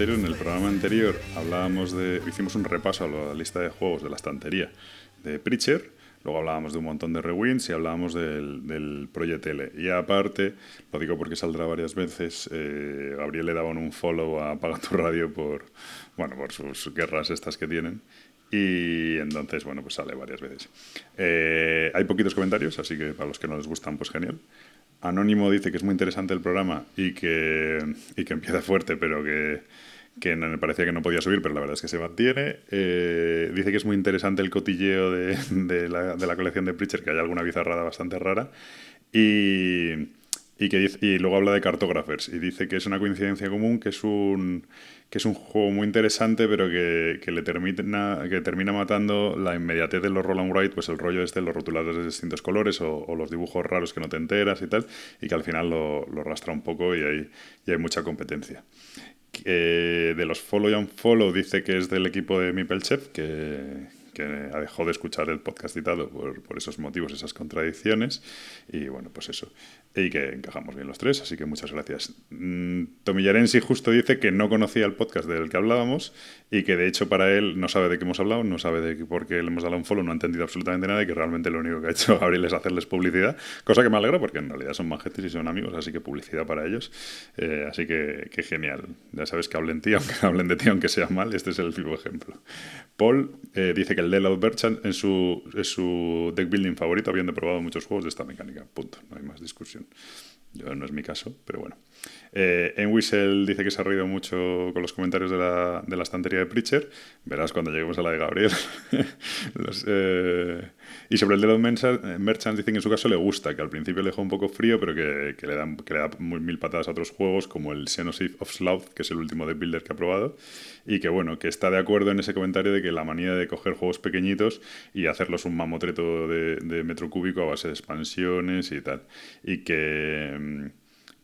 En el programa anterior hablábamos de. hicimos un repaso a la lista de juegos de la estantería de Preacher. Luego hablábamos de un montón de rewinds y hablábamos del, del Project L. Y aparte, lo digo porque saldrá varias veces, eh, Gabriel le daba un follow a Apaga tu Radio por, bueno, por sus guerras estas que tienen. Y entonces, bueno, pues sale varias veces. Eh, hay poquitos comentarios, así que para los que no les gustan, pues genial. Anónimo dice que es muy interesante el programa y que, y que empieza fuerte, pero que, que me parecía que no podía subir, pero la verdad es que se mantiene. Eh, dice que es muy interesante el cotilleo de, de, la, de, la, colección de Preacher, que hay alguna bizarrada bastante rara. Y, y, que dice, y luego habla de Cartographers y dice que es una coincidencia común, que es un, que es un juego muy interesante, pero que, que le termina, que termina matando la inmediatez de los roll and write, pues el rollo este, los rotulados de distintos colores o, o, los dibujos raros que no te enteras y tal, y que al final lo, lo rastra un poco y hay, y hay mucha competencia. Eh, de los follow and follow dice que es del equipo de Mipelchef, que, que dejó de escuchar el podcast citado por, por, esos motivos, esas contradicciones. Y bueno, pues eso. Y que encajamos bien los tres, así que muchas gracias. Mm, Tomillarensi justo dice que no conocía el podcast del que hablábamos y que de hecho para él no sabe de qué hemos hablado, no sabe de por qué le hemos dado un follow, no ha entendido absolutamente nada y que realmente lo único que ha hecho Gabriel es hacerles publicidad, cosa que me alegra porque en realidad son majetes y son amigos, así que publicidad para ellos. Eh, así que, que, genial. Ya sabes que hablen, ti, aunque hablen de ti, aunque sea mal, este es el vivo ejemplo. Paul eh, dice que el de Loud Merchant en su, en su deck building favorito, habiendo probado muchos juegos de esta mecánica. Punto. No hay más discusión. Yo, no es mi caso, pero bueno. Eh, en Whistle dice que se ha reído mucho con los comentarios de la, de la estantería de Preacher. Verás cuando lleguemos a la de Gabriel. eh, y sobre el de los Merchants dicen que en su caso le gusta, que al principio le dejó un poco frío, pero que, le, dan, que le da mil patadas a otros juegos, como el Xenosis of Sloth, que es el último de Builder que ha probado. Y que bueno, que está de acuerdo en ese comentario de que la manía de coger juegos pequeñitos y hacerlos un mamotreto de, de metro cúbico a base de expansiones y tal. Y que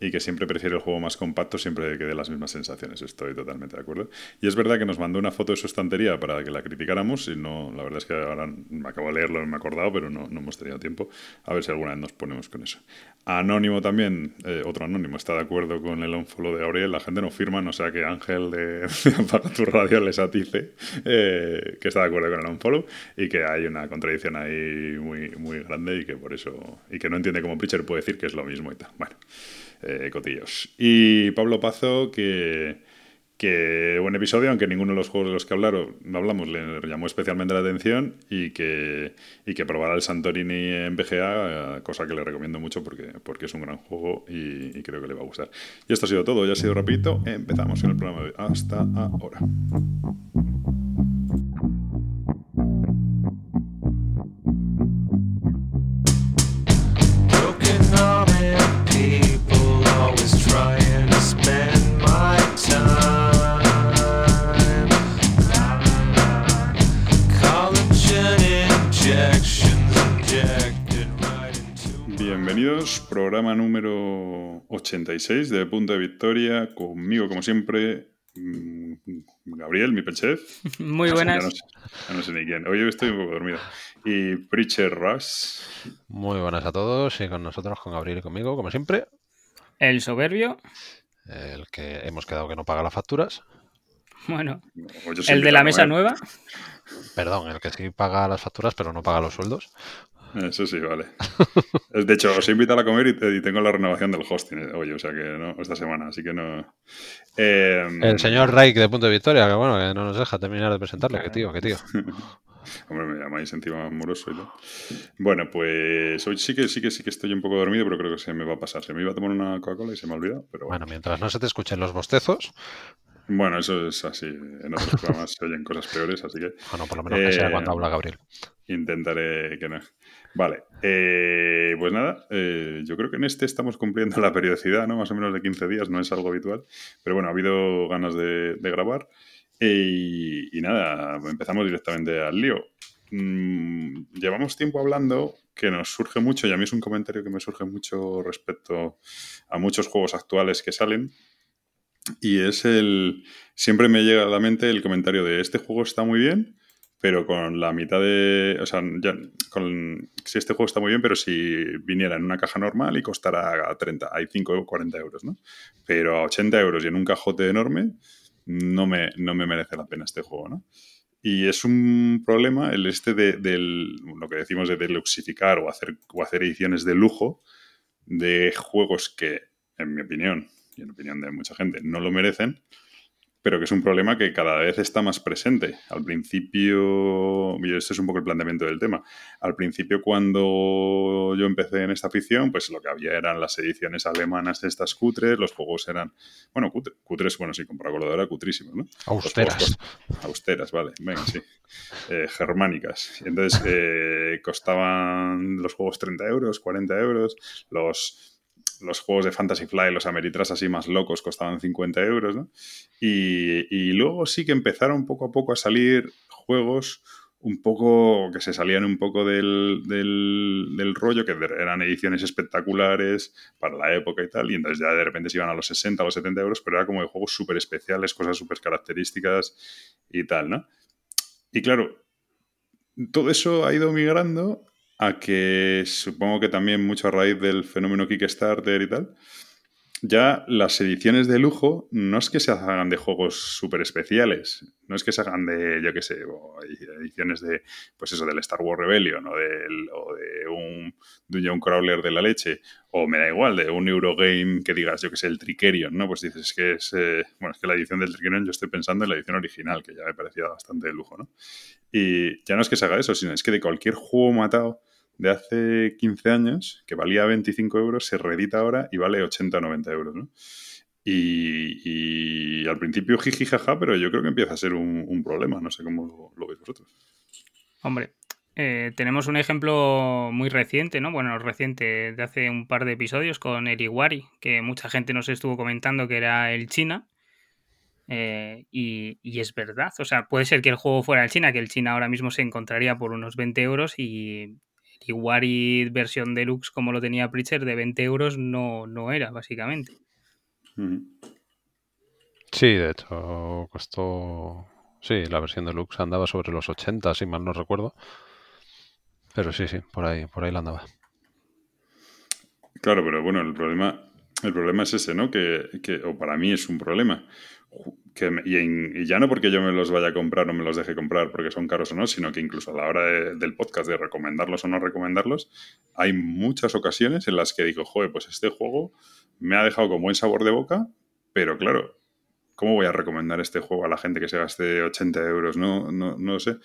y que siempre prefiere el juego más compacto siempre que dé las mismas sensaciones. Estoy totalmente de acuerdo. Y es verdad que nos mandó una foto de su estantería para que la criticáramos y no, la verdad es que ahora me acabo de leerlo, me he acordado, pero no, no hemos tenido tiempo. A ver si alguna vez nos ponemos con eso. Anónimo también, eh, otro anónimo, está de acuerdo con el unfollow de Aurel. La gente no firma, no sea que Ángel de, de tu Radio les atice eh, que está de acuerdo con el unfollow y que hay una contradicción ahí muy, muy grande y que por eso, y que no entiende cómo Preacher puede decir que es lo mismo y tal. Bueno eh, cotillos. Y Pablo Pazo, que, que buen episodio, aunque ninguno de los juegos de los que hablaron, hablamos le llamó especialmente la atención y que, y que probara el Santorini en BGA, cosa que le recomiendo mucho porque, porque es un gran juego y, y creo que le va a gustar. Y esto ha sido todo, ya ha sido rapidito, empezamos en el programa de hasta ahora. Bienvenidos, programa número 86 de Punto de Victoria, conmigo como siempre, Gabriel, mi chef. Muy buenas. Sé, no, sé, ni quién. Hoy estoy un poco dormido. Y Preacher Rush. Muy buenas a todos y con nosotros, con Gabriel y conmigo, como siempre. El soberbio. El que hemos quedado que no paga las facturas. Bueno, el de la mesa nueva. Perdón, el que sí paga las facturas pero no paga los sueldos. Eso sí, vale. De hecho, os he invitado a comer y, tengo la renovación del hosting hoy, o sea que no, esta semana, así que no. Eh, el señor Raik de Punto de Victoria, que bueno, que no nos deja terminar de presentarle, que tío, que tío. Hombre, me llamáis encima amoroso y todo. Bueno, pues hoy sí que sí que sí que estoy un poco dormido, pero creo que se me va a pasar. Se me iba a tomar una Coca-Cola y se me ha olvidado. Pero bueno. bueno, mientras no se te escuchen los bostezos. Bueno, eso es así. En otros programas se oyen cosas peores, así que. Bueno, por lo menos que sea cuando habla Gabriel. Intentaré que no. Vale, eh, pues nada, eh, yo creo que en este estamos cumpliendo la periodicidad, ¿no? Más o menos de 15 días, no es algo habitual, pero bueno, ha habido ganas de, de grabar y, nada, empezamos directamente al lío. Mm, llevamos tiempo hablando que nos surge mucho, y a mí es un comentario que me surge mucho respecto a muchos juegos actuales que salen, y es el, siempre me llega a la mente el comentario de este juego está muy bien, pero con la mitad de. O sea, ya, con, si este juego está muy bien, pero si viniera en una caja normal y costara a 30, hay 5 o 40 euros, ¿no? Pero a 80 euros y en un cajote enorme, no me, no me merece la pena este juego, ¿no? Y es un problema el este de, lo que decimos de deluxificar o hacer, o hacer ediciones de lujo de juegos que, en mi opinión, y en opinión de mucha gente, no lo merecen, pero que es un problema que cada vez está más presente. Al principio, y este es un poco el planteamiento del tema, al principio cuando yo empecé en esta afición, pues lo que había eran las ediciones alemanas de estas cutres, los juegos eran, bueno, cutres, bueno, sí, comparado con lo de ahora, cutrísimos, ¿no? Austeras. austeras, vale, venga, sí. Eh, germánicas. Entonces, eh, costaban los juegos 30 euros, 40 euros, los los juegos de Fantasy Fly, los Ameritras así más locos, costaban 50 euros, ¿no? Y, luego sí que empezaron poco a poco a salir juegos un poco que se salían un poco del, del, rollo, que eran ediciones espectaculares para la época y tal, y entonces ya de repente se iban a los 60, a los 70 euros, pero era como de juegos súper especiales, cosas súper características y tal, ¿no? Y claro, todo eso ha ido migrando a que supongo que también mucho a raíz del fenómeno Kickstarter y tal, ya las ediciones de lujo no es que se hagan de juegos súper especiales, no es que se hagan de, yo qué sé, ediciones de, pues eso, del Star Wars Rebellion o, de un Dungeon Crawler de la leche, o me da igual, de un Eurogame que digas, yo qué sé, el Tricerion, ¿no? Pues dices que es, eh, bueno, es que la edición del Tricerion yo estoy pensando en la edición original, que ya me parecía bastante de lujo, ¿no? Y ya no es que se haga eso, sino es que de cualquier juego matado de hace 15 años, que valía 25 euros, se reedita ahora y vale 80 o 90 euros, ¿no? Y, al principio jiji jaja, pero yo creo que empieza a ser un, problema. No sé cómo lo, veis vosotros. Hombre, eh, tenemos un ejemplo muy reciente, ¿no? Bueno, reciente, de hace un par de episodios con Eriwari, que mucha gente nos estuvo comentando que era el China. Eh, y, y, es verdad, o sea, puede ser que el juego fuera el China, que el China ahora mismo se encontraría por unos 20 euros y, Wari versión deluxe como lo tenía Preacher de 20 euros no, no era, básicamente. Sí, de hecho, costó. Sí, la versión deluxe andaba sobre los 80, si mal no recuerdo. Pero sí, sí, por ahí, por ahí la andaba. Claro, pero bueno, el problema, el problema es ese, ¿no? Que, o para mí es un problema y, ya no porque yo me los vaya a comprar o me los deje comprar porque son caros o no, sino que incluso a la hora del podcast de recomendarlos o no recomendarlos, hay muchas ocasiones en las que digo, joder, pues este juego me ha dejado con buen sabor de boca, pero claro, ¿cómo voy a recomendar este juego a la gente que se gaste 80 euros? No, no, no sé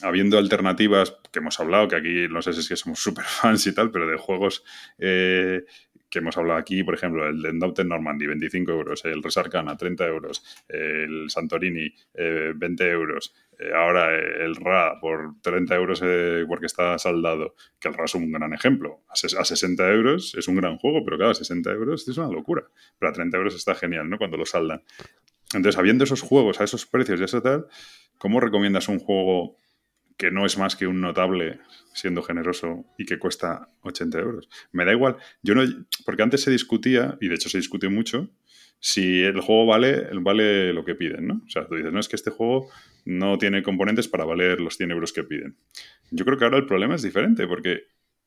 habiendo alternativas que hemos hablado, que aquí no sé si es que somos súper fans y tal, pero de juegos eh, que hemos hablado aquí, por ejemplo, el de Normandy, Normandy, 25 euros, el Resarcana, 30 euros, el Santorini, 20 eh, euros, eh, ahora el Ra por 30 euros eh, porque está saldado, que el Ra es un gran ejemplo. A, 60 euros es un gran juego, pero claro, a 60 euros es una locura. Pero a 30 euros está genial, ¿no? Cuando lo saldan. Entonces, habiendo esos juegos a esos precios y eso tal, ¿cómo recomiendas un juego que no es más que un notable siendo generoso y que cuesta 80 euros. Me da igual. Yo no, porque antes se discutía, y de hecho se discutió mucho, si el juego vale, vale lo que piden, ¿no? O sea, tú dices, no, es que este juego no tiene componentes para valer los 100 euros que piden. Yo creo que ahora el problema es diferente, porque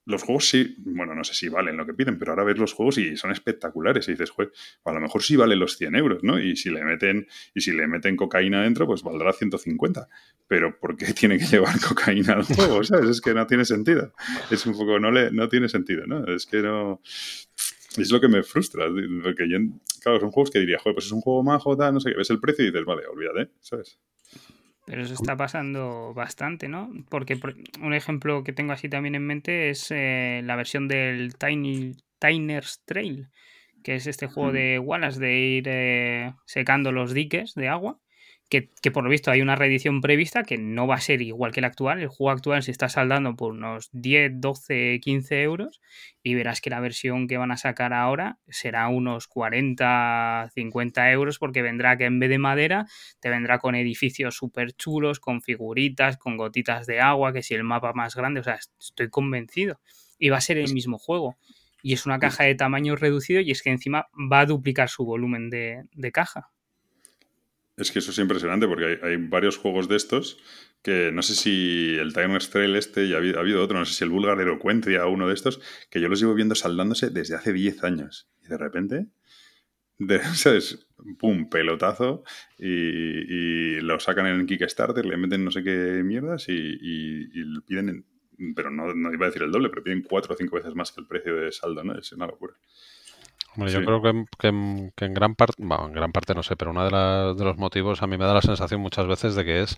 los juegos sí, bueno, no sé si valen lo que piden, pero ahora ves los juegos y son espectaculares. Y dices, joder, a lo mejor sí valen los 100 euros, ¿no? Y si le meten, y si le meten cocaína dentro, pues valdrá 150. Pero ¿por qué tiene que llevar cocaína al juego? ¿Sabes? Es que no tiene sentido. Es un poco, no, le, no tiene sentido, ¿no? Es que no. Es lo que me frustra, porque yo, claro, son juegos que diría, joder, pues es un juego majo, tal, no sé qué, ves el precio y dices, vale, olvídate, ¿sabes? Pero eso está pasando bastante, ¿no? Porque un ejemplo que tengo así también en mente es eh, la versión del Tiny, Tiner's Trail, que es este juego de Wallace de ir eh, secando los diques de agua que, por lo visto hay una reedición prevista que no va a ser igual que la actual. El juego actual se está saldando por unos 10, 12, 15 euros y verás que la versión que van a sacar ahora será unos 40, 50 euros porque vendrá que en vez de madera te vendrá con edificios súper chulos, con figuritas, con gotitas de agua, que si el mapa más grande, o sea, estoy convencido. Y va a ser el mismo juego. Y es una caja de tamaño reducido y es que encima va a duplicar su volumen de caja. Es que eso es impresionante porque hay, varios juegos de estos que no sé si el Timer Trail este y ha habido, otro, no sé si el Vulgar Elocuencia uno de estos, que yo los llevo viendo saldándose desde hace 10 años. Y de repente, de, ¿sabes? Pum, pelotazo y, lo sacan en Kickstarter, le meten no sé qué mierdas y, piden, pero no, no, iba a decir el doble, pero piden cuatro o cinco veces más que el precio de saldo, ¿no? Es una locura yo creo que, que, en gran parte, bueno, en gran parte no sé, pero uno de, de, los motivos a mí me da la sensación muchas veces de que es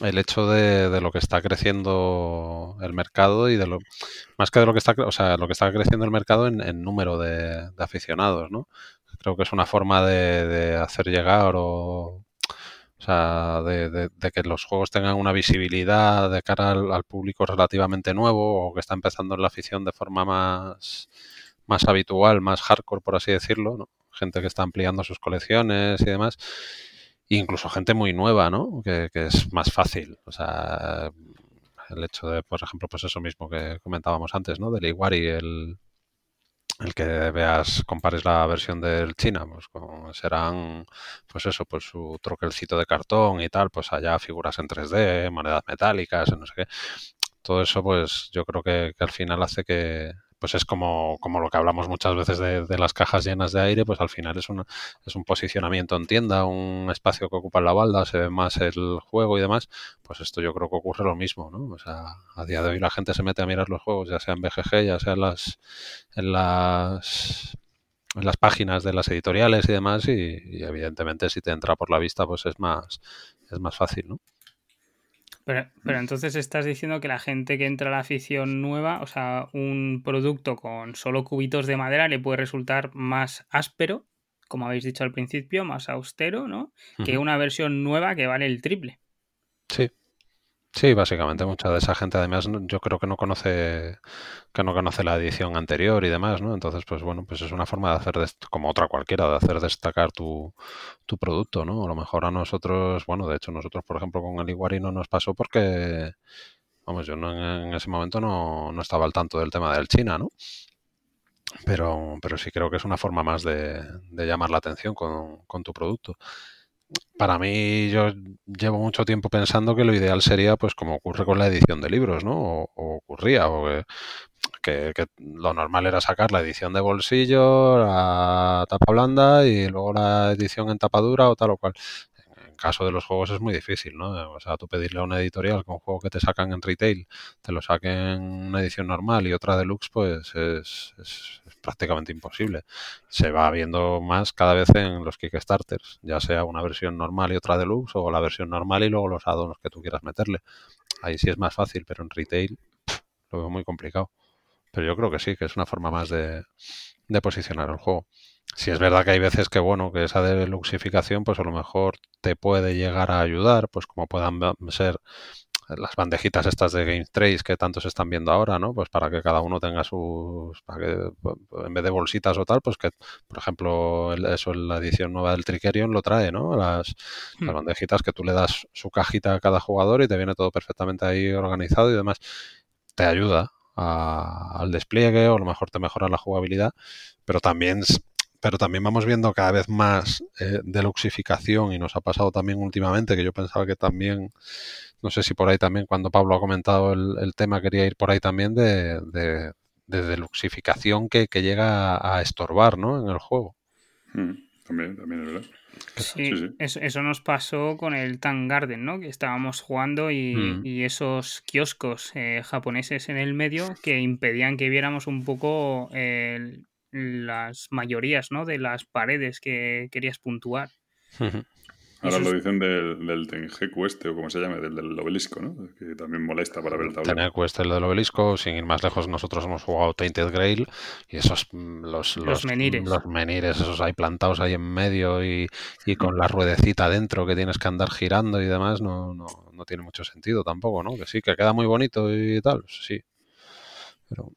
el hecho de, de, lo que está creciendo el mercado y de lo más que de lo que está, o sea, lo que está creciendo el mercado en, en número de, aficionados, ¿no? Creo que es una forma de, hacer llegar o o sea, de, que los juegos tengan una visibilidad de cara al, al, público relativamente nuevo o que está empezando en la afición de forma más, más habitual, más hardcore, por así decirlo, ¿no? Gente que está ampliando sus colecciones y demás. incluso gente muy nueva, ¿no? Que, es más fácil. O sea, el hecho de, por ejemplo, pues eso mismo que comentábamos antes, ¿no? Del Iguari, el, el que veas, compares la versión del China, pues como serán, pues eso, pues su troquelcito de cartón y tal, pues allá figuras en 3D, monedas metálicas, no sé qué. Todo eso, pues yo creo que al final hace que, pues es como, como lo que hablamos muchas veces de, las cajas llenas de aire, pues al final es, una, es un posicionamiento en tienda, un espacio que ocupa la balda, se ve más el juego y demás, pues esto yo creo que ocurre lo mismo, ¿no? O sea, a día de hoy la gente se mete a mirar los juegos, ya sea en BGG, ya sea en las, en las, en las páginas de las editoriales y demás, y, y evidentemente si te entra por la vista, pues es más, es más fácil, ¿no? Pero, pero, entonces estás diciendo que la gente que entra a la afición nueva, o sea, un producto con solo cubitos de madera le puede resultar más áspero, como habéis dicho al principio, más austero, ¿no? Que una versión nueva que vale el triple. Sí, Sí, básicamente mucha de esa gente además yo creo que no conoce que no conoce la edición anterior y demás, ¿no? Entonces, pues bueno, pues es una forma de hacer como otra cualquiera de hacer destacar tu, tu producto, ¿no? A lo mejor a nosotros, bueno, de hecho nosotros por ejemplo con el Iguari no nos pasó porque vamos, yo no, en ese momento no, no estaba al tanto del tema del China, ¿no? Pero, pero sí creo que es una forma más de, de llamar la atención con, con tu producto para mí yo llevo mucho tiempo pensando que lo ideal sería, pues como ocurre con la edición de libros, ¿no? O, ocurría, o que, lo normal era sacar la edición de bolsillo, la tapa blanda y luego la edición en tapa dura o tal o cual caso de los juegos es muy difícil, ¿no? O sea, tú pedirle a una editorial que un juego que te sacan en retail te lo saquen en una edición normal y otra deluxe, pues es, prácticamente imposible. Se va viendo más cada vez en los Kickstarters, ya sea una versión normal y otra deluxe o la versión normal y luego los addons que tú quieras meterle. Ahí sí es más fácil, pero en retail lo veo muy complicado. Pero yo creo que sí, que es una forma más de, de posicionar el juego. Si es verdad que hay veces que, bueno, que esa deluxificación, pues a lo mejor te puede llegar a ayudar, pues como puedan ser las bandejitas estas de Game Trace que tanto se están viendo ahora, ¿no? Pues para que cada uno tenga sus, para que en vez de bolsitas o tal, pues que, por ejemplo, eso en la edición nueva del Trickerion lo trae, ¿no? Las, las, hmm. bandejitas que tú le das su cajita a cada jugador y te viene todo perfectamente ahí organizado y demás. Te ayuda al despliegue o a lo mejor te mejora la jugabilidad, pero también pero también vamos viendo cada vez más eh, deluxificación y nos ha pasado también últimamente que yo pensaba que también, no sé si por ahí también cuando Pablo ha comentado el, tema quería ir por ahí también de, de, deluxificación que, llega a estorbar ¿no? en el juego. Mm, también, también es verdad. Sí, Eso, nos pasó con el Tang Garden, ¿no? Que estábamos jugando y, mm. esos kioscos eh, japoneses en el medio que impedían que viéramos un poco el, las mayorías ¿no? de las paredes que querías puntuar. Ahora lo dicen del, del Tengeku este, o como se llame, del, del obelisco, ¿no? Que también molesta para ver el tablero. Tengeku este, el del obelisco, sin ir más lejos, nosotros hemos jugado Tainted Grail y esos, mm, los, los, menires. Los menires, esos ahí plantados ahí en medio y, y con la ruedecita dentro que tienes que andar girando y demás, no, no, no tiene mucho sentido tampoco, ¿no? Que sí, que queda muy bonito y tal, sí. Pero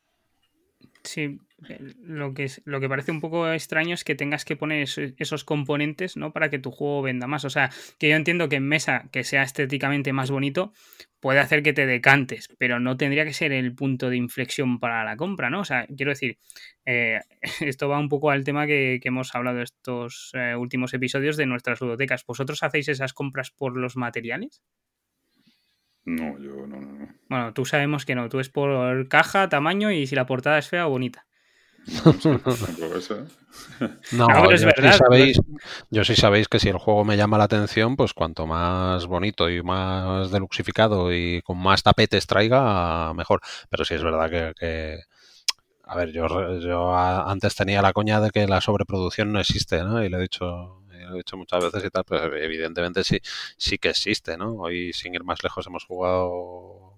Sí, lo que, es, lo que parece un poco extraño es que tengas que poner esos componentes, ¿no? Para que tu juego venda más. O sea, que yo entiendo que en mesa, que sea estéticamente más bonito, puede hacer que te decantes, pero no tendría que ser el punto de inflexión para la compra, ¿no? O sea, quiero decir, eh, esto va un poco al tema que, hemos hablado estos eh, últimos episodios de nuestras ludotecas. ¿Vosotros hacéis esas compras por los materiales? No, yo no, no, Bueno, tú sabemos que no. Tú es por caja, tamaño y si la portada es fea o bonita. No, no, es verdad. Sí sabéis, yo sí sabéis que si el juego me llama la atención, pues cuanto más bonito y más deluxificado y con más tapetes traiga, mejor. Pero sí es verdad que, a ver, yo, yo antes tenía la coña de que la sobreproducción no existe, ¿no? Y le he dicho lo he dicho muchas veces y tal, pero evidentemente sí, sí que existe, ¿no? Hoy, sin ir más lejos, hemos jugado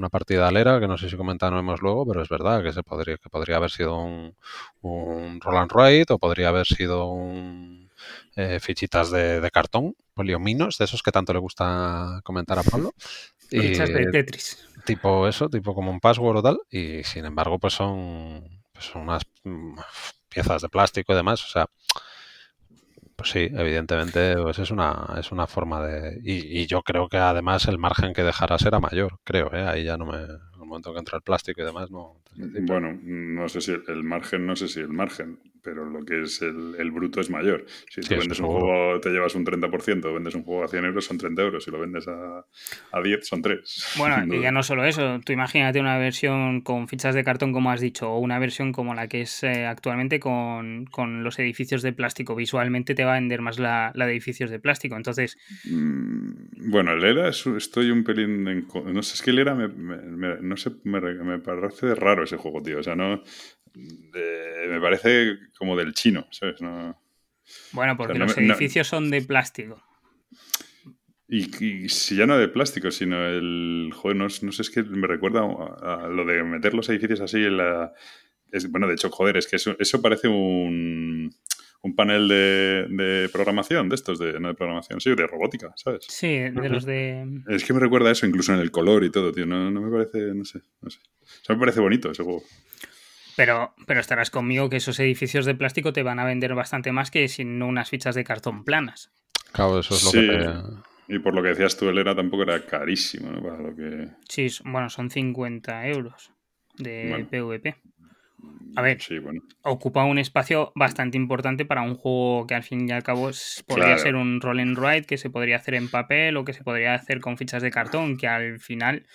una partida alera, que no sé si comentaremos luego, pero es verdad que se podría, que podría haber sido un, un Roland Wright o podría haber sido un eh, fichitas de, cartón, poliominos, de esos que tanto le gusta comentar a Pablo. Fichas de Tetris. Tipo eso, tipo como un password o tal, y sin embargo, pues son, pues son unas mm, piezas de plástico y demás, o sea, pues sí, evidentemente pues es una es una forma de y, yo creo que además el margen que dejará será mayor, creo, ¿eh? ahí ya no me el momento que entra el plástico y demás no. Bueno, no sé si el margen, no sé si el margen, pero lo que es el, bruto es mayor. Si tú vendes un juego, te llevas un 30%, vendes un juego a 100 euros, son 30 euros. Si lo vendes a, a 10, son 3. Bueno, y ya no solo eso. Tú imagínate una versión con fichas de cartón, como has dicho, o una versión como la que es eh, actualmente con, los edificios de plástico. Visualmente te va a vender más la, de edificios de plástico. Entonces. Mm, bueno, el ERA estoy un pelín. no sé, es que el ERA me, no sé, me, me parece raro ese juego, tío. O sea, no me parece como del chino, ¿sabes? bueno, porque los edificios son de plástico. Y, si ya no de plástico, sino el. Joder, no, sé, es que me recuerda a, lo de meter los edificios así en la. bueno, de hecho, joder, es que eso, eso parece un, un panel de, programación de estos, de, no de programación, sí, de robótica, ¿sabes? Sí, de los de... Es que me recuerda a eso, incluso en el color y todo, tío. No, no me parece, no sé, no sé. O sea, me parece bonito ese juego. Pero, pero estarás conmigo que esos edificios de plástico te van a vender bastante más que sin unas fichas de cartón planas. Claro, eso es lo que Y por lo que decías tú, el era tampoco era carísimo, ¿no? Para lo que... Sí, bueno, son 50 euros de PvP. A ver, ocupa un espacio bastante importante para un juego que al fin y al cabo podría ser un roll and ride que se podría hacer en papel o que se podría hacer con fichas de cartón, que al final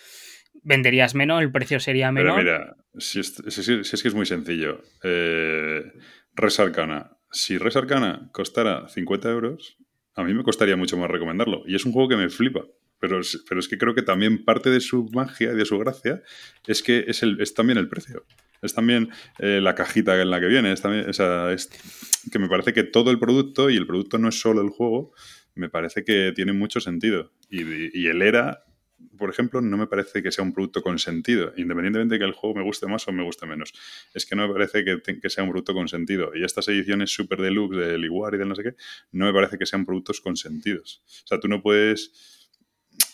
venderías menos, el precio sería menor. mira, si es, que es muy sencillo. Eh, Res Arcana. Si Res Arcana costara 50 euros, a mí me costaría mucho más recomendarlo. Y es un juego que me flipa. Pero, pero es que creo que también parte de su magia y de su gracia es que es, el, es también el precio. Es también eh, la cajita en la que viene. Es también, es que me parece que todo el producto, y el producto no es solo el juego, me parece que tiene mucho sentido. Y, y el ERA por ejemplo, no me parece que sea un producto con sentido, independientemente de que el juego me guste más o me guste menos. Es que no me parece que, sea un producto con sentido. Y estas ediciones super deluxe del Iguar y del no sé qué, no me parece que sean productos con sentidos. O sea, tú no puedes.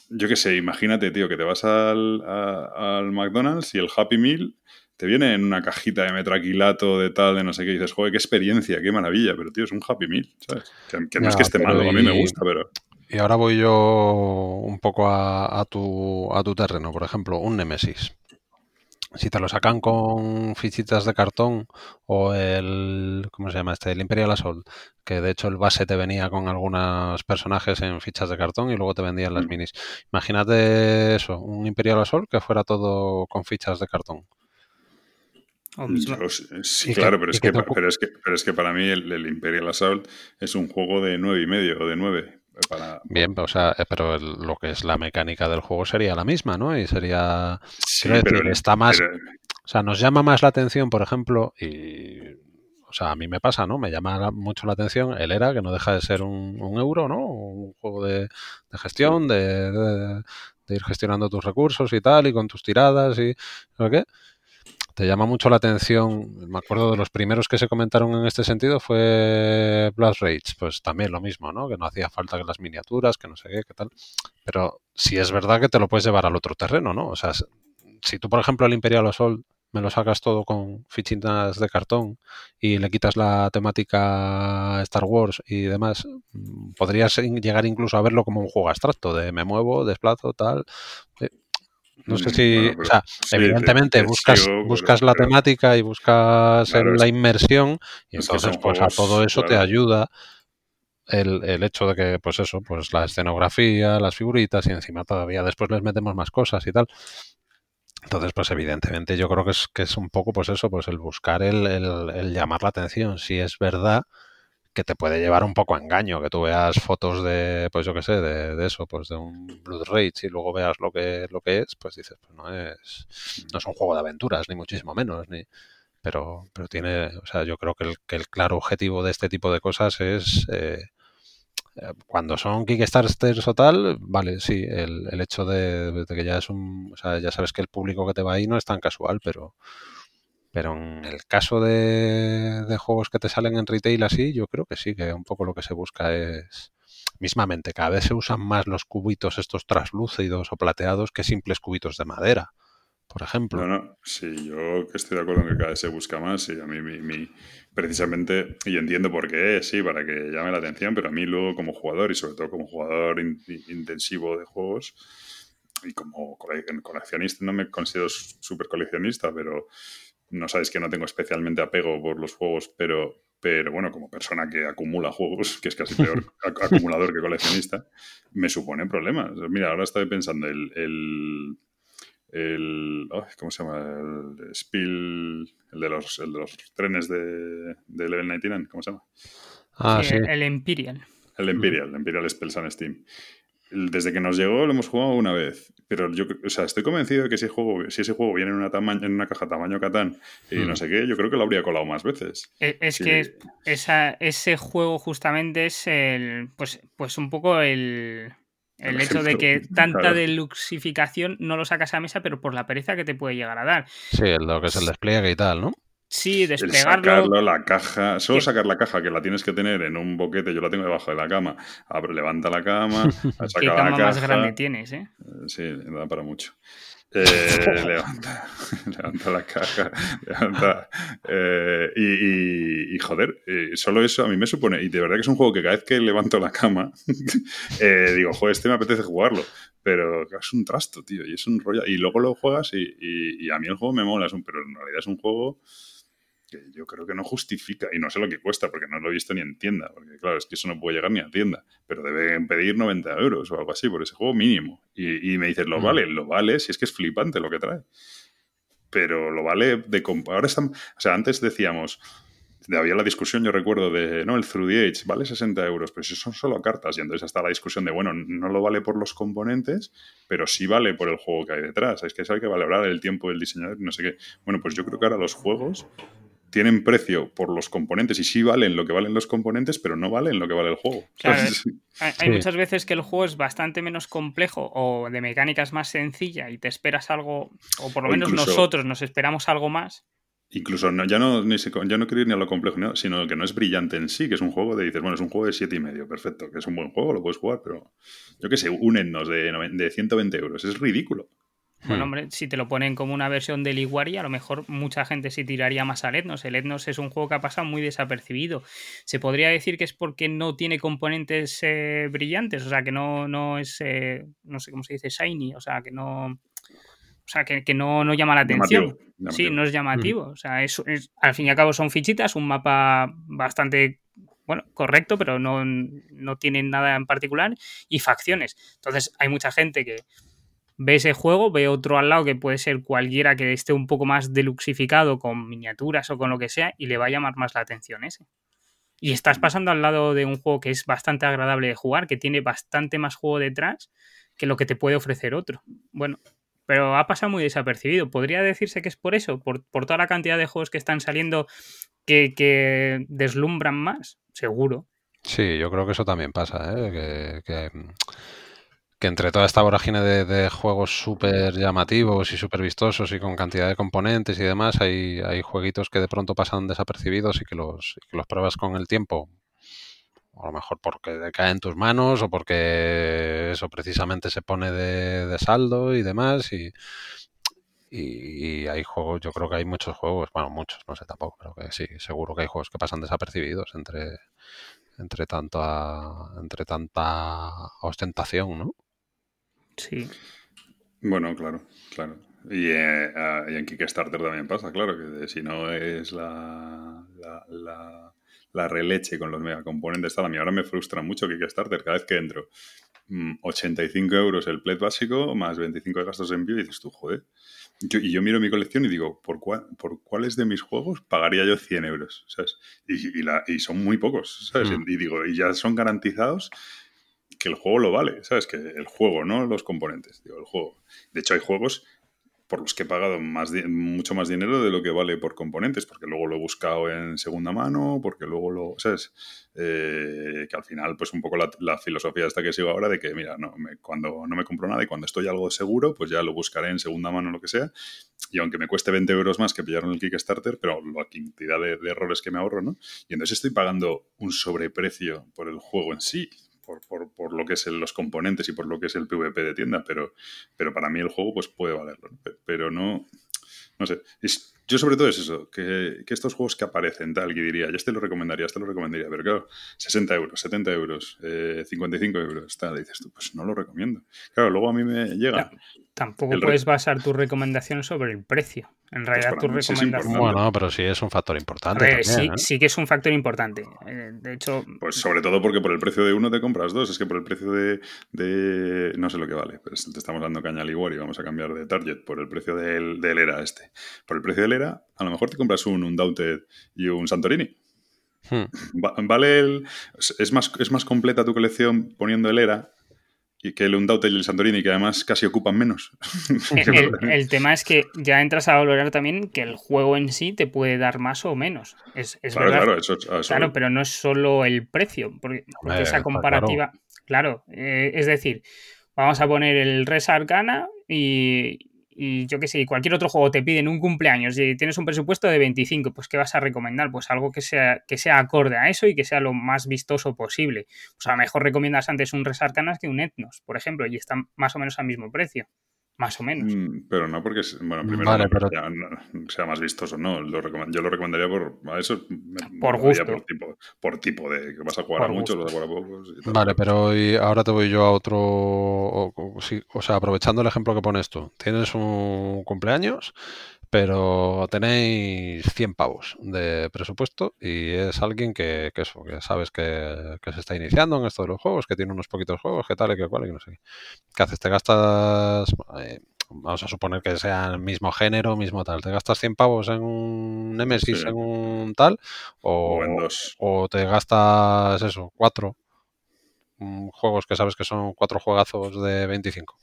Yo qué sé, imagínate, tío, que te vas al, al McDonald's y el Happy Meal te viene en una cajita de metraquilato de tal, de no sé qué, y dices, joder, qué experiencia, qué maravilla, pero tío, es un Happy Meal, ¿sabes? Que, no es que esté malo, a mí me gusta, pero... Y ahora voy yo un poco a, tu, a tu terreno, por ejemplo, un Nemesis. Si te lo sacan con fichitas de cartón o el, ¿cómo se llama este? El Imperial Assault, que de hecho el base te venía con algunos personajes en fichas de cartón y luego te vendían las mm. minis. Imagínate eso, un Imperial Assault que fuera todo con fichas de cartón. sí, claro, pero, es que, pero, es que, pero es que para mí el, el, Imperial Assault es un juego de nueve y medio o de nueve. Bien, o sea, eh, pero lo que es la mecánica del juego sería la misma, ¿no? Y sería... pero, está más... O sea, nos llama más la atención, por ejemplo, y... O sea, a mí me pasa, ¿no? Me llama mucho la atención el ERA, que no deja de ser un, euro, ¿no? Un juego de, gestión, de, de, ir gestionando tus recursos y tal, y con tus tiradas y... ¿lo qué? Te llama mucho la atención, me acuerdo de los primeros que se comentaron en este sentido fue Blast Rage, pues también lo mismo, ¿no? Que no hacía falta que las miniaturas, que no sé qué, qué tal. Pero si es verdad que te lo puedes llevar al otro terreno, ¿no? O sea, si tú, por ejemplo, el Imperial Assault me lo sacas todo con fichitas de cartón y le quitas la temática Star Wars y demás, mm, podrías llegar incluso a verlo como un juego abstracto de me muevo, desplazo, tal. No sé mm, si, o sea, evidentemente buscas, buscas la temática y buscas la inmersión y entonces pues a todo eso te ayuda el, el, hecho de que, pues eso, pues la escenografía, las figuritas y encima todavía después les metemos más cosas y tal. Entonces, pues evidentemente yo creo que es, que es un poco, pues eso, pues el buscar el, el, llamar la atención. Si es verdad que te puede llevar un poco a engaño, que tú veas fotos de, pues yo qué sé, de, de, eso, pues de un Blood Rage y luego veas lo que, lo que es, pues dices, pues no es, no es un juego de aventuras, ni muchísimo menos, ni, pero, pero tiene, o sea, yo creo que el, que el claro objetivo de este tipo de cosas es eh, eh, cuando son Kickstarters o tal, vale, sí, el, el hecho de, que ya es un, o sea, ya sabes que el público que te va ahí no es tan casual, pero, pero en el caso de, juegos que te salen en retail así, yo creo que sí, que un poco lo que se busca es, mismamente, cada vez se usan más los cubitos estos traslúcidos o plateados que simples cubitos de madera por ejemplo. No, sí, yo estoy de acuerdo en que cada vez se busca más y a mí mi, precisamente, y entiendo por qué, sí, para que llame la atención, pero a mí luego como jugador y sobre todo como jugador intensivo de juegos y como coleccionista, no me considero súper coleccionista, pero no sabes que no tengo especialmente apego por los juegos, pero, pero bueno, como persona que acumula juegos, que es casi peor acumulador que coleccionista, me supone problemas. Mira, ahora estoy pensando, el el ¿cómo se llama? el Spiel el de los, el de los trenes de, de Level 99 ¿cómo se llama? Ah, sí, el Imperial el Imperial, el Imperial Spells and Steam desde que nos llegó lo hemos jugado una vez, pero yo o sea, estoy convencido de que si, juego, si ese juego viene en una, en una caja tamaño Catán y no hmm. sé qué, yo creo que lo habría colado más veces. E, es, que esa, ese juego justamente es el, pues, pues un poco el, el hecho de que tanta deluxificación no lo sacas a mesa, pero por la pereza que te puede llegar a dar. Sí, lo que es el despliegue y tal, ¿no? Sí, desplegarlo. sacarlo, la caja. Solo sacar la caja, que la tienes que tener en un boquete, yo la tengo debajo de la cama. Abre, levanta la cama, saca ¿Qué cama más grande tienes, eh? eh sí, da para mucho. Eh, levanta, levanta la caja, levanta. Eh, y, joder, eh, solo eso a mí me supone. Y de verdad que es un juego que cada vez que levanto la cama, digo, joder, este me apetece jugarlo. Pero es un trasto, tío, y es un rollo. Y luego lo juegas y, y a mí el juego me mola, pero en realidad es un juego que yo creo que no justifica, y no sé lo que cuesta, porque no lo he visto ni en tienda, porque claro, es que eso no puede llegar ni a tienda, pero deben pedir 90 euros o algo así por ese juego mínimo. Y, me dices, lo mm. vale, lo vale, si es que es flipante lo que trae. Pero lo vale de... Ahora están, o sea, antes decíamos, había la discusión, yo recuerdo, de, no, el Through the Age vale 60 euros, pero si son solo cartas, y entonces está la discusión de, bueno, no lo vale por los componentes, pero sí vale por el juego que hay detrás. Es que eso hay que valorar el tiempo del diseñador y no sé qué. Bueno, pues yo creo que ahora los juegos tienen precio por los componentes y sí valen lo que valen los componentes, pero no valen lo que vale el juego. hay, muchas veces que el juego es bastante menos complejo o de mecánicas más sencilla y te esperas algo, o por lo menos nosotros nos esperamos algo más. Incluso no, ya, no, ni ya no quiero ir ni a lo complejo, sino que no es brillante en sí, que es un juego de, dices, bueno, es un juego de siete y medio, perfecto, que es un buen juego, lo puedes jugar, pero yo qué sé, un Etnos de, de 120 euros, es ridículo. Bueno, hmm. hombre, si te lo ponen como una versión de Liguari, a lo mejor mucha gente se tiraría más al Etnos. El Etnos es un juego que ha pasado muy desapercibido. Se podría decir que es porque no tiene componentes eh, brillantes, o sea, que no, no es, eh, no sé cómo se dice, shiny, o sea, que no... O sea, que, no, no, llama la atención. Sí, no es llamativo. O sea, es, al fin y al cabo son fichitas, un mapa bastante bueno, correcto, pero no, no tienen nada en particular, y facciones. Entonces, hay mucha gente que ve ese juego, ve otro al lado que puede ser cualquiera que esté un poco más deluxificado con miniaturas o con lo que sea y le va a llamar más la atención ese. Y estás pasando al lado de un juego que es bastante agradable de jugar, que tiene bastante más juego detrás que lo que te puede ofrecer otro. Bueno, pero ha pasado muy desapercibido. ¿Podría decirse que es por eso? ¿Por, toda la cantidad de juegos que están saliendo que, deslumbran más? Seguro. Sí, yo creo que eso también pasa, ¿eh? que que entre toda esta vorágine de, juegos súper llamativos y súper vistosos y con cantidad de componentes y demás, hay, hay jueguitos que de pronto pasan desapercibidos y que los, los pruebas con el tiempo. A lo mejor porque cae en tus manos o porque eso precisamente se pone de, saldo y demás. Y, y, hay juegos, yo creo que hay muchos juegos, bueno, muchos, no sé tampoco, pero que sí, seguro que hay juegos que pasan desapercibidos entre, entre tanta, entre tanta ostentación, ¿no? Sí. Bueno, claro, claro. Y, eh, y, en Kickstarter también pasa, claro, que si no es la, la, la, releche con los megacomponentes, tal, a mí ahora me frustra mucho Kickstarter cada vez que entro. 85 mm, euros el plate básico más 25 de gastos de envío y dices tú, joder, y yo miro mi colección y digo, ¿por, ¿por cuáles de mis juegos pagaría yo 100 euros? ¿sabes? Y, la, y son muy pocos, ¿sabes? Mm. Y digo, y ya son garantizados que el juego lo vale, ¿sabes? Que el juego, no los componentes, digo, el juego. De hecho, hay juegos por los que he pagado más mucho más dinero de lo que vale por componentes, porque luego lo he buscado en segunda mano, porque luego lo, ¿sabes? Eh, que al final, pues un poco la, filosofía esta que sigo ahora de que, mira, no, cuando no me compro nada y cuando estoy algo seguro, pues ya lo buscaré en segunda mano lo que sea, y aunque me cueste 20 euros más que pillaron el Kickstarter, pero la cantidad de errores que me ahorro, ¿no? Y entonces estoy pagando un sobreprecio por el juego en sí, por, lo que es los componentes y por lo que es el PvP de tienda, pero, pero para mí el juego pues puede valerlo. Pero no, no sé. Yo sobre todo es eso, que, que, estos juegos que aparecen, tal, que diría, ya este lo recomendaría, este lo recomendaría, pero claro, 60 euros, 70 euros, 55 eh, euros, tal, dices tú, pues no lo recomiendo. Claro, luego a mí me llega... tampoco puedes basar tu recomendación sobre el precio. En pues realidad tu recomendación... bueno, pero sí es un factor importante. sí, ¿eh? sí que es un factor importante. Eh, de hecho... Pues sobre todo porque por el precio de uno te compras dos. Es que por el precio de... de no sé lo que vale. Pues te estamos dando caña al igual y vamos a cambiar de target. Por el precio del, del ERA este. Por el precio del ERA, a lo mejor te compras un Undaunted y un Santorini. Hmm. Vale el, es, más, es más completa tu colección poniendo el ERA y que el Undaunted y el Santorini, que además casi ocupan menos. el, tema es que ya entras a valorar también que el juego en sí te puede dar más o menos. Es, claro, verdad. Claro, eso, claro, pero no es solo el precio, porque, esa comparativa, claro, eh, es decir, vamos a poner el Res Arcana y, y yo qué sé, cualquier otro juego te piden un cumpleaños y tienes un presupuesto de 25, pues ¿qué vas a recomendar? Pues algo que sea, que sea acorde a eso y que sea lo más vistoso posible. Pues a lo mejor recomiendas antes un Resarcanas que un Etnos, por ejemplo, y están más o menos al mismo precio. Más o menos. Mm, pero no porque, bueno, primero sea, más vistoso, no. yo lo recomendaría por eso. Por gusto. Por tipo, de que vas a jugar a muchos, vas a jugar a pocos. vale, pero ahora te voy yo a otro. O, sea, aprovechando el ejemplo que pones tú. Tienes un cumpleaños, pero tenéis 100 pavos de presupuesto y es alguien que, que eso, que sabes que, se está iniciando en esto de los juegos, que tiene unos poquitos juegos, que tal y que cual y que no sé qué. ¿Qué haces? Te gastas eh, vamos a suponer que sea el mismo género, mismo tal. ¿Te gastas 100 pavos en un Nemesis, en un tal? O, en dos. o te gastas eso, cuatro mm, juegos que sabes que son cuatro juegazos de 25.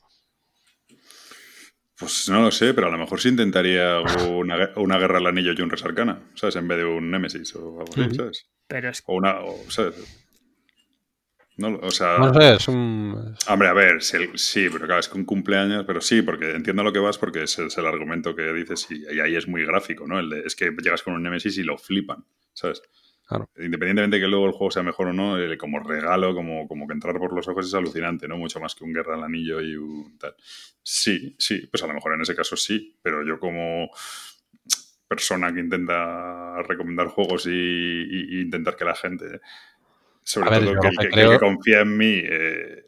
Pues no lo sé, pero a lo mejor sí intentaría una, una guerra al anillo y un resarcana, ¿sabes? En vez de un Nemesis o algo así, ¿sabes? Pero es... O una, ¿sabes? No, o sea, no sé, es un... Hombre, a ver, sí, pero claro, es que un cumpleaños, pero sí, porque entiendo lo que vas porque es, el argumento que dices y, ahí es muy gráfico, ¿no? El de, es que llegas con un Nemesis y lo flipan, ¿sabes? Claro. Independientemente de que luego el juego sea mejor o no, como regalo, como, como que entrar por los ojos es alucinante, ¿no? Mucho más que un Guerra al Anillo y un tal. Sí, sí, pues a lo mejor en ese caso sí, pero yo como persona que intenta recomendar juegos y intentar que la gente sobre todo que, el que, confía en mí, eh,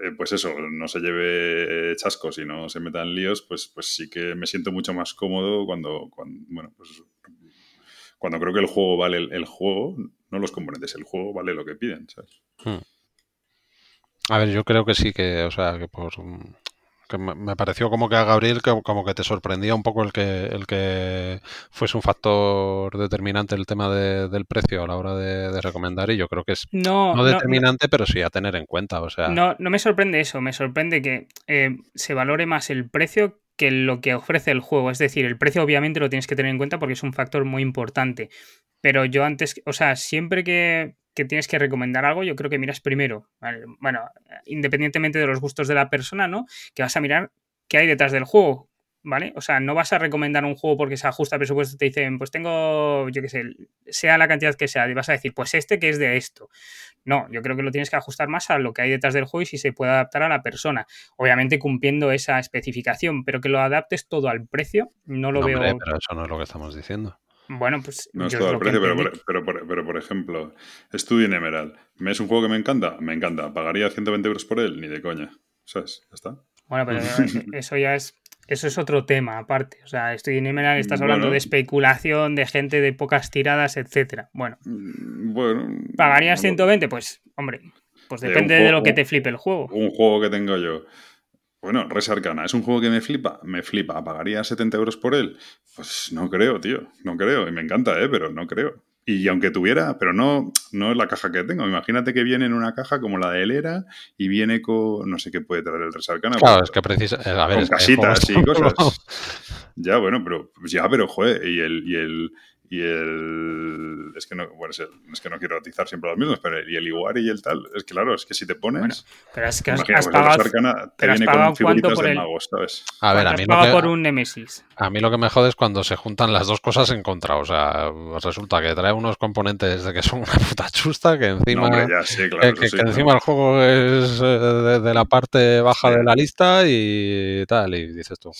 eh, pues eso, no se lleve chascos y no se meta en líos, pues, pues sí que me siento mucho más cómodo cuando, bueno, pues cuando creo que el juego vale el, juego, no los componentes, el juego vale lo que piden, ¿sabes? Hmm. A ver, yo creo que sí que, o sea, que por me pareció como que a Gabriel como que te sorprendía un poco el que el que fuese un factor determinante el tema del precio a la hora de, recomendar y yo creo que es no, determinante pero sí a tener en cuenta o sea no no me sorprende eso me sorprende que eh, se valore más el precio que lo que ofrece el juego. Es decir el precio obviamente lo tienes que tener en cuenta porque es un factor muy importante. Pero yo antes o sea siempre que que tienes que recomendar algo, yo creo que miras primero, bueno, independientemente de los gustos de la persona, ¿no? Que vas a mirar qué hay detrás del juego, ¿vale? O sea, no vas a recomendar un juego porque se ajusta a presupuesto y te dicen, pues tengo, yo qué sé, sea la cantidad que sea, y vas a decir, pues este que es de esto. No, yo creo que lo tienes que ajustar más a lo que hay detrás del juego y si se puede adaptar a la persona. Obviamente cumpliendo esa especificación, pero que lo adaptes todo al precio, no lo veo. pero eso no es lo que estamos diciendo. Bueno, pues. No es todo al precio, pero por, pero, por, ejemplo, Studio Emerald. ¿Es un juego que me encanta? Me encanta. ¿Pagaría 120 euros por él? Ni de coña. ¿Sabes? Ya está. Bueno, pero eso ya es eso es otro tema aparte. O sea, estoy en Emerald, estás hablando de especulación, de gente de pocas tiradas, etcétera. Bueno. Mm, bueno. ¿Pagarías 120? Pues, hombre, pues eh, depende de, lo que te flipe el juego. Un juego que tengo yo. Bueno, Res Arcana, ¿es un juego que me flipa? Me flipa. ¿Pagaría 70 euros por él? Pues no creo, tío. No creo. Y me encanta, ¿eh? Pero no creo. Y aunque tuviera, pero no, no es la caja que tengo. Imagínate que viene en una caja como la de Elera y viene con, no sé qué puede traer el Resarcana. Claro, es que precisa, eh, a ver, con casitas y cosas. ya, bueno, pero ya, pero joder, y el, y el, y el es que no bueno, es, que no quiero atizar siempre los mismos pero y el igual y el tal es que claro es que si te pones pero es que has, has pagado, te viene con figuritas de magos sabes a ver a mí lo que, por un Nemesis. a mí lo que me jode es cuando se juntan las dos cosas en contra o sea resulta que trae unos componentes de que son una puta chusta que encima que, encima el juego es eh, de, la parte baja de la lista y tal y dices tú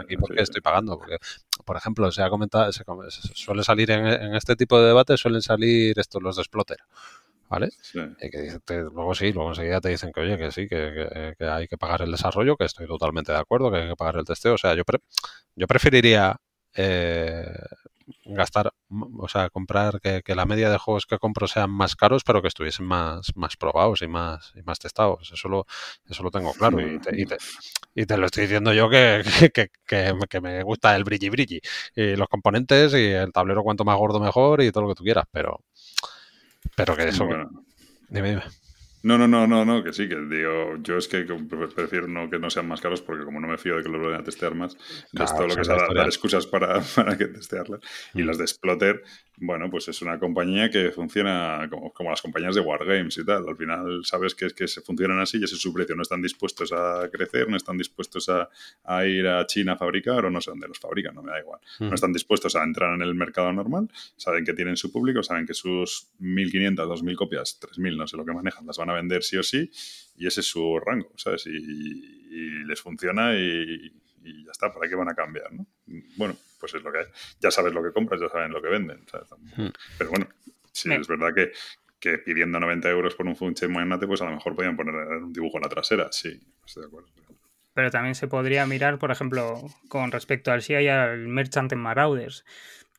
aquí porque estoy pagando porque por ejemplo se ha comentado se, suele salir en, este tipo de debates, suelen salir estos los de Splotter. ¿Vale? que luego sí, luego enseguida te dicen que oye, que sí, que, hay que pagar el desarrollo, que estoy totalmente de acuerdo, que hay que pagar el testeo. O sea, yo, yo preferiría eh, gastar, o sea, comprar que, la media de juegos que compro sean más caros, pero que estuviesen más, más probados y más, y más testados. Eso lo, eso lo tengo claro. Y, te, lo estoy diciendo yo que, que, me gusta el brilli brilli. Y los componentes y el tablero cuanto más gordo mejor y todo lo que tú quieras, pero, pero que eso... Dime, dime. No, no, no, no, no, que sí, que digo, yo es que prefiero no que no sean más caros porque como no me fío de que los vayan a testear más, es todo lo que es dar, excusas para, para que testearlas. Y mm. las de Splotter, bueno, pues es una compañía que funciona como, como, las compañías de Wargames y tal. Al final sabes que es que se funcionan así y ese es su precio. No están dispuestos a crecer, no están dispuestos a, a ir a China a fabricar o no sé dónde los fabrican, no me da igual. No mm. están dispuestos a entrar en el mercado normal, saben que tienen su público, saben que sus 1.500, 2.000 copias, 3.000, no sé lo que manejan, las van a vender sí o sí, y ese es su rango, ¿sabes? Y, les funciona y, ya está, ¿para qué van a cambiar? ¿no? Bueno, pues es lo que hay. Ya sabes lo que compras, ya saben lo que venden. Hmm. Pero bueno, sí, es verdad que, que pidiendo 90 euros por un funche magnate, pues a lo mejor podían poner un dibujo en la trasera, sí, estoy de acuerdo. Pero también se podría mirar, por ejemplo, con respecto al SIA y al Merchant en Marauders.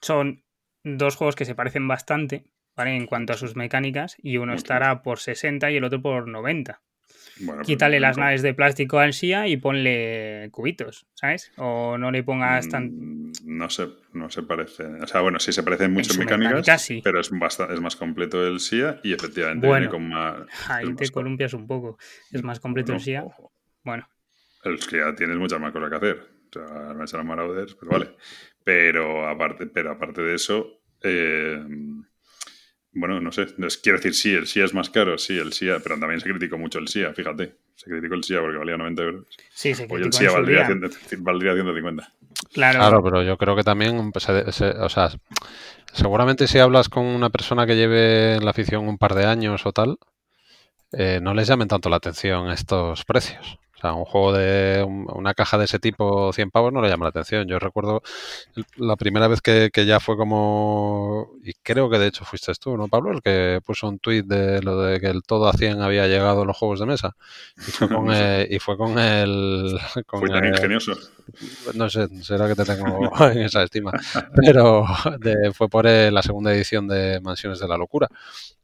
Son dos juegos que se parecen bastante, en cuanto a sus mecánicas, y uno estará por 60 y el otro por 90. Bueno, pues Quítale las naves de plástico al SIA y ponle cubitos, ¿sabes? O no le pongas tan... Mm, no se, no se parece. O sea, bueno, sí se parecen mucho en, mecánicas, pero es, bastante, es más completo el SIA y efectivamente viene con más... Ahí te columpias un poco. Es más completo el SIA. Bueno. El SIA tienes muchas más cosas que hacer. O sea, Marauders, pero vale. Pero aparte, pero aparte de eso... Eh, bueno, no sé, quiero decir, sí, el SIA es más caro, sí, el SIA, pero también se criticó mucho el SIA, fíjate. Se criticó el SIA porque valía 90 euros. Sí, se criticó Hoy el SIA valdría, 150. Claro. claro, pero yo creo que también, pues, o sea, seguramente si hablas con una persona que lleve en la afición un par de años o tal, eh, no les llamen tanto la atención estos precios. O sea, un juego de una caja de ese tipo, 100 pavos, no le llama la atención. Yo recuerdo la primera vez que, ya fue como, y creo que de hecho fuiste tú, ¿no, Pablo? El que puso un tuit de lo de que el todo a 100 había llegado a los juegos de mesa. Y fue con, el, y fue con el... Fue tan ingenioso. No sé, será que te tengo en esa estima. Pero fue por la segunda edición de Mansiones de la Locura.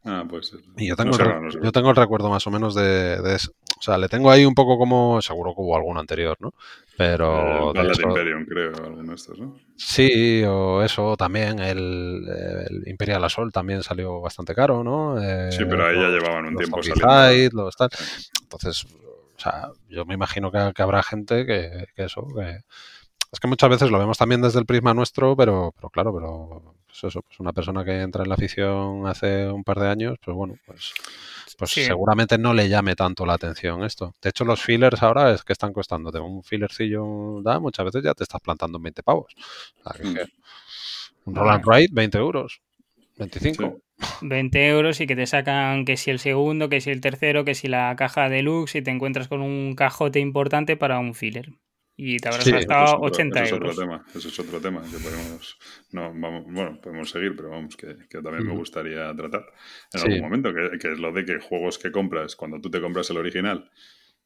Ah, pues. Y yo tengo, el, yo tengo el recuerdo más o menos de, de, eso. O sea, le tengo ahí un poco como. Seguro que hubo alguno anterior, ¿no? Pero. El de Imperium, creo, alguno de estos, ¿no? Sí, o eso también. El, el Imperial Assault también salió bastante caro, ¿no? sí, pero ahí ya llevaban un tiempo saliendo. Los tal. Entonces, o sea, yo me imagino que, que habrá gente que, que eso, que. Es que muchas veces lo vemos también desde el prisma nuestro, pero, pero claro, pero pues eso, pues una persona que entra en la afición hace un par de años, pues bueno, pues, pues seguramente no le llame tanto la atención esto. De hecho, los fillers ahora es que están costándote un fillercillo, da, muchas veces ya te estás plantando en 20 pavos. Mm. un Roland Wright, 20 euros, 25. 20 euros y que te sacan que si el segundo, que si el tercero, que si la caja deluxe y te encuentras con un cajote importante para un filler. Y te habrás gastado 80 eso euros. Es otro tema, eso es otro tema que podemos, no, vamos, bueno, podemos seguir, pero vamos, que, que también me gustaría tratar en algún momento, que, que, es lo de que juegos que compras, cuando tú te compras el original,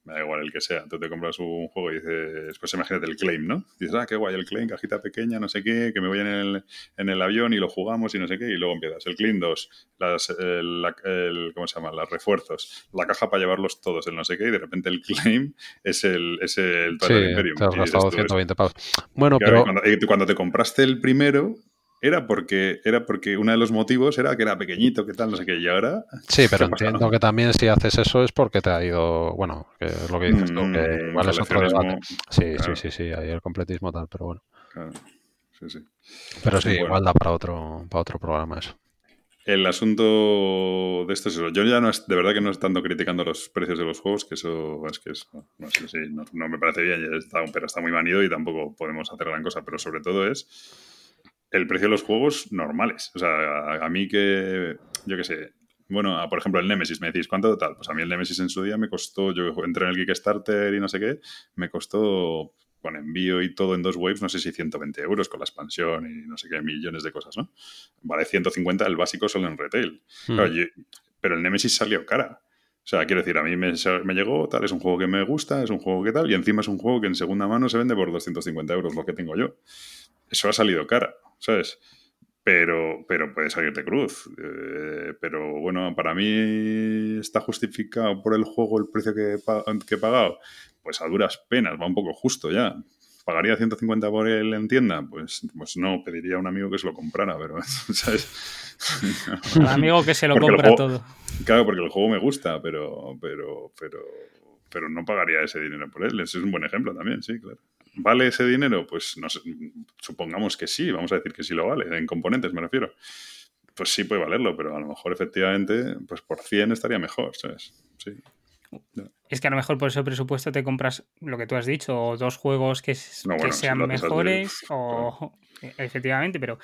me da igual el que sea. Tú te compras un juego y dices, pues imagínate el claim, ¿no? Dices, ah, qué guay el claim, cajita pequeña, no sé qué, que me voy en el, en el avión y lo jugamos y no sé qué, y luego empiezas. El claim 2, las, el, ¿cómo se llama? Los refuerzos, la caja para llevarlos todos, el no sé qué, y de repente el claim es el, es el sí, Imperium. Te has gastado 120 pavos. Bueno, pero... Cuando, cuando te compraste el primero, era porque, era porque uno de los motivos era que era pequeñito, que tal, no sé qué, y ahora... Sí, pero entiendo que también si haces eso es porque te ha ido, bueno, que es lo que dices tú, que mm, igual es otro debate. Sí, sí, sí, sí, hay el completismo tal, pero bueno. Claro. Sí, sí. Pero sí, igual da para otro, para otro programa eso. El asunto de esto es eso. Yo ya no es, de verdad que no estando criticando los precios de los juegos, que eso es que es, no, sé, sí, no, me parece bien, está, pero está muy manido y tampoco podemos hacer gran cosa. Pero sobre todo es el precio de los juegos normales. O sea, a, mí que, yo qué sé, bueno, por ejemplo, el Nemesis, me decís, ¿cuánto total? Pues a mí el Nemesis en su día me costó, yo entré en el Kickstarter y no sé qué, me costó con envío y todo en dos waves, no sé si 120 euros con la expansión y no sé qué, millones de cosas, ¿no? Vale 150 el básico solo en retail. Hmm. pero el Nemesis salió cara. O sea, quiero decir, a mí me, me, llegó, tal, es un juego que me gusta, es un juego que tal, y encima es un juego que en segunda mano se vende por 250 euros, lo que tengo yo. Eso ha salido cara. ¿Sabes? Pero, pero puede salir de cruz. Eh, pero bueno, para mí está justificado por el juego el precio que, que he pagado. Pues a duras penas, va un poco justo ya. ¿Pagaría 150 por él en tienda? Pues, pues no, pediría a un amigo que se lo comprara, pero, ¿sabes? Un amigo que se lo compra todo. Claro, porque el juego me gusta, pero, pero, pero, pero no pagaría ese dinero por él. Ese es un buen ejemplo también, sí, claro. ¿Vale ese dinero? Pues no supongamos que sí, vamos a decir que sí lo vale, en componentes me refiero. Pues sí puede valerlo, pero a lo mejor efectivamente, pues por 100 estaría mejor, ¿sabes? Sí. Es que a lo mejor por ese presupuesto te compras lo que tú has dicho, o dos juegos que, sean mejores, o efectivamente, pero,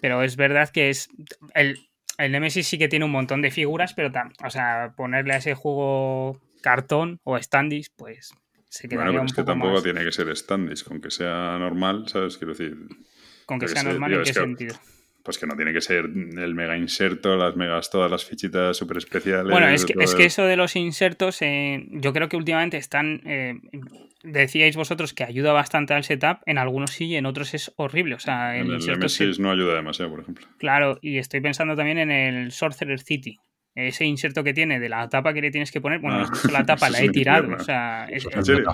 pero es verdad que es el, el Nemesis sí que tiene un montón de figuras, pero o sea, ponerle a ese juego cartón o standis, pues bueno, pero es que tampoco tiene que ser standis, con que sea normal, ¿sabes? Quiero decir. ¿Con que sea normal en qué sentido? Pues que no tiene que ser el mega inserto, las megas, todas las fichitas súper especiales. Bueno, es que, es que, eso de los insertos, eh, yo creo que últimamente están. Eh, decíais vosotros que ayuda bastante al setup, en algunos sí y en otros es horrible. O sea, el, el M6 no ayuda demasiado, por ejemplo. Claro, y estoy pensando también en el Sorcerer City ese inserto que tiene de la tapa que le tienes que poner, bueno, ah, la tapa la he tirado, o sea, es,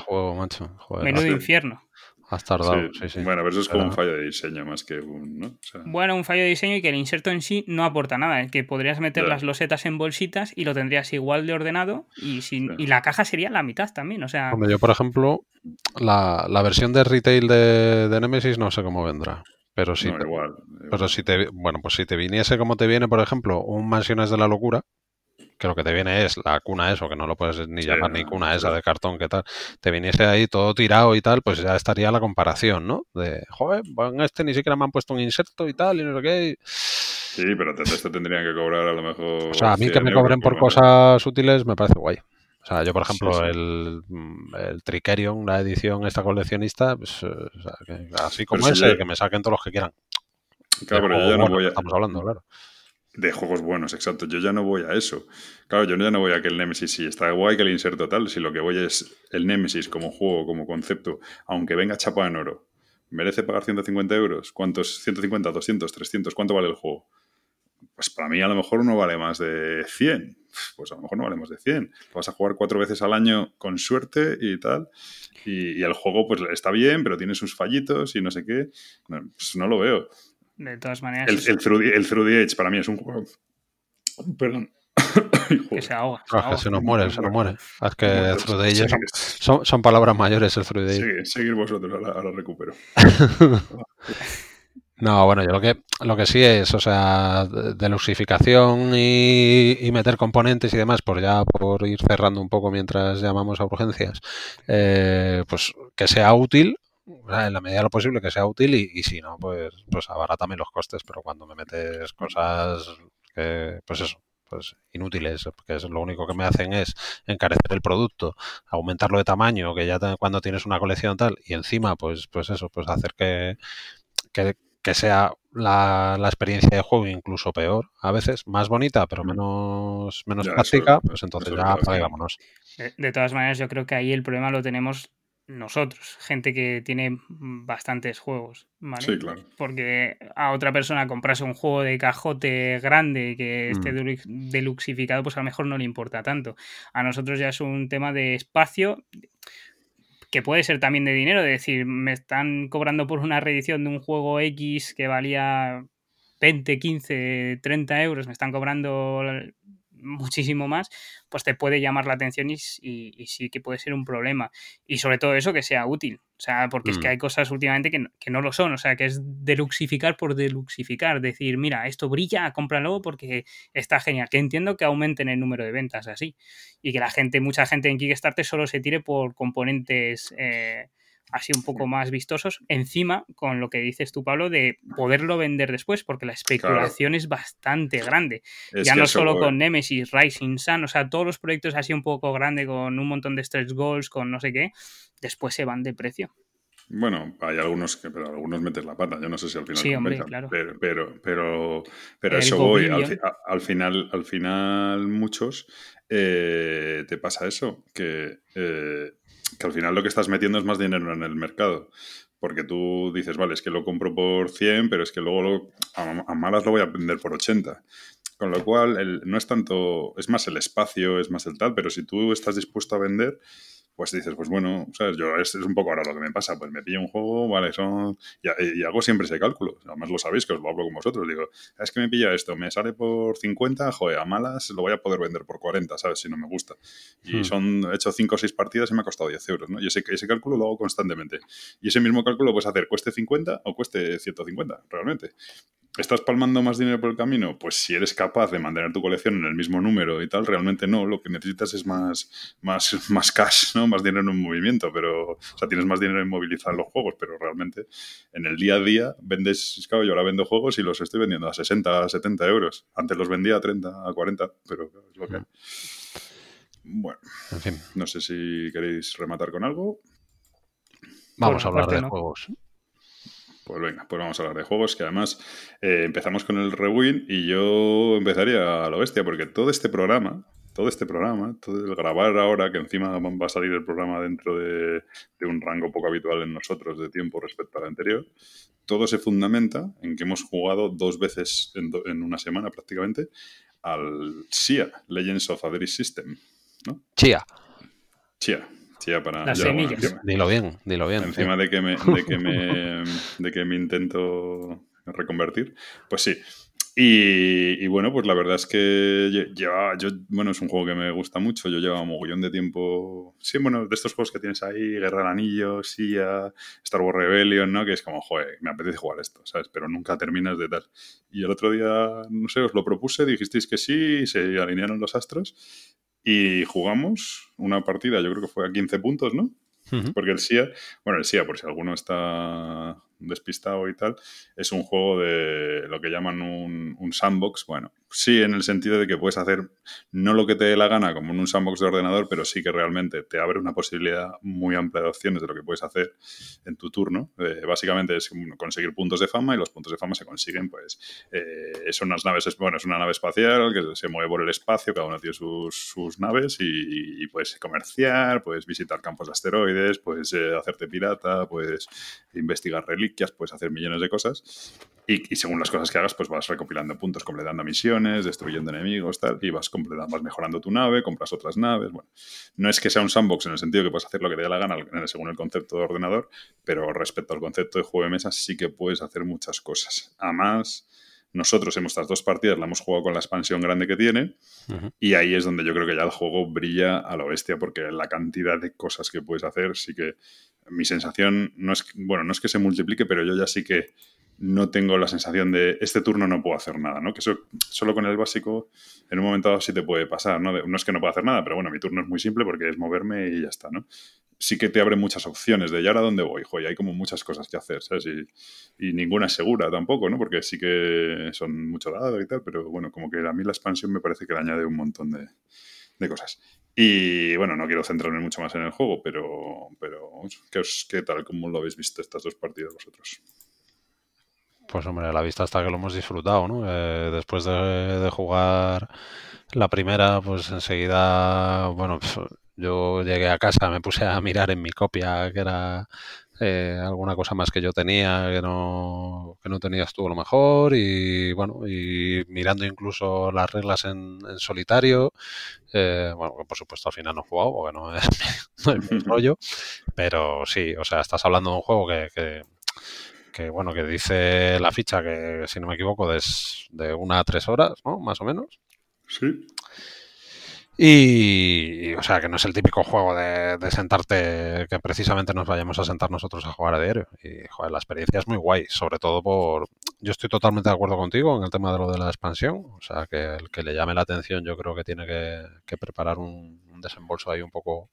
juego, macho. menudo infierno. Has tardado, sí, sí. Bueno, pero eso es como un fallo de diseño más que un. ¿no? Bueno, un fallo de diseño y que el inserto en sí no aporta nada. Es que podrías meter las losetas en bolsitas y lo tendrías igual de ordenado y, sin, y la caja sería la mitad también. O sea. yo, por ejemplo, la, la versión de retail de, de Nemesis no sé cómo vendrá. Pero si, te, pero si te, bueno, pues si te viniese como te viene, por ejemplo, un Mansiones de la Locura, que lo que te viene es la cuna eso, que no lo puedes ni llamar ni cuna esa de cartón, que tal, te viniese ahí todo tirado y tal, pues ya estaría la comparación, ¿no? De, joder, en este ni siquiera me han puesto un inserto y tal, y no sé qué. Sí, pero te, te tendrían que cobrar a lo mejor. O sea, a mí que me cobren por cosas útiles me parece guay. O sea, yo, por ejemplo, El, el Tricerion, la edición esta coleccionista, pues, eh, así como ese, que me saquen todos los que quieran. Claro, pero yo ya no voy a... Estamos hablando, claro. De juegos buenos, exacto. Yo ya no voy a eso. Claro, yo ya no voy a que el Nemesis sí está guay que el inserto tal. Si lo que voy es el Nemesis como juego, como concepto, aunque venga chapa en oro, ¿merece pagar 150 euros? ¿Cuántos? ¿150, 200, 300? ¿Cuánto vale el juego? Pues para mí a lo mejor uno vale más de 100. Pues a lo mejor no vale más de 100. vas a jugar cuatro veces al año con suerte y tal. Y, el juego pues está bien, pero tiene sus fallitos y no sé qué. pues no lo veo. De todas maneras. El, el, through, the, el Through the Edge para mí es un juego. Perdón. que se ahoga. Se, ahoga. se nos muere, se nos muere. Es que Through the Edge son, son, palabras mayores el Through the Edge. Seguir, seguir vosotros, ahora, ahora recupero. No, bueno, yo lo que, lo que sí es, o sea, deluxificación y, y meter componentes y demás, por ya por ir cerrando un poco mientras llamamos a urgencias, eh, pues que sea útil, en la medida de lo posible que sea útil y, y si no, pues, pues abarátame los costes, pero cuando me metes cosas que, pues eso, pues inútiles, porque es lo único que me hacen es encarecer el producto, aumentarlo de tamaño, que ya cuando tienes una colección tal, y encima, pues, pues eso, pues hacer que, que, que sea la, la, experiencia de juego incluso peor, a veces más bonita, pero menos, menos ya, práctica, eso, pues entonces ya vámonos. De, de, todas maneras, yo creo que ahí el problema lo tenemos nosotros, gente que tiene bastantes juegos, ¿vale? Sí, claro. Porque a otra persona comprarse un juego de cajote grande que esté mm. deluxificado, pues a lo mejor no le importa tanto. A nosotros ya es un tema de espacio que puede ser también de dinero, de decir, me están cobrando por una reedición de un juego X que valía 20, 15, 30 euros, me están cobrando muchísimo más, pues te puede llamar la atención y, y, y, sí que puede ser un problema. Y sobre todo eso que sea útil. O sea, porque mm. es que hay cosas últimamente que no, que no, lo son. O sea, que es deluxificar por deluxificar. Decir, mira, esto brilla, cómpralo porque está genial. Que entiendo que aumenten el número de ventas así. Y que la gente, mucha gente en Kickstarter solo se tire por componentes. Eh, así un poco más vistosos, encima con lo que dices tú, Pablo, de poderlo vender después, porque la especulación claro. es bastante grande. Es ya no solo con Nemesis, Rising Sun, o sea, todos los proyectos así un poco grande, con un montón de stretch goals, con no sé qué, después se van de precio. Bueno, hay algunos que, pero algunos metes la pata. Yo no sé si al final. Sí, hombre, claro. Pero, pero, pero, pero eso voy. Al, al, final, al final, muchos eh, te pasa eso, que eh, que al final lo que estás metiendo es más dinero en el mercado. Porque tú dices, vale, es que lo compro por 100, pero es que luego lo, a, malas lo voy a vender por 80. Con lo cual, el, no es tanto, es más el espacio, es más el tal, pero si tú estás dispuesto a vender, pues dices, pues bueno, ¿sabes? Yo, es, es, un poco ahora lo que me pasa, pues me pillo un juego, vale, son... Y, y, hago siempre ese cálculo, además lo sabéis, que os lo hablo con vosotros, digo, es que me pilla esto, me sale por 50, joder, a malas lo voy a poder vender por 40, ¿sabes? Si no me gusta. Y hmm. son, he hecho 5 o 6 partidas y me ha costado 10 euros, ¿no? Y ese, ese cálculo lo hago constantemente. Y ese mismo cálculo lo puedes hacer, cueste 50 o cueste 150, realmente. ¿Estás palmando más dinero por el camino? Pues si eres capaz de mantener tu colección en el mismo número y tal, realmente no. Lo que necesitas es más, más, más cash, ¿no? Más dinero en movimiento, pero... O sea, tienes más dinero en movilizar los juegos, pero realmente en el día a día vendes... Claro, yo ahora vendo juegos y los estoy vendiendo a 60, a 70 euros. Antes los vendía a 30, a 40, pero es lo que hay. Bueno, en fin. no sé si queréis rematar con algo. Vamos bueno, a hablar de no. juegos. Pues venga, pues vamos a hablar de juegos, que además eh, empezamos con el Rewind y yo empezaría a lo bestia, porque todo este programa, todo este programa, todo el grabar ahora, que encima va a salir el programa dentro de, de un rango poco habitual en nosotros de tiempo respecto al anterior, todo se fundamenta en que hemos jugado dos veces en, do, en una semana prácticamente al SIA, Legends of Aderis System. ¿no? Chia. Chia, Chía para, Las semillas. Bueno, dilo bien, dilo bien. Encima sí. de, que me, de, que me, de que me intento reconvertir, pues sí. Y, y, bueno, pues la verdad es que lleva, yo, bueno, es un juego que me gusta mucho. Yo llevo un mogollón de tiempo. Sí, bueno, de estos juegos que tienes ahí, Guerra del Anillo, Sia, Star Wars Rebellion, ¿no? Que es como, joder, me apetece jugar esto, ¿sabes? Pero nunca terminas de tal. Y el otro día, no sé, os lo propuse, dijisteis que sí, se alinearon los astros. Y jugamos una partida, yo creo que fue a 15 puntos, ¿no? Uh -huh. Porque el SIA, bueno, el SIA, por si alguno está despistado y tal, es un juego de lo que llaman un, sandbox. Bueno, sí, en el sentido de que puedes hacer no lo que te dé la gana como en un sandbox de ordenador, pero sí que realmente te abre una posibilidad muy amplia de opciones de lo que puedes hacer en tu turno. Eh, básicamente es conseguir puntos de fama y los puntos de fama se consiguen, pues, eh, unas naves, bueno, es una nave espacial que se mueve por el espacio, cada uno tiene sus, sus naves y, y, puedes comerciar, puedes visitar campos de asteroides, puedes eh, hacerte pirata, puedes investigar reliquias puedes hacer millones de cosas. Y, según las cosas que hagas, pues vas recopilando puntos, completando misiones, destruyendo enemigos, tal, y vas, vas mejorando tu nave, compras otras naves. Bueno, no es que sea un sandbox en el sentido que puedes hacer lo que te dé la gana según el concepto de ordenador, pero respecto al concepto de juego de mesa sí que puedes hacer muchas cosas. Además, nosotros en nuestras dos partidas la hemos jugado con la expansión grande que tiene uh -huh. y ahí es donde yo creo que ya el juego brilla a lo bestia porque la cantidad de cosas que puedes hacer sí que mi sensación no es, bueno, no es que se multiplique, pero yo ya sí que no tengo la sensación de este turno no puedo hacer nada, ¿no? Que eso solo con el básico en un momento dado sí te puede pasar, ¿no? no es que no pueda hacer nada, pero bueno, mi turno es muy simple porque es moverme y ya está, ¿no? Sí que te abre muchas opciones de ¿y ahora dónde voy? Joder, hay como muchas cosas que hacer, ¿sabes? Y, ninguna es segura tampoco, ¿no? Porque sí que son mucho dado y tal, pero bueno, como que a mí la expansión me parece que le añade un montón de, de cosas. Y bueno, no quiero centrarme mucho más en el juego, pero, pero ¿qué, ¿qué tal? ¿Cómo lo habéis visto estas dos partidas vosotros? Pues hombre, la vista hasta que lo hemos disfrutado, ¿no? Eh, después de, jugar la primera, pues enseguida, bueno, pues, yo llegué a casa, me puse a mirar en mi copia que era eh, alguna cosa más que yo tenía que no, que no tenías tú a lo mejor y bueno, y mirando incluso las reglas en, solitario, eh, bueno, por supuesto al final no he jugado porque no es, no es mi rollo, pero sí, o sea, estás hablando de un juego que, que que bueno, que dice la ficha que, si no me equivoco, es de una a tres horas, ¿no? Más o menos. Sí. Y, o sea, que no es el típico juego de, sentarte, que precisamente nos vayamos a sentar nosotros a jugar a diario. Y, joder, la experiencia es muy guay, sobre todo por... Yo estoy totalmente de acuerdo contigo en el tema de lo de la expansión. O sea, que el que le llame la atención yo creo que tiene que, preparar un, desembolso ahí un poco...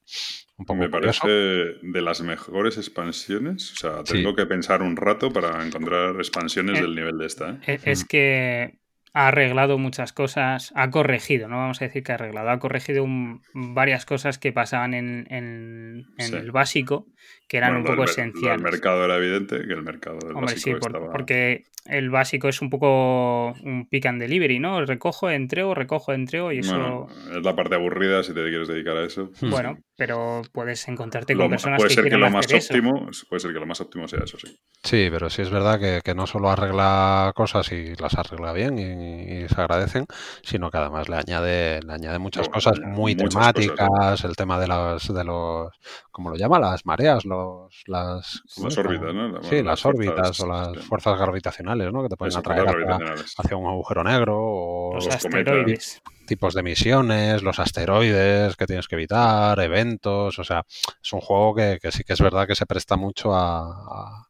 Un poco Me parece de las mejores expansiones. O sea, tengo que pensar un rato para encontrar expansiones eh, del nivel de esta. ¿eh? E, es que ha arreglado muchas cosas, ha corregido, no vamos a decir que ha arreglado, ha corregido varias cosas que pasaban en, en, el básico que eran un poco esenciales. El mercado era evidente que el mercado del Hombre, sí, porque el básico es un poco un pick and delivery, ¿no? Recojo, entrego, recojo, entrego y eso... es la parte aburrida si te quieres dedicar a eso. Bueno, pero puedes encontrarte con personas puede que ser que lo más óptimo, Puede ser que lo más óptimo sea eso, sí. Sí, pero sí es verdad que, no solo arregla cosas y las arregla bien y, se agradecen, sino que además le añade, le añade muchas cosas muy temáticas, el tema de, las, de los, ¿cómo lo llama? Las mareas, los las, órbitas, ¿no? sí, las, órbitas o las fuerzas gravitacionales, ¿no? Que te pueden atraer hacia, un agujero negro o los, asteroides. Tipos de misiones, los asteroides que tienes que evitar, eventos, o sea, es un juego que, sí que es verdad que se presta mucho a,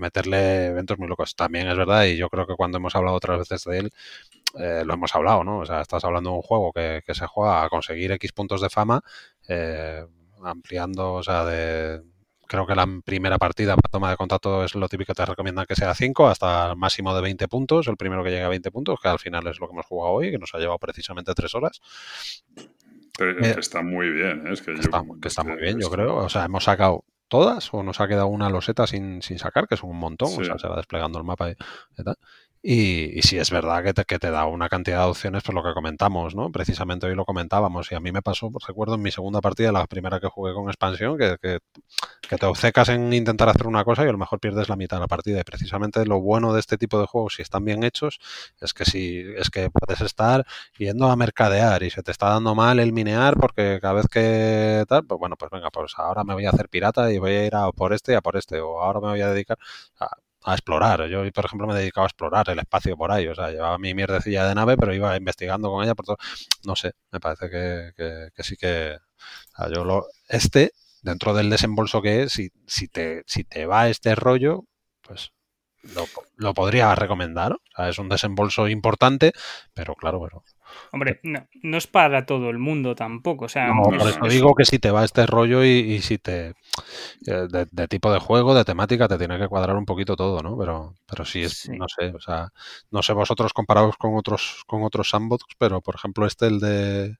meterle eventos muy locos. También es verdad, y yo creo que cuando hemos hablado otras veces de él, eh, lo hemos hablado, ¿no? O sea, estás hablando de un juego que, se juega a conseguir X puntos de fama, eh, ampliando, o sea, de, Creo que la primera partida para toma de contacto es lo típico que te recomiendan que sea 5, hasta el máximo de 20 puntos, el primero que llega a 20 puntos, que al final es lo que hemos jugado hoy, que nos ha llevado precisamente 3 horas. Eh, está muy bien, ¿eh? es que, está, que está muy bien, yo creo. O sea, hemos sacado todas o nos ha quedado una loseta sin, sin sacar, que son un montón, o sea, se va desplegando el mapa y, y tal. Y, y, sí es verdad que te, que te, da una cantidad de opciones por lo que comentamos, ¿no? Precisamente hoy lo comentábamos y a mí me pasó, recuerdo en mi segunda partida, la primera que jugué con expansión, que, que, te obcecas en intentar hacer una cosa y a lo mejor pierdes la mitad de la partida. Y precisamente lo bueno de este tipo de juegos, si están bien hechos, es que si es que puedes estar yendo a mercadear y se te está dando mal el minear porque cada vez que tal, pues bueno, pues venga, pues ahora me voy a hacer pirata y voy a ir a por este y a por este, o ahora me voy a dedicar a a explorar. Yo, por ejemplo, me dedicaba a explorar el espacio por ahí. O sea, llevaba mi mierdecilla de nave, pero iba investigando con ella por todo. No sé, me parece que, que, sí que... yo lo, este, dentro del desembolso que es, si, si, te, si te va este rollo, pues lo, lo podría recomendar. O sea, es un desembolso importante, pero claro, pero Hombre, no, no, es para todo el mundo tampoco. O sea, no, por eso digo que si te va este rollo y, si te. Eh, de, tipo de juego, de temática, te tiene que cuadrar un poquito todo, ¿no? Pero, pero sí es, no sé, o sea, no sé vosotros comparados con otros, con otros sandbox, pero por ejemplo, este, el de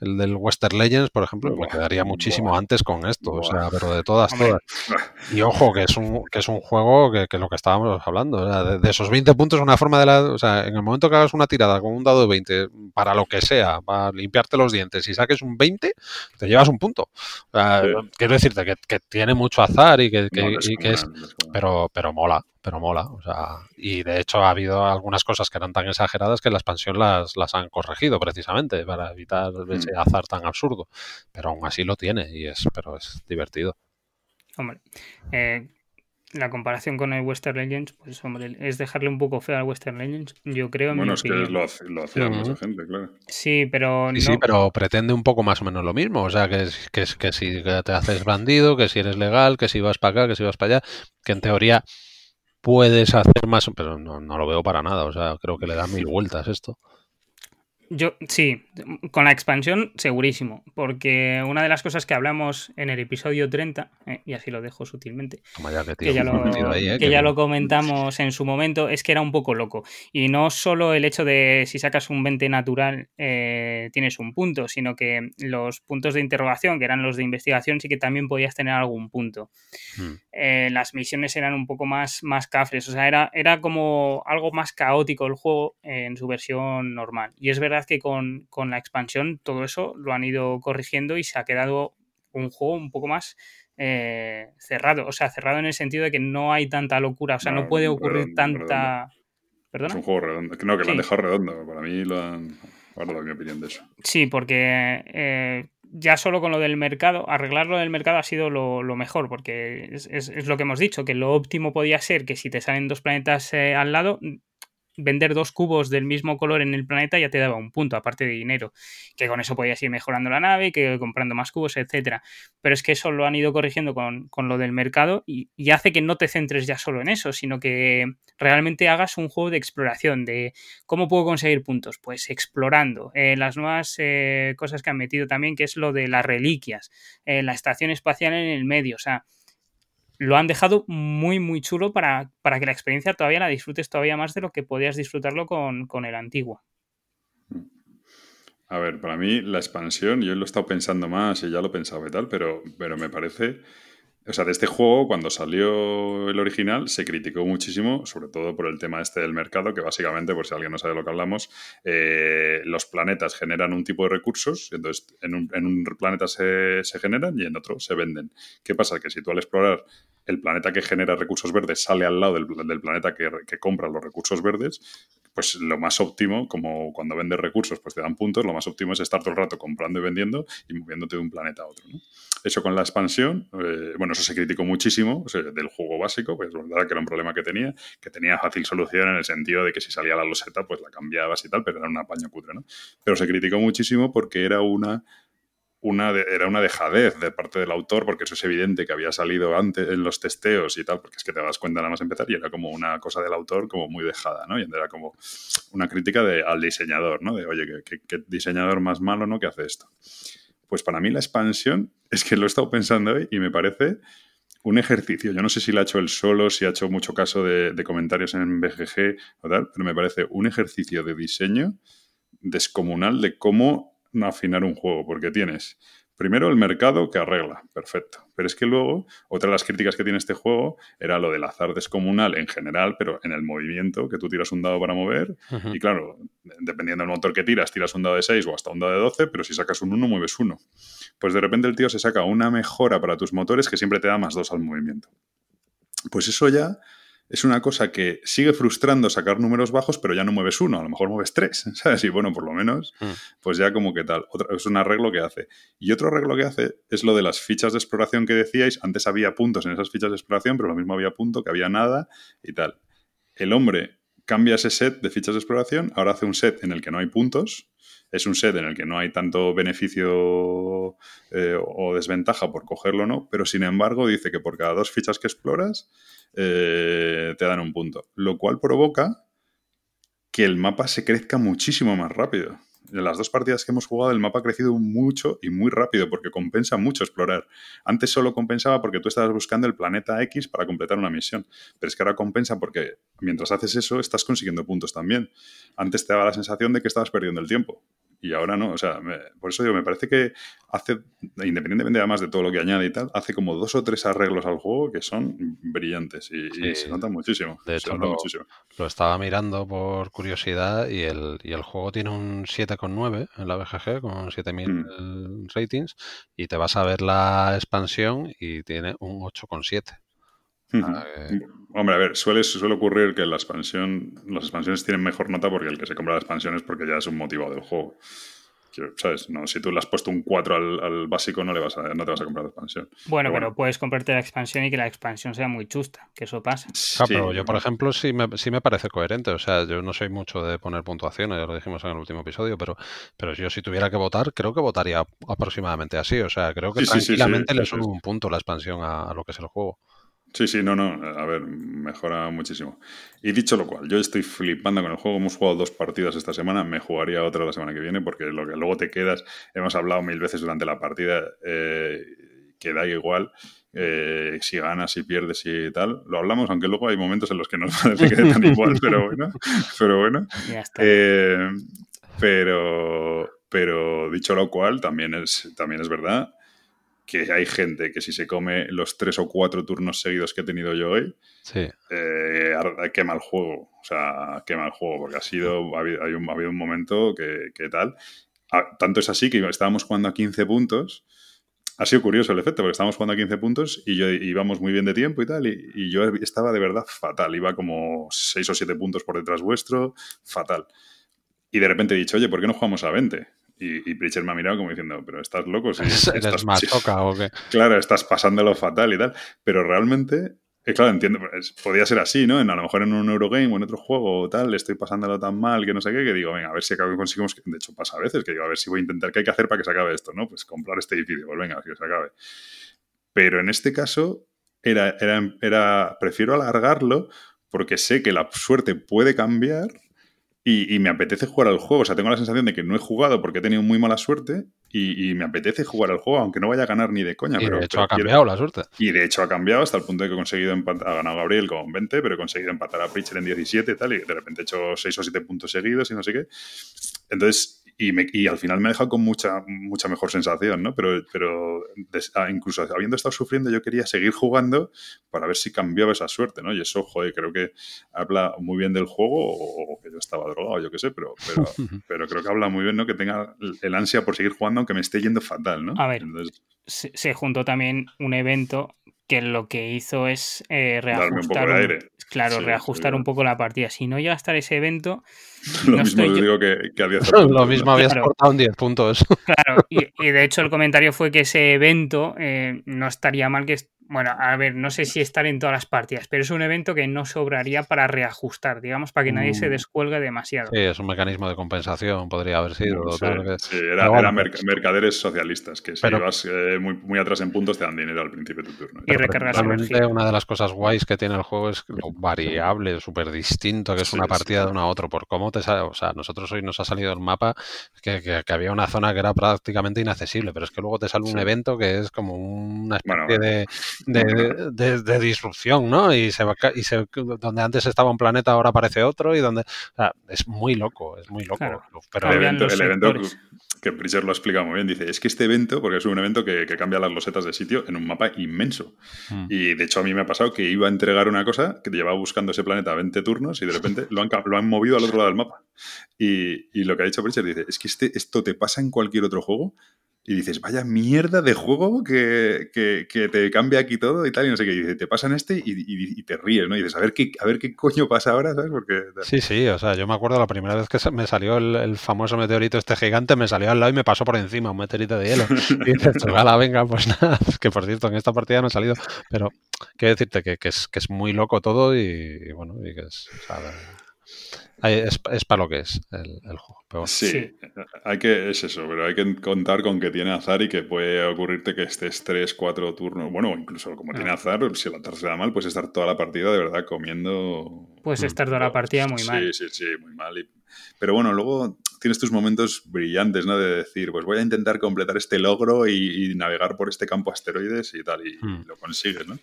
el del Western Legends, por ejemplo, me quedaría muchísimo antes con esto, o sea, pero de todas, todas. Y ojo, que es un, que es un juego que, que lo que estábamos hablando, de, esos 20 puntos, una forma de la. O sea, en el momento que hagas una tirada con un dado de 20, para lo que sea, para limpiarte los dientes y saques un 20, te llevas un punto. Quiero decirte que, que, tiene mucho azar y que, que es. Pero, pero mola pero mola. O sea, y de hecho ha habido algunas cosas que eran tan exageradas que la expansión las, las han corregido precisamente para evitar ese mm. azar tan absurdo. Pero aún así lo tiene y es, pero es divertido. Hombre, eh, la comparación con el Western Legends, pues hombre, es dejarle un poco feo al Western Legends, yo creo. bueno, es que lo, hacía mucha gente, claro. Sí, pero. Sí, sí, pero pretende un poco más o menos lo mismo. O sea, que, que, que si te haces bandido, que si eres legal, que si vas para acá, que si vas para allá, que en teoría puedes hacer más, pero no, no lo veo para nada. O sea, creo que le da mil vueltas esto. Yo sí, con la expansión segurísimo, porque una de las cosas que hablamos en el episodio 30, eh, y así lo dejo sutilmente, que, ya, lo, eh, que ya lo comentamos en su momento, es que era un poco loco. Y no solo el hecho de si sacas un 20 natural eh, tienes un punto, sino que los puntos de interrogación, que eran los de investigación, sí que también podías tener algún punto. Hmm. las misiones eran un poco más, más cafres, o sea, era, era como algo más caótico el juego en su versión normal. Y es verdad que con, la expansión todo eso lo han ido corrigiendo y se ha quedado un juego un poco más eh, cerrado. O sea, cerrado en el sentido de que no hay tanta locura. O sea, no, puede ocurrir tanta. ¿Perdona? Es un juego redondo. No, que lo han dejado redondo. Para mí lo han. Ahora mi opinión de eso. Sí, porque eh, ya solo con lo del mercado, arreglarlo del mercado ha sido lo, mejor, porque es, lo que hemos dicho, que lo óptimo podía ser que si te salen dos planetas eh, al lado, vender dos cubos del mismo color en el planeta ya te daba un punto, aparte de dinero. Que con eso podías ir mejorando la nave, que comprando más cubos, etcétera. Pero es que eso lo han ido corrigiendo con, lo del mercado y, hace que no te centres ya solo en eso, sino que realmente hagas un juego de exploración, de cómo puedo conseguir puntos. Pues explorando. Eh, las nuevas eh, cosas que han metido también, que es lo de las reliquias, eh, la estación espacial en el medio. O sea, lo han dejado muy, muy chulo para, para, que la experiencia todavía la disfrutes todavía más de lo que podías disfrutarlo con, con el antiguo. A ver, para mí la expansión, yo lo he estado pensando más y ya lo pensaba y tal, pero, pero me parece o sea, de este juego, cuando salió el original, se criticó muchísimo, sobre todo por el tema este del mercado, que básicamente, por si alguien no sabe de lo que hablamos, eh, los planetas generan un tipo de recursos, entonces en un, planeta se, generan y en otro se venden. ¿Qué pasa? Que si tú al explorar el planeta que genera recursos verdes sale al lado del, planeta que, que, compra los recursos verdes, pues lo más óptimo, como cuando vendes recursos, pues te dan puntos, lo más óptimo es estar todo el rato comprando y vendiendo y moviéndote de un planeta a otro. ¿no? Eso con la expansión, eh, bueno, eso se criticó muchísimo del juego básico, pues verdad que era un problema que tenía, que tenía fácil solución en el sentido de que si salía la loseta, pues la cambiabas y tal, pero era un apaño cutre, ¿no? Pero se criticó muchísimo porque era una una era una dejadez de parte del autor, porque eso es evidente que había salido antes en los testeos y tal, porque es que te das cuenta nada más empezar y era como una cosa del autor como muy dejada, ¿no? Y era como una crítica de, al diseñador, ¿no? De, oye, ¿qué, diseñador más malo, ¿no? Que hace esto. Pues para mí la expansión es que lo he estado pensando hoy y me parece un ejercicio. Yo no sé si lo ha hecho él solo, si ha hecho mucho caso de, de comentarios en BGG o tal, pero me parece un ejercicio de diseño descomunal de cómo afinar un juego, porque tienes primero el mercado que arregla, perfecto. Pero es que luego, otra de las críticas que tiene este juego era lo del azar descomunal en general, pero en el movimiento, que tú tiras un dado para mover, y claro, dependiendo del motor que tiras, tiras un dado de 6 o hasta un dado de 12, pero si sacas un 1, mueves uno. Pues de repente el tío se saca una mejora para tus motores que siempre te da más 2 al movimiento. Pues eso ya es una cosa que sigue frustrando sacar números bajos, pero ya no mueves uno, a lo mejor mueves tres, ¿sabes? Y bueno, por lo menos, mm. pues ya como que tal. es un arreglo que hace. Y otro arreglo que hace es lo de las fichas de exploración que decíais. Antes había puntos en esas fichas de exploración, pero lo mismo había punto, que había nada y tal. El hombre cambia ese set de fichas de exploración, ahora hace un set en el que no hay puntos, es un set en el que no hay tanto beneficio eh, o desventaja por cogerlo o no, pero sin embargo dice que por cada dos fichas que exploras eh, te dan un punto. Lo cual provoca que el mapa se crezca muchísimo más rápido. En las dos partidas que hemos jugado, el mapa ha crecido mucho y muy rápido porque compensa mucho explorar. Antes solo compensaba porque tú estabas buscando el planeta X para completar una misión. Pero es que ahora compensa porque mientras haces eso, estás consiguiendo puntos también. Antes te daba la sensación de que estabas perdiendo el tiempo y ahora no. O sea, por eso digo, me parece que hace, independientemente además de todo lo que añade y tal, hace como dos o tres arreglos al juego que son brillantes y, se notan muchísimo. De hecho, lo, lo, estaba mirando por curiosidad y el, y el juego tiene un 7,9 en la BGG con 7000 mm. ratings y te vas a ver la expansión y tiene un 8,7. Hombre, a ver, suele, suele ocurrir que la expansión, las expansiones tienen mejor nota porque el que se compra la expansión es porque ya es un motivado del juego. ¿Sabes? No, si tú le has puesto un 4 al, básico, no, le vas a, no te vas a comprar la expansión. Bueno, pero, puedes comprarte la expansión y que la expansión sea muy chusta, que eso pasa. pero yo, por ejemplo, sí me, sí me parece coherente. O sea, yo no soy mucho de poner puntuaciones, ya lo dijimos en el último episodio, pero, pero yo si tuviera que votar, creo que votaría aproximadamente así. O sea, creo que tranquilamente le subo un punto la expansión a, a lo que es el juego. Sí, sí, no, no. A ver, mejora muchísimo. Y dicho lo cual, yo estoy flipando con el juego. Hemos jugado dos partidas esta semana. Me jugaría otra la semana que viene porque lo que luego te quedas, hemos hablado mil veces durante la partida, eh, que da igual. Eh, si ganas, si pierdes y tal. Lo hablamos, aunque luego hay momentos en los que nos parece que tan igual, pero bueno. Pero bueno. Eh, pero, pero dicho lo cual, también es, también es verdad que hay gente que si se come los tres o cuatro turnos seguidos que he tenido yo hoy, sí. eh, quema el juego. O sea, quema el juego, porque ha sido, ha habido, un, ha habido un momento que, que tal. Ah, tanto es así que estábamos jugando a 15 puntos. Ha sido curioso el efecto, porque estábamos jugando a 15 puntos y yo íbamos muy bien de tiempo y tal, y, y yo estaba de verdad fatal. Iba como 6 o 7 puntos por detrás vuestro, fatal. Y de repente he dicho, oye, ¿por qué no jugamos a 20? Y, y Preacher me ha mirado como diciendo, pero estás loco. Si ¿Eres estás, más toca o qué? Claro, estás pasándolo fatal y tal. Pero realmente, eh, claro, entiendo, pues, podía ser así, ¿no? En, a lo mejor en un Eurogame o en otro juego o tal, estoy pasándolo tan mal que no sé qué, que digo, venga, a ver si acabo, conseguimos. De hecho, pasa a veces que digo, a ver si voy a intentar, ¿qué hay que hacer para que se acabe esto, no? Pues comprar este edificio, pues venga, que se acabe. Pero en este caso, era, era, era prefiero alargarlo porque sé que la suerte puede cambiar y, y, me apetece jugar al juego. O sea, tengo la sensación de que no he jugado porque he tenido muy mala suerte y, y me apetece jugar al juego, aunque no vaya a ganar ni de coña. Y pero, de hecho pero ha cambiado quiero... la suerte. Y de hecho ha cambiado hasta el punto de que he conseguido empatar, ha ganado Gabriel con 20, pero he conseguido empatar a Preacher en 17 y tal, y de repente he hecho 6 o 7 puntos seguidos y no sé qué. Entonces, y, me, y, al final me ha dejado con mucha, mucha mejor sensación, ¿no? Pero, pero des, ah, incluso habiendo estado sufriendo, yo quería seguir jugando para ver si cambiaba esa suerte, ¿no? Y eso, joder, creo que habla muy bien del juego, o, o que yo estaba drogado, yo qué sé, pero, pero, pero, creo que habla muy bien, ¿no? Que tenga el ansia por seguir jugando, aunque me esté yendo fatal, ¿no? A ver, Entonces, se, se juntó también un evento que lo que hizo es eh, reajustar, un un, claro, sí, reajustar sí, un poco la partida. Si no llega a estar ese evento, lo no mismo yo... digo que, que había Lo mismo habías claro. cortado en 10 puntos. Claro, y, y, de hecho el comentario fue que ese evento eh, no estaría mal que bueno, a ver, no sé si estar en todas las partidas, pero es un evento que no sobraría para reajustar, digamos, para que nadie se descuelgue demasiado. Sí, es un mecanismo de compensación, podría haber sido. Sí, que... sí era, bueno, era merc mercaderes socialistas, que si pero, vas eh, muy, muy, atrás en puntos te dan dinero al principio de tu turno. Y recargas energía. Una de las cosas guays que tiene el juego es lo variable, súper distinto, que es sí, una partida de uno a otro, por cómo te sale. O sea, nosotros hoy nos ha salido el mapa que, que, que, había una zona que era prácticamente inaccesible, pero es que luego te sale un evento que es como una especie bueno, de de, de, de, disrupción, ¿no? Y se va y se, donde antes estaba un planeta ahora aparece otro y donde o sea, es muy loco, es muy loco. Claro. Pero el evento, el evento que Pritchard lo explica muy bien, dice, es que este evento, porque es un evento que, que cambia las losetas de sitio en un mapa inmenso. Mm. Y de hecho a mí me ha pasado que iba a entregar una cosa que llevaba buscando ese planeta 20 turnos y de repente lo han, lo han movido al otro lado del mapa. Y, y lo que ha dicho Pritchard dice, es que este, esto te pasa en cualquier otro juego y dices, vaya mierda de juego que, que, que, te cambia aquí todo y tal, y no sé qué. Y dice, te pasa en este y, y, y, te ríes, ¿no? Y dices, a ver qué, a ver qué coño pasa ahora, ¿sabes? Porque... Sí, sí, o sea, yo me acuerdo la primera vez que me salió el, el, famoso meteorito este gigante, me salió al lado y me pasó por encima, un meteorito de hielo. Y dices, ojalá, venga, pues nada, que por cierto, en esta partida no ha salido, pero quiero decirte que, que, es, que es muy loco todo y, y bueno, y que es, o sea, es, es, para lo que es el, el juego. Pero... Sí, sí, hay que, es eso, pero hay que contar con que tiene azar y que puede ocurrirte que estés 3, 4 turnos. Bueno, incluso como ah. tiene azar, si la tarde se da mal, puedes estar toda la partida de verdad comiendo. Puedes estar toda la partida muy mal. Sí, sí, sí, muy mal. Y... Pero bueno, luego tienes tus momentos brillantes, ¿no? De decir, pues voy a intentar completar este logro y, y navegar por este campo asteroides y tal, y, y lo consigues, ¿no?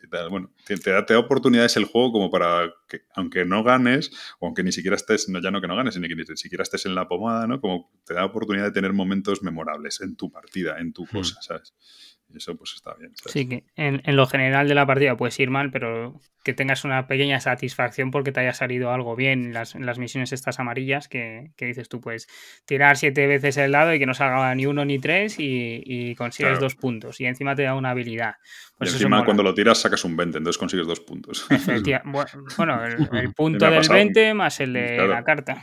Y tal. Bueno, te, te, da, te, da, oportunidades el juego como para que, aunque no ganes, o aunque ni siquiera estés, no, ya no que no ganes, sino que ni siquiera estés en la pomada, ¿no? Como te da oportunidad de tener momentos memorables en tu partida, en tu cosa, hmm. ¿sabes? Y eso pues está bien. ¿sabes? Sí, que en, en, lo general de la partida puedes ir mal, pero que tengas una pequeña satisfacción porque te haya salido algo bien en las, en las misiones estas amarillas que, que, dices tú, pues tirar siete veces el lado y que no salga ni uno ni tres y, y consigues claro. dos puntos. Y encima te da una habilidad. Pues y encima cuando lo tiras sacas un 20, entonces consigues dos puntos. bueno, el, el punto del 20 más el de claro. la carta.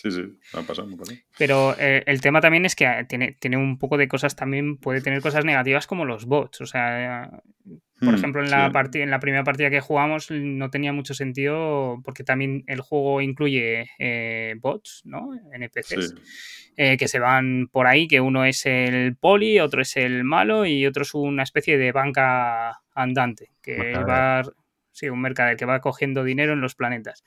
Sí, sí, me ha pasado, me ha pasado. Pero eh, el tema también es que tiene, tiene un poco de cosas también, puede tener cosas negativas como los bots. O sea, Por Hmm, ejemplo, en la, sí. en la primera partida que jugamos no tenía mucho sentido porque también el juego incluye eh, bots, ¿no? NPCs, Sí. eh, que se van por ahí, que uno es el poli, otro es el malo y otro es una especie de banca andante, que Mercader. va, sí, un mercader que va cogiendo dinero en los planetas.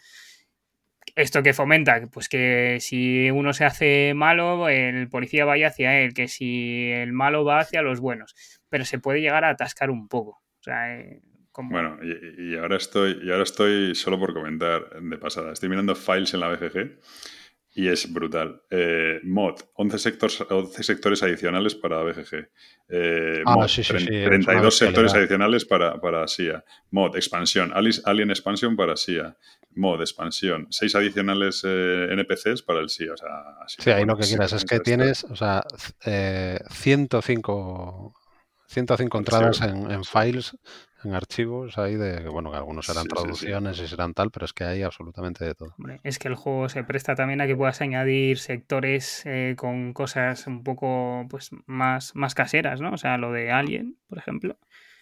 Esto que fomenta, pues que si uno se hace malo, el policía vaya hacia él, que si el malo va hacia los buenos, pero se puede llegar a atascar un poco. O sea, eh. Bueno, y, y ahora estoy, y ahora estoy solo por comentar de pasada. Estoy mirando files en la BGG y es brutal. Eh, mod, 11 sectores, 11 sectores adicionales para BGG. Eh, Ah, mod, sí, sí, sí, es una 32 sectores adicionales para, para SIA. Mod, expansión, Alice- Alien Expansion para SIA. Mod, expansión, 6 adicionales eh, NPCs para el SIA. O sea, así Sí, ahí lo que quieras es que tienes, o sea, c- eh, 105, 105 entradas en, en files, en archivos ahí de, bueno, que algunos serán Sí, sí, sí. traducciones y serán tal, pero es que hay absolutamente de todo. Hombre, es que el juego se presta también a que puedas añadir sectores eh, con cosas un poco pues más, más caseras, ¿no? O sea, lo de Alien, por ejemplo.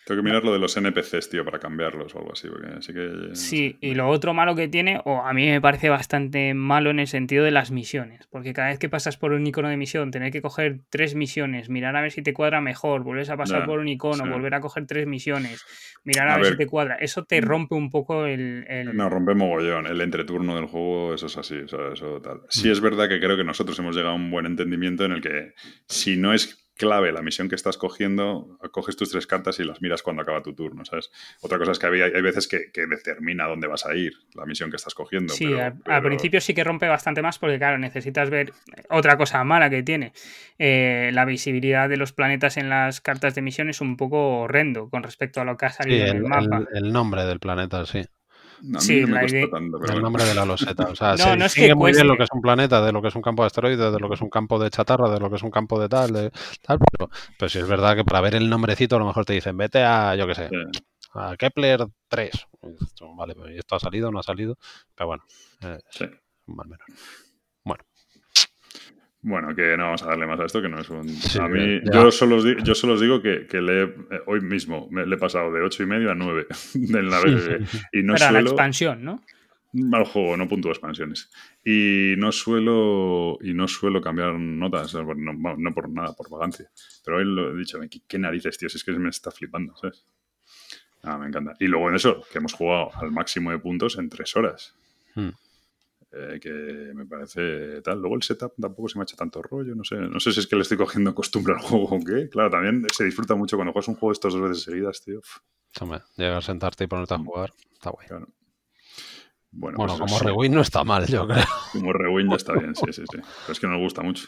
Tengo que mirar lo de los NPCs, tío, para cambiarlos o algo así. Porque sí que. Sí, y lo otro malo que tiene, o a mí me parece bastante malo en el sentido de las misiones, porque cada vez que pasas por un icono de misión, tener que coger tres misiones, mirar a ver si te cuadra mejor, vuelves a pasar por un icono, sí. volver a coger tres misiones, mirar a, A ver, si te cuadra, eso te rompe un poco el... el- No, rompe mogollón. El entreturno del juego, eso es así. o sea, eso tal. Mm. Sí es verdad que creo que nosotros hemos llegado a un buen entendimiento en el que si no es clave la misión que estás cogiendo, coges tus tres cartas y las miras cuando acaba tu turno, ¿sabes? Otra cosa es que había- hay veces que, que determina dónde vas a ir la misión que estás cogiendo. Sí, pero- al, principio sí que rompe bastante más porque, claro, necesitas ver otra cosa mala que tiene. Eh, la visibilidad de los planetas en las cartas de misión es un poco horrendo con respecto a lo que ha Sí, salido en el, el mapa. el- el nombre del planeta, sí. A mí sí, no me la cuesta idea- tanto, pero El bueno. nombre de la loseta. O sea, No, se no es que distingue muy bien lo que es un planeta, de lo que es un campo de asteroides, de lo que es un campo de chatarra, de lo que es un campo de tal, de tal, pero, pero sí es verdad que para ver el nombrecito a lo mejor te dicen, vete a, yo qué sé, Sí. a Kepler 3. Y tú, Vale, pues esto ha salido, no ha salido, pero bueno, eh, Sí. más o menos. Bueno, que no vamos a darle más a esto, que no es un... Sí, a mí, ya. yo solo os digo, yo solo os digo que, que le he- eh, hoy mismo me, le he pasado de 8 y medio a 9 en la BGG. Y no Pero a la expansión, ¿no? Mal juego, no puntúo expansiones. Y no suelo y no suelo cambiar notas, no, no- no por nada, por vagancia. Pero hoy lo he dicho, ¿qué, qué narices, tío? Si es que me está flipando, ¿sabes? Ah, me encanta. Y luego en eso, que hemos jugado al máximo de puntos en tres horas. Hmm. Eh, que me parece tal. Luego el setup tampoco se me ha hecho tanto rollo, no sé. No sé si es que le estoy cogiendo costumbre al juego o qué. Claro, también se disfruta mucho cuando juegas un juego estas dos veces seguidas, tío. Hombre, llegar a sentarte y ponerte a jugar, está guay. claro. Bueno, Bueno, pues como rewind no está mal, yo creo. Como rewind ya está bien, sí, sí, sí. Pero es que nos gusta mucho.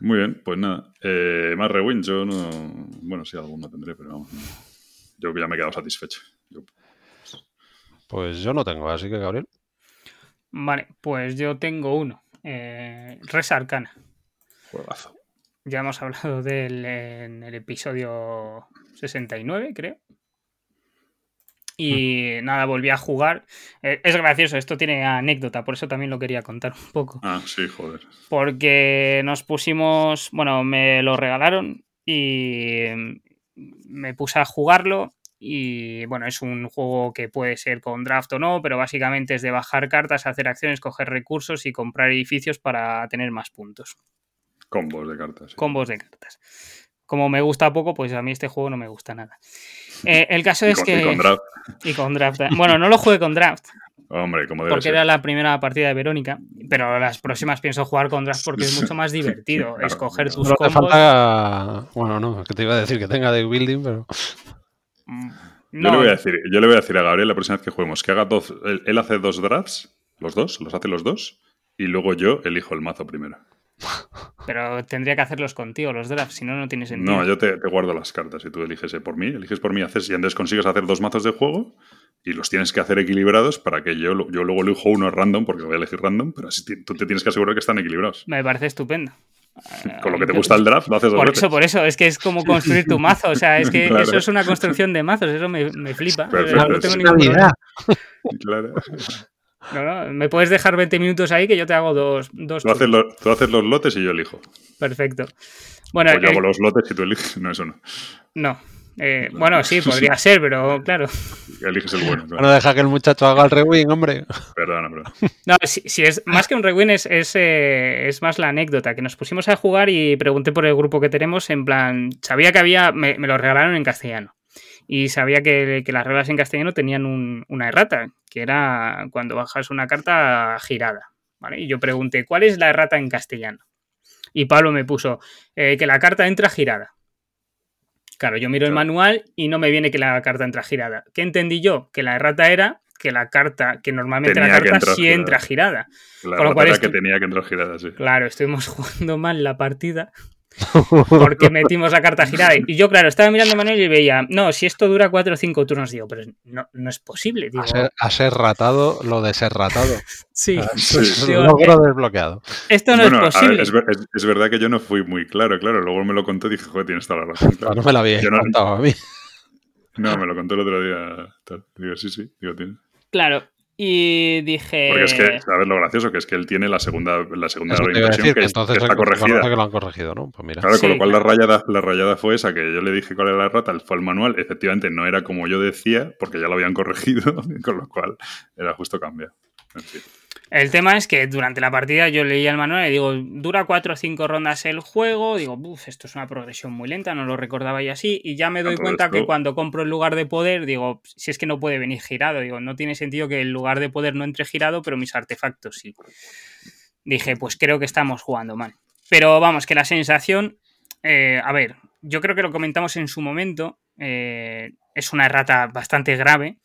Muy bien, pues nada. Eh, más rewind, yo no. Bueno, sí, alguno tendré, pero vamos. no. Yo que ya me he quedado satisfecho. Yo- Pues yo no tengo, así que Gabriel. Vale, pues yo tengo uno. Eh, Res Arcana. juegazo. Ya hemos hablado de él en el episodio 69, creo. Y nada, volví a jugar. Eh, es gracioso, esto tiene anécdota, por eso también lo quería contar un poco. Ah, sí, joder. Porque nos pusimos, bueno, me lo regalaron y me puse a jugarlo. Y bueno, es un juego que puede ser con draft o no, pero básicamente es de bajar cartas, hacer acciones, coger recursos y comprar edificios para tener más puntos. Combos de cartas. sí. Combos de cartas. Como me gusta poco, pues a mí este juego no me gusta nada. Eh, el caso Y es con- que. y con draft. y con draft. Bueno, no lo jugué con draft, Hombre, como debe porque ser. era la primera partida de Verónica, pero las próximas pienso jugar con draft porque es mucho más divertido. Claro, escoger claro. tus te combos. falta. Bueno, no, que te iba a decir que tenga deck building, pero. Mm, Yo, le voy a decir, yo le voy a decir a Gabriel la próxima vez que juguemos que haga dos. Él, él hace dos drafts, los dos, los hace los dos, y luego yo elijo el mazo primero. pero tendría que hacerlos contigo los drafts, si no, no tiene sentido. No, yo te, te guardo las cartas y tú eliges eh, por mí, eliges por mí, haces y entonces consigues hacer dos mazos de juego y los tienes que hacer equilibrados para que yo, yo luego elijo uno random, porque voy a elegir random, pero así tú te tienes que asegurar que están equilibrados. Me parece estupendo. Con lo que te Yo- gusta el draft, lo haces dos Por veces. eso, por eso, es que es como construir tu mazo. O sea, es que Claro. eso es una construcción de mazos, eso me, me flipa. Perfecto, no tengo ningún problema. Claro. No, no, me puedes dejar 20 minutos ahí que yo te hago dos, dos Tú, haces los, tú haces los lotes y yo elijo. Perfecto. Bueno, o yo el- hago los lotes y tú eliges. No, eso no. no. Eh, bueno, sí, podría ser, pero claro. Eliges el bueno. No deja que el muchacho haga el rewind, hombre. Perdona, perdona. No, si, es más que un rewind, es, eh, es, más la anécdota, que nos pusimos a jugar y pregunté por el grupo que tenemos, en plan, sabía que había, me, lo regalaron en castellano. Y sabía que, las reglas en castellano tenían una errata, que era cuando bajas una carta girada. ¿vale? Y yo pregunté, ¿cuál es la errata en castellano? Y Pablo me puso eh, que la carta entra girada. Claro, yo miro el manual y no me viene que la carta entra girada. ¿Qué entendí yo? Que la errata era que la carta, que normalmente la carta sí entra girada. La Con lo cual era que tenía que entrar girada, sí. Claro, estuvimos jugando mal la partida porque metimos la carta girada. Y yo, claro, estaba mirando a Manuel y veía, no, si esto dura cuatro o cinco turnos, digo, pero no, no es posible. Digo, a, ser, ratado lo de ser ratado. sí, ah, sí. logro desbloqueado. Esto no es posible. es, verdad que yo no fui muy claro, claro. Luego me lo contó y dije, joder, tienes toda la razón. Claro. No me lo había contado a mí. No, me lo contó el otro día. Digo, sí, sí, digo, tiene. Claro, y dije. Porque es que, ¿sabes lo gracioso? Que es que él tiene la segunda, la segunda que, que, entonces está corregida. que lo han corregido, ¿no? Pues mira. Claro, con lo cual la rayada, la rayada fue esa, que yo le dije cuál era la rata, fue el manual. Efectivamente, no era como yo decía, porque ya lo habían corregido, con lo cual era justo cambiar. En fin. El tema es que durante la partida yo leía el manual y digo, dura cuatro o cinco rondas el juego, digo, uff, esto es una progresión muy lenta, no lo recordaba y así, y ya me doy cuenta que cuando compro el lugar de poder, digo, si es que no puede venir girado, digo, no tiene sentido que el lugar de poder no entre girado, pero mis artefactos sí. Dije, pues creo que estamos jugando mal. Pero vamos, que la sensación, eh, a ver, yo creo que lo comentamos en su momento, eh, es una errata bastante grave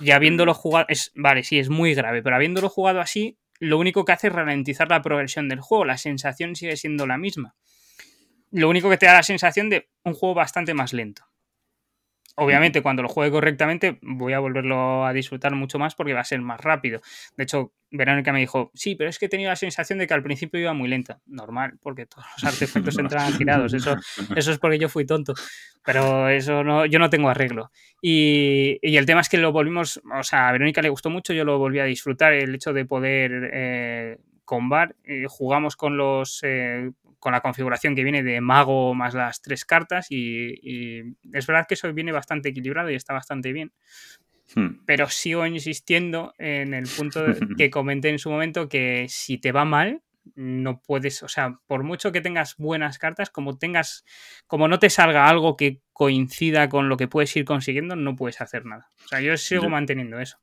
y habiéndolo jugado, es, vale, sí, es muy grave, pero habiéndolo jugado así, lo único que hace es ralentizar la progresión del juego, la sensación sigue siendo la misma. Lo único que te da la sensación de un juego bastante más lento. Obviamente, cuando lo juegue correctamente, voy a volverlo a disfrutar mucho más porque va a ser más rápido. De hecho, Verónica me dijo, sí, pero es que he tenido la sensación de que al principio iba muy lenta. Normal, porque todos los artefactos entran girados. Eso, eso es porque yo fui tonto. Pero eso no, yo no tengo arreglo. Y, el tema es que lo volvimos, o sea, a Verónica le gustó mucho, yo lo volví a disfrutar, el hecho de poder eh, combar. Eh, jugamos con los eh, con la configuración que viene de mago más las tres cartas y, es verdad que eso viene bastante equilibrado y está bastante bien. Hmm. Pero sigo insistiendo en el punto que comenté en su momento que si te va mal, no puedes, o sea, por mucho que tengas buenas cartas, como tengas, como no te salga algo que coincida con lo que puedes ir consiguiendo, no puedes hacer nada. O sea, yo sigo manteniendo eso.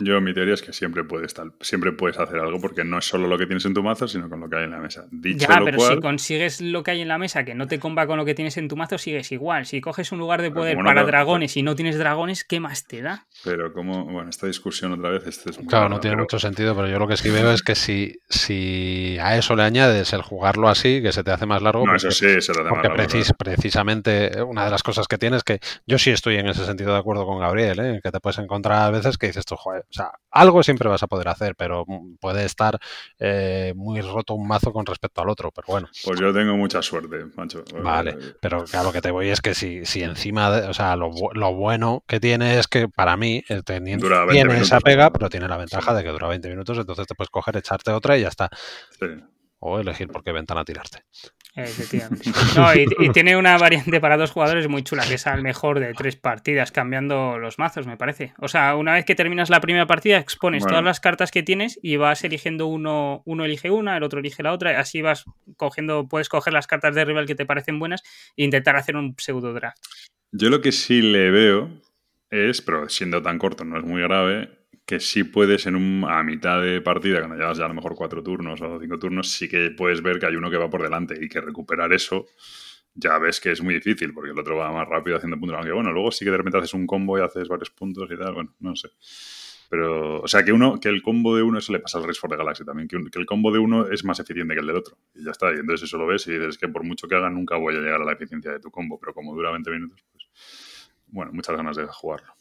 Yo mi teoría es que siempre puedes estar, siempre puedes hacer algo porque no es solo lo que tienes en tu mazo, sino con lo que hay en la mesa. Dicho ya, lo pero cual, si consigues lo que hay en la mesa que no te comba con lo que tienes en tu mazo, sigues igual. Si coges un lugar de poder para dragones y no tienes dragones, ¿qué más te da? Pero como, bueno, esta discusión otra vez, este es Claro, no tiene mucho sentido, pero yo lo que sí veo es que si, si a eso le añades el jugarlo así, que se te hace más largo, no, porque, eso sí, se te hace porque más largo, precisamente una de las cosas que tienes que yo sí estoy en ese sentido de acuerdo con Gabriel, ¿eh? que te puedes encontrar a veces que dices tú, joder, o sea, algo siempre vas a poder hacer, pero puede estar eh, muy roto un mazo con respecto al otro, pero bueno. Pues yo tengo mucha suerte, macho. Vale, eh, pero claro, lo que te voy es que si, si encima, de, o sea, lo, bueno que tiene es que para mí, el teniendo, tiene esa pega, pero tiene la ventaja de que dura 20 minutos, entonces te puedes coger, echarte otra y ya está. Sí. O elegir por qué ventana tirarte. Efectivamente. No, y, tiene una variante para dos jugadores muy chula, que es al mejor de tres partidas, cambiando los mazos, me parece. O sea, una vez que terminas la primera partida, expones todas las cartas que tienes y vas eligiendo uno, uno elige una, el otro elige la otra, y así vas cogiendo, puedes coger las cartas de rival que te parecen buenas e intentar hacer un pseudo draft. Yo lo que sí le veo es, pero siendo tan corto no es muy grave, que sí puedes en un, a mitad de partida, cuando llevas ya a lo mejor cuatro turnos o cinco turnos, sí que puedes ver que hay uno que va por delante y que recuperar eso ya ves que es muy difícil porque el otro va más rápido haciendo puntos. Aunque bueno, luego sí que de repente haces un combo y haces varios puntos y tal, bueno, no sé. Pero, o sea, que uno, que el combo de uno, eso le pasa al Race for the Galaxy también, que, que, el combo de uno es más eficiente que el del otro. Y ya está, y entonces eso lo ves y dices que por mucho que haga nunca voy a llegar a la eficiencia de tu combo, pero como dura 20 minutos, pues, bueno, muchas ganas de jugarlo.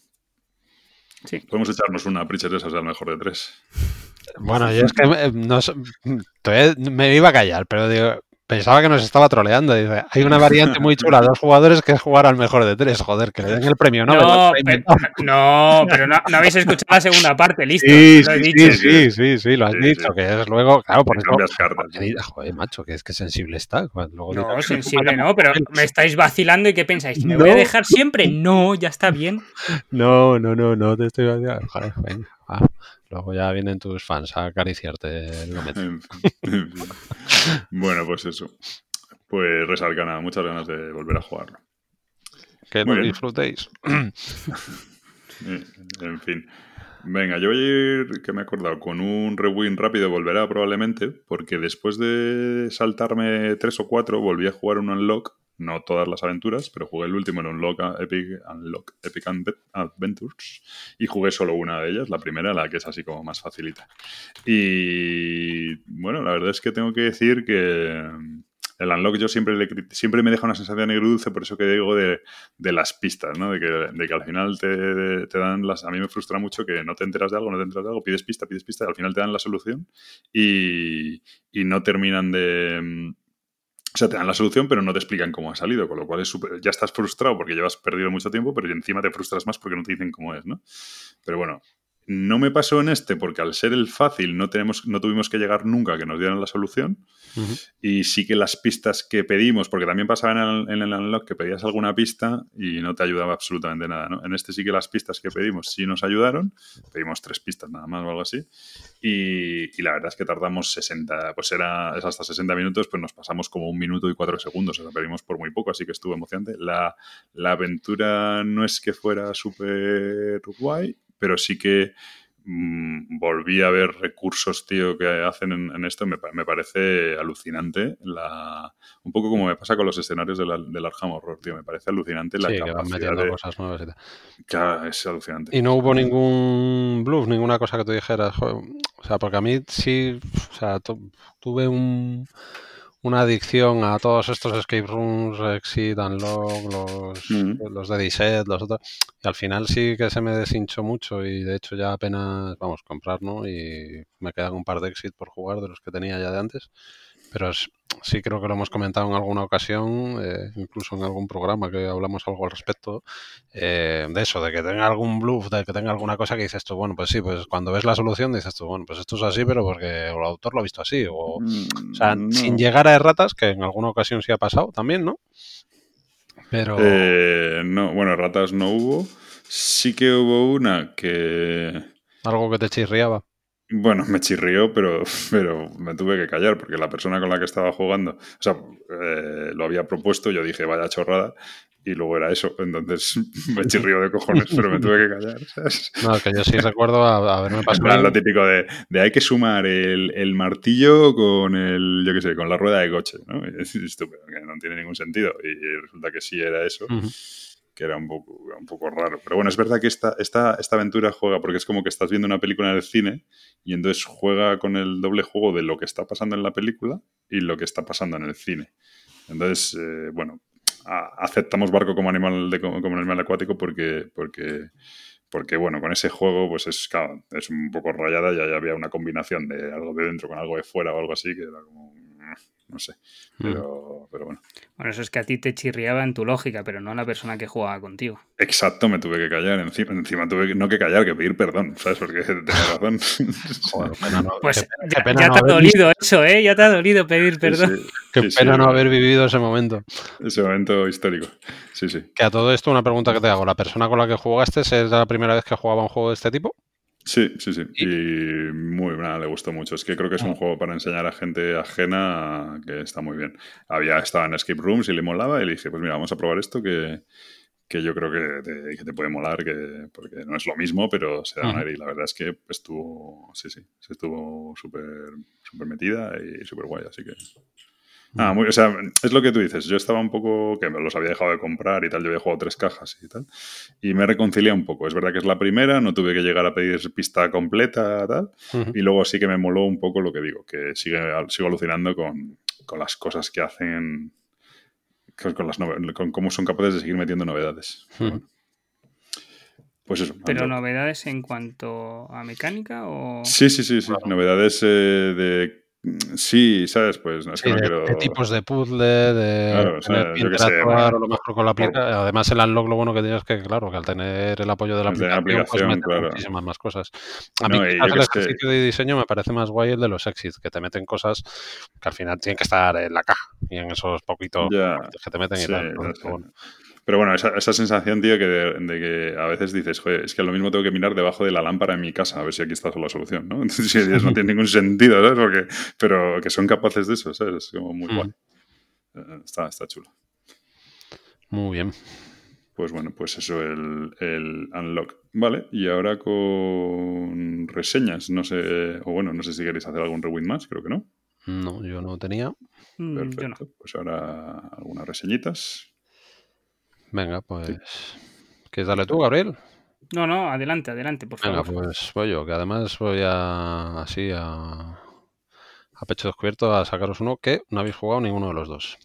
Podemos echarnos una Preacher esa, sea mejor de tres. Bueno, yo es que no, me iba a callar, pero digo, pensaba que nos estaba troleando. Dice, hay una variante muy chula de dos jugadores que es jugar al mejor de tres. Joder, que le den el premio No, Nobel. pero, no, pero no, no habéis escuchado la segunda parte, listo. Sí, lo he sí, dicho. sí, sí, sí, sí, lo has Sí, dicho, sí. que es luego, claro, por eso. Joder, macho, que es que sensible está. Luego No, sensible no, pero me estáis vacilando y ¿qué pensáis? ¿Me voy a No. dejar siempre? No, ya está bien. No, no, no, no te estoy vaciando. Joder, venga, va. Luego ya vienen tus fans a acariciarte el fin. bueno, pues eso. Pues Resalcana, muchas ganas de volver a jugarlo. Que Muy lo bien. disfrutéis. En fin. Venga, yo voy a ir, que me he acordado, con un rewind rápido, volverá probablemente, porque después de saltarme tres o cuatro, volví a jugar un Unlock, no todas las aventuras, pero jugué el último en Unlock, Epic, Unlock, Epic Adve- Adventures, y jugué solo una de ellas, la primera, la que es así como más facilita. Y bueno, la verdad es que tengo que decir que el Unlock yo siempre, le siempre me deja una sensación agridulce, por eso que digo de, de las pistas, ¿no? De que, de que al final te, te dan las... A mí me frustra mucho que no te enteras de algo, no te enteras de algo, pides pista, pides pista, y al final te dan la solución y, y no terminan de... O sea, te dan la solución, pero no te explican cómo ha salido, con lo cual es súper- ya estás frustrado porque llevas perdido mucho tiempo, pero encima te frustras más porque no te dicen cómo es, ¿no? Pero bueno, no me pasó en este porque al ser el fácil no, tenemos, no tuvimos que llegar nunca a que nos dieran la solución. Y sí que las pistas que pedimos, porque también pasaba en el, en el unlock que pedías alguna pista y no te ayudaba absolutamente nada, ¿no? En este sí que las pistas que pedimos sí nos ayudaron. Pedimos tres pistas nada más o algo así. Y, y la verdad es que tardamos 60, pues era es hasta 60 minutos, pues nos pasamos como un minuto y cuatro segundos. O sea, pedimos por muy poco, así que estuvo emocionante. La, la aventura no es que fuera súper guay, pero sí que mm, volví a ver recursos, tío, que hacen en, en esto. Me, pa- me parece alucinante. La, un poco como me pasa con los escenarios del, Ar- del Arkham Horror, tío. Me parece alucinante la Sí, que van capacidad metiendo de... cosas nuevas y tal. que es alucinante. Y no hubo ningún bluff, ninguna cosa que tú dijeras. O sea, porque a mí sí, o sea, tu- tuve un, una adicción a todos estos escape rooms, Exit, Unlock, los, Ujú. los de Diset, los otros. Y al final sí que se me deshinchó mucho y de hecho ya apenas, vamos, comprar, ¿no? Y me quedan un par de Exit por jugar de los que tenía ya de antes. Pero es- sí creo que lo hemos comentado en alguna ocasión, eh, incluso en algún programa que hablamos algo al respecto, eh, de eso, de que tenga algún bluff, de que tenga alguna cosa que dices tú, bueno, pues sí, pues cuando ves la solución dices tú, bueno, pues esto es así, pero porque el autor lo ha visto así, o, Mm, o sea, no. sin llegar a erratas, que en alguna ocasión sí ha pasado también, ¿no? Pero... Eh, no, bueno, ratas no hubo. Sí que hubo una que... Algo que te chirriaba. Bueno, me chirrió, pero, pero me tuve que callar porque la persona con la que estaba jugando, o sea, eh, lo había propuesto, yo dije, vaya chorrada, y luego era eso. Entonces me chirrió de cojones, pero me tuve que callar. ¿sabes? No, que yo sí recuerdo haberme pasado. lo típico de, de hay que sumar el, el martillo con el, yo qué sé, con la rueda de coche, ¿no? Es estúpido, que no tiene ningún sentido. Y resulta que sí era eso. Que era un poco, un poco raro. Pero bueno, es verdad que esta, esta, esta aventura juega, porque es como que estás viendo una película en el cine y entonces juega con el doble juego de lo que está pasando en la película y lo que está pasando en el cine. Entonces, eh, bueno, aceptamos barco como animal, de, como, animal acuático porque, porque, porque, bueno, con ese juego pues es, es un poco rayada y ahí había una combinación de algo de dentro con algo de fuera o algo así que era como, no sé, pero, pero bueno. Bueno, eso es que a ti te chirriaba en tu lógica, pero no a la persona que jugaba contigo. Exacto, me tuve que callar. Encima, encima tuve que, no que callar, que pedir perdón, ¿sabes? Porque tenía razón. Joder, pena no- Pues qué, qué ya, pena ya no te ha dolido eso, ¿eh? Ya te ha dolido pedir perdón. sí, Qué sí, sí, pena no haber vivido ese momento. Ese momento histórico. Sí, sí. Que a todo esto, una pregunta que te hago. ¿La persona con la que jugaste es la primera vez que jugaba un juego de este tipo? Sí, sí, sí. Y- muy nada, le gustó mucho. Es que creo que es un Ah. juego para enseñar a gente ajena que está muy bien. Había estado en escape rooms y le molaba y le dije, pues mira, vamos a probar esto que, que yo creo que te, que te puede molar, que, porque no es lo mismo, pero se da un Ujú. aire. Y la verdad es que estuvo, sí, sí, se estuvo súper súper metida y súper guay, así que... Ah, muy, o sea, es lo que tú dices. Yo estaba un poco que me los había dejado de comprar y tal. Yo había jugado tres cajas y tal. Y me reconcilié un poco. Es verdad que es la primera, no tuve que llegar a pedir pista completa tal. Y luego sí que me moló un poco lo que digo, que sigue, sigo alucinando con, con las cosas que hacen, con, con las con cómo son capaces de seguir metiendo novedades. Bueno. Pues eso. Pero novedades en cuanto a mecánica o... Sí, sí, sí, sí. Claro. Novedades eh, de Sí, ¿sabes? Pues no es que no de, quiero. de tipos de puzzle, de Claro, tener que interactuar a lo mejor con la aplicación. Además, el unlock lo bueno que tienes es que, claro, que al tener el apoyo de la aplicación, pues aplicación, claro. muchísimas más cosas. A mí No, quizás el que- ejercicio de diseño me parece más guay el de los exits, que te meten cosas que al final tienen que estar en la caja y en esos poquitos que te meten y sí, tal. no bueno. Pero bueno, esa, esa sensación, tío, que de, de que a veces dices, joder, es que lo mismo tengo que mirar debajo de la lámpara en mi casa a ver si aquí está la solución, ¿no? Entonces, no tiene ningún sentido, ¿sabes? Porque, pero que son capaces de eso, ¿sabes? Es como muy Mm. guay. Eh, Está, está chulo. Muy bien. Pues bueno, pues eso, el, el unlock. Vale, y ahora con reseñas, no sé, o bueno, no sé si queréis hacer algún rewind más, creo que no. No, yo no tenía. Mm, Perfecto. Yo no. Pues ahora algunas reseñitas. Venga, pues. ¿Quieres darle tú, Gabriel? No, no, adelante, adelante, por Venga, favor. pues voy yo, que además voy a. Así a. A pecho descubierto a sacaros uno que no habéis jugado ninguno de los dos.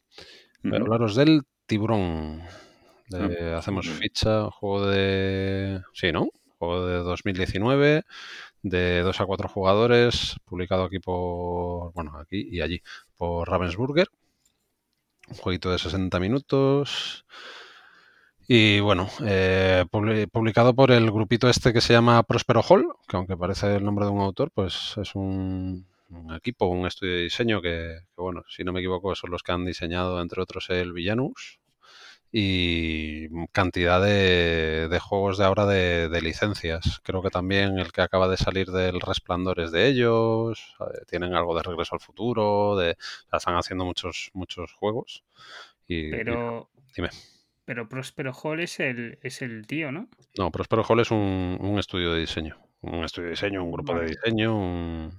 Voy a Ujú. hablaros del tiburón. De- Ah, hacemos ficha, juego de. Sí, ¿no? Juego de 2019, de 2 a 4 jugadores, publicado aquí por. Bueno, aquí y allí, por Ravensburger. Un jueguito de 60 minutos. Y bueno, eh, publi- publicado por el grupito este que se llama Prospero Hall, que aunque parece el nombre de un autor, pues es un, un equipo, un estudio de diseño que, que, bueno, si no me equivoco, son los que han diseñado, entre otros, el Villanus y cantidad de, de juegos de ahora de, de licencias. Creo que también el que acaba de salir del Resplandor es de ellos, eh, tienen algo de Regreso al Futuro, de, están haciendo muchos, muchos juegos. Y, y Pero. dime. Pero Prospero Hall es el, es el tío, ¿no? No, Prospero Hall es un, un estudio de diseño. Un estudio de diseño, un grupo de diseño. un-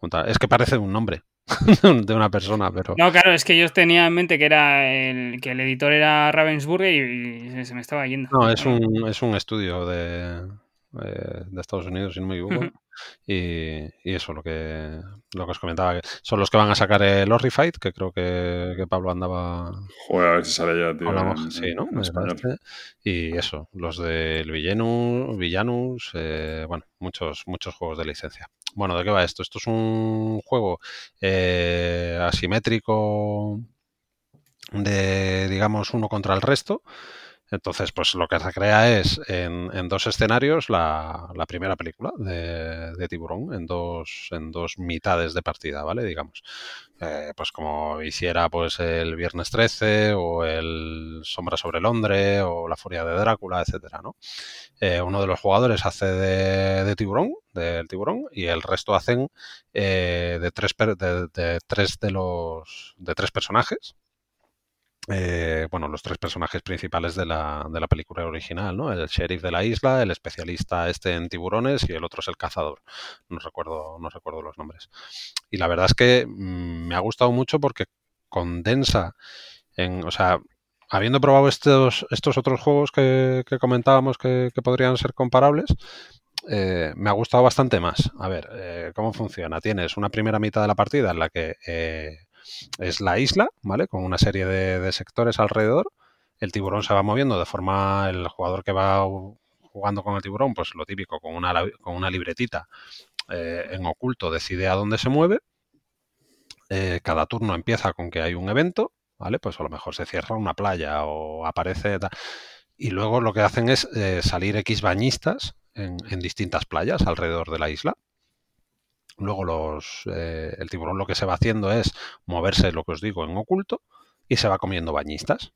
un tal- es que parece un nombre de una persona, pero. No, claro, es que yo tenía en mente que era el que el editor era Ravensburger y, y se me estaba yendo. No, es un, es un estudio de, de Estados Unidos, si no me equivoco. Y, y eso, lo que, lo que os comentaba, que son los que van a sacar el Horrified, que creo que, que Pablo andaba Joder, a ver si sale ya, tío. En- sí, ¿no? este. Y eso, los del Villanus, Villanus eh, bueno, muchos, muchos juegos de licencia. Bueno, ¿de qué va esto? Esto es un juego eh, asimétrico de, digamos, uno contra el resto. Entonces, pues lo que se crea es en, en dos escenarios la, primera película de, Tiburón, en dos, en dos mitades de partida, ¿vale? Digamos. Eh, pues como hiciera pues el Viernes 13 o el Sombra sobre Londres o La Furia de Drácula, etcétera, ¿no? Eh, uno de los jugadores hace de, tiburón, del tiburón, y el resto hacen eh, de, tres per- de tres de los de tres personajes. Eh, bueno, los tres personajes principales de la, de la película original, ¿no? El sheriff de la isla, el especialista este en tiburones y el otro es el cazador. No recuerdo, no recuerdo los nombres. Y la verdad es que mm, me ha gustado mucho porque condensa en, o sea, habiendo probado estos, estos otros juegos que, comentábamos que, podrían ser comparables, eh, me ha gustado bastante más. A ver, eh, ¿cómo funciona? Tienes una primera mitad de la partida en la que es la isla, ¿vale? Con una serie de, sectores alrededor. El tiburón se va moviendo de forma, el jugador que va jugando con el tiburón, pues lo típico, con una, con una libretita eh, en oculto decide a dónde se mueve. Eh, cada turno empieza con que hay un evento, ¿vale? Pues a lo mejor se cierra una playa o aparece... Y luego lo que hacen es eh, salir X bañistas en distintas playas alrededor de la isla. Luego los, eh, el tiburón lo que se va haciendo es moverse, lo que os digo, en oculto y se va comiendo bañistas.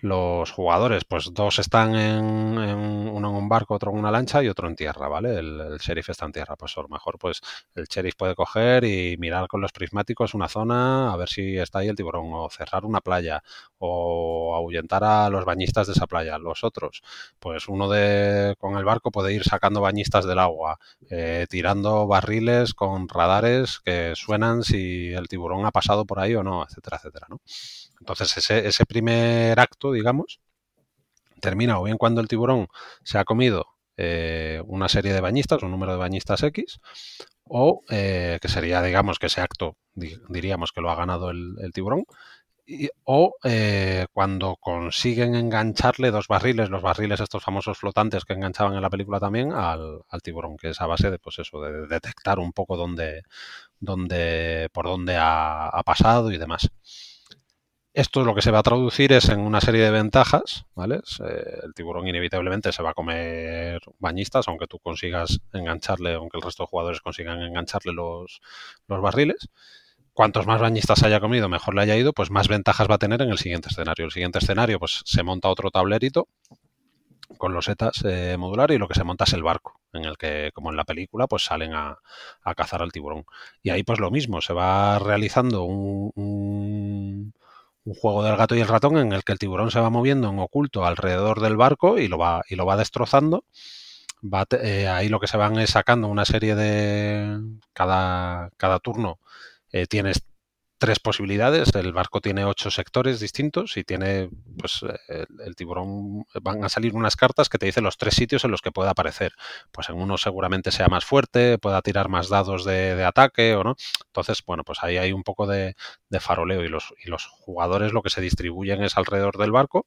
Los jugadores, pues dos están en, uno en un barco, otro en una lancha y otro en tierra, ¿vale? El, el sheriff está en tierra. Pues a lo mejor pues el sheriff puede coger y mirar con los prismáticos una zona a ver si está ahí el tiburón o cerrar una playa o ahuyentar a los bañistas de esa playa. Los otros, pues uno de con el barco puede ir sacando bañistas del agua, eh, tirando barriles con radares que suenan si el tiburón ha pasado por ahí o no, etcétera, etcétera, ¿no? Entonces ese, ese primer acto, digamos, termina o bien cuando el tiburón se ha comido eh, una serie de bañistas, un número de bañistas X, o eh, que sería, digamos, que ese acto, di- diríamos que lo ha ganado el, tiburón, o eh, cuando consiguen engancharle dos barriles, los barriles estos famosos flotantes que enganchaban en la película también, al, tiburón, que es a base de, pues eso, de detectar un poco dónde, dónde, por dónde ha, pasado y demás. Esto lo que se va a traducir es en una serie de ventajas, ¿vale? el tiburón inevitablemente se va a comer bañistas, aunque tú consigas engancharle, aunque el resto de jugadores consigan engancharle los, los barriles cuantos más bañistas haya comido, mejor le haya ido, pues más ventajas va a tener en el siguiente escenario. El siguiente escenario, pues se monta otro tablerito con los setas eh, modular y lo que se monta es el barco, en el que, como en la película, pues salen a, cazar al tiburón. Y ahí, pues lo mismo, se va realizando un, juego del gato y el ratón en el que el tiburón se va moviendo en oculto alrededor del barco y lo va, y lo va destrozando. Va, eh, ahí lo que se van es sacando una serie de. Cada, cada turno eh, tienes tres posibilidades. El barco tiene ocho sectores distintos y tiene, pues, el, tiburón. Van a salir unas cartas que te dicen los tres sitios en los que puede aparecer. Pues en uno seguramente sea más fuerte, pueda tirar más dados de, ataque o no. Entonces, bueno, pues ahí hay un poco de, de faroleo y los, y los jugadores lo que se distribuyen es alrededor del barco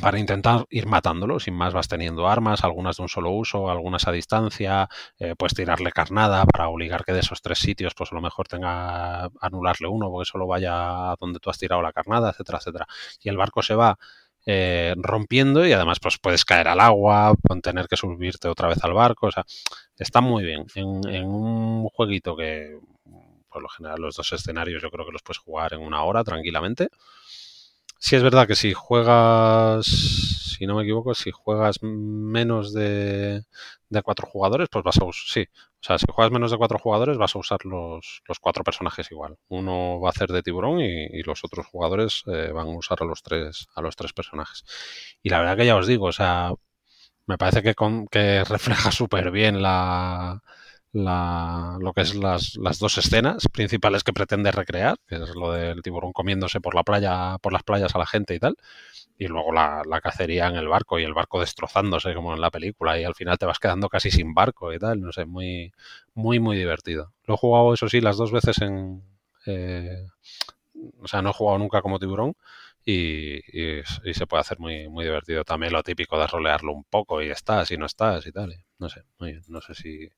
para intentar ir matándolo. Sin más, vas teniendo armas, algunas de un solo uso, algunas a distancia, eh, puedes tirarle carnada para obligar que de esos tres sitios, pues a lo mejor tenga anularle uno porque solo vaya a donde tú has tirado la carnada, etcétera, etcétera. Y el barco se va eh, rompiendo y además pues puedes caer al agua, tener que subirte otra vez al barco, o sea, está muy bien. En, en un jueguito que, por lo general, los dos escenarios yo creo que los puedes jugar en una hora tranquilamente. Sí es verdad que si juegas, si no me equivoco, si juegas menos de, de cuatro jugadores, pues vas a usar, sí, o sea, si juegas menos de cuatro jugadores vas a usar los, los cuatro personajes igual. Uno va a hacer de tiburón y, los otros jugadores eh, van a usar a los tres, a los tres personajes. Y la verdad que ya os digo, o sea, me parece que, con, que refleja súper bien la, la, lo que es las, las, dos escenas principales que pretende recrear, que es lo del tiburón comiéndose por la playa, por las playas a la gente y tal, y luego la, la, cacería en el barco y el barco destrozándose como en la película y al final te vas quedando casi sin barco y tal, no sé, muy, muy, muy divertido. Lo he jugado, eso sí, las dos veces en... Eh, o sea, no he jugado nunca como tiburón, y, se puede hacer muy, muy divertido. También lo típico de rolearlo un poco y estás y no estás y tal. No sé, no sé si,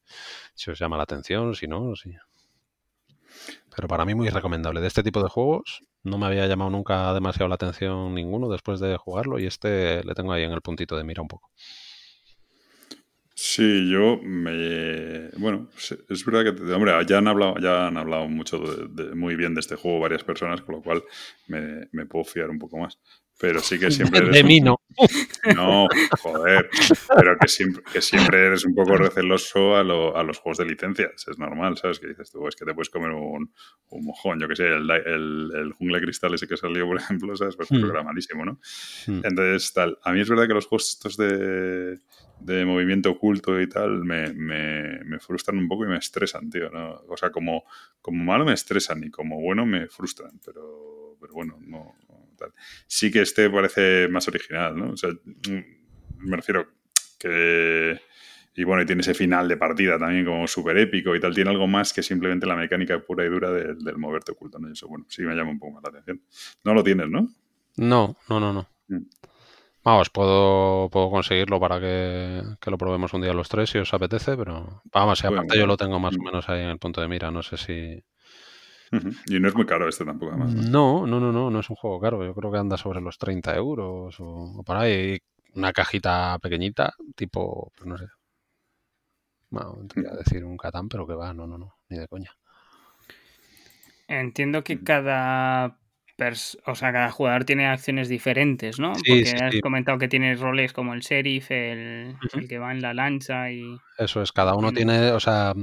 si os llama la atención, si no, si... Pero para mí muy recomendable. De este tipo de juegos no me había llamado nunca demasiado la atención ninguno después de jugarlo y este le tengo ahí en el puntito de mira un poco. Sí, yo me. Bueno, es verdad que. Hombre, ya han hablado, ya han hablado mucho muy bien de este juego varias personas, con lo cual me, me puedo fiar un poco más. Pero sí que siempre eres. De mí no. No, joder. Pero que siempre, que siempre eres un poco receloso a, a los juegos de licencias. Es normal, ¿sabes? Que dices tú, es que te puedes comer un, un mojón. Yo que sé, el, el, el, Jungle Cristal ese que salió, por ejemplo, ¿sabes? Pues mm. malísimo, ¿no? Mm. Entonces, tal. A mí es verdad que los juegos estos de, de movimiento oculto y tal me, me, me, frustran un poco y me estresan, tío. ¿no? O sea, como, como malo me estresan y como bueno me frustran. Pero, pero bueno, no Sí que este parece más original, ¿no? O sea, mm, me refiero que... Y bueno, y tiene ese final de partida también como súper épico y tal. Tiene algo más que simplemente la mecánica pura y dura del, moverte oculto, ¿no? eso, bueno, sí me llama un poco más la atención. No lo tienes, ¿no? No, no, no, no. Mm. Vamos, puedo, puedo conseguirlo para que, lo probemos un día los tres si os apetece, pero vamos, si aparte yo lo tengo más o mm. menos ahí en el punto de mira, no sé si, y no es muy caro este tampoco, además. ¿no? no, no, no, no, es un juego caro. Yo creo que anda sobre los 30 euros o, por ahí. Una cajita pequeñita, tipo, pues no sé. Bueno, voy a decir un Catán, pero que va, no, no, no, ni de coña. Entiendo que cada o sea, cada jugador tiene acciones diferentes, ¿no? Porque has comentado que tiene roles como el sheriff, el, el, que va en la lancha y... Eso es, cada uno tiene, o sea,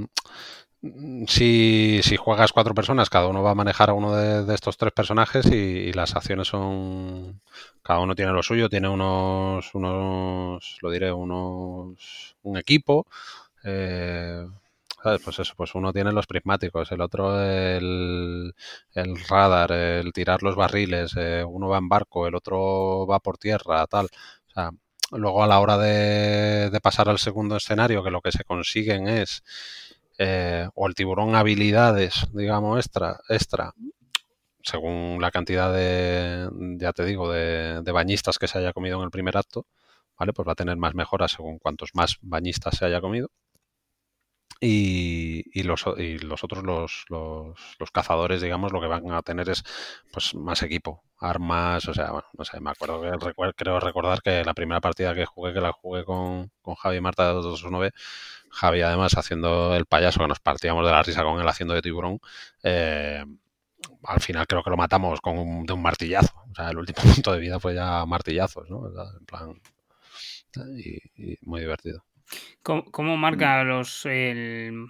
si, si, juegas cuatro personas, cada uno va a manejar a uno de, estos tres personajes y, las acciones son. Cada uno tiene lo suyo, tiene unos. unos lo diré, unos. un equipo. Eh, Pues eso, pues uno tiene los prismáticos, el otro el, el radar, el tirar los barriles, eh, uno va en barco, el otro va por tierra, tal. O sea, luego a la hora de, de pasar al segundo escenario, que lo que se consiguen es. Eh, o el tiburón habilidades, digamos, extra, extra según la cantidad de, ya te digo, de, de, bañistas que se haya comido en el primer acto, ¿vale? Pues va a tener más mejoras según cuantos más bañistas se haya comido. Y, y, los, y los otros, los, los, los, cazadores, digamos, lo que van a tener es pues más equipo, armas, o sea, bueno, no sé, me acuerdo que creo recordar que la primera partida que jugué, que la jugué con, con Javi y Marta de 229, Javi además haciendo el payaso, que nos partíamos de la risa con él haciendo de tiburón, eh, al final creo que lo matamos con un, de un martillazo. O sea, el último punto de vida fue ya martillazos, ¿no? En plan. Y muy divertido. ¿Cómo, cómo marca los. El,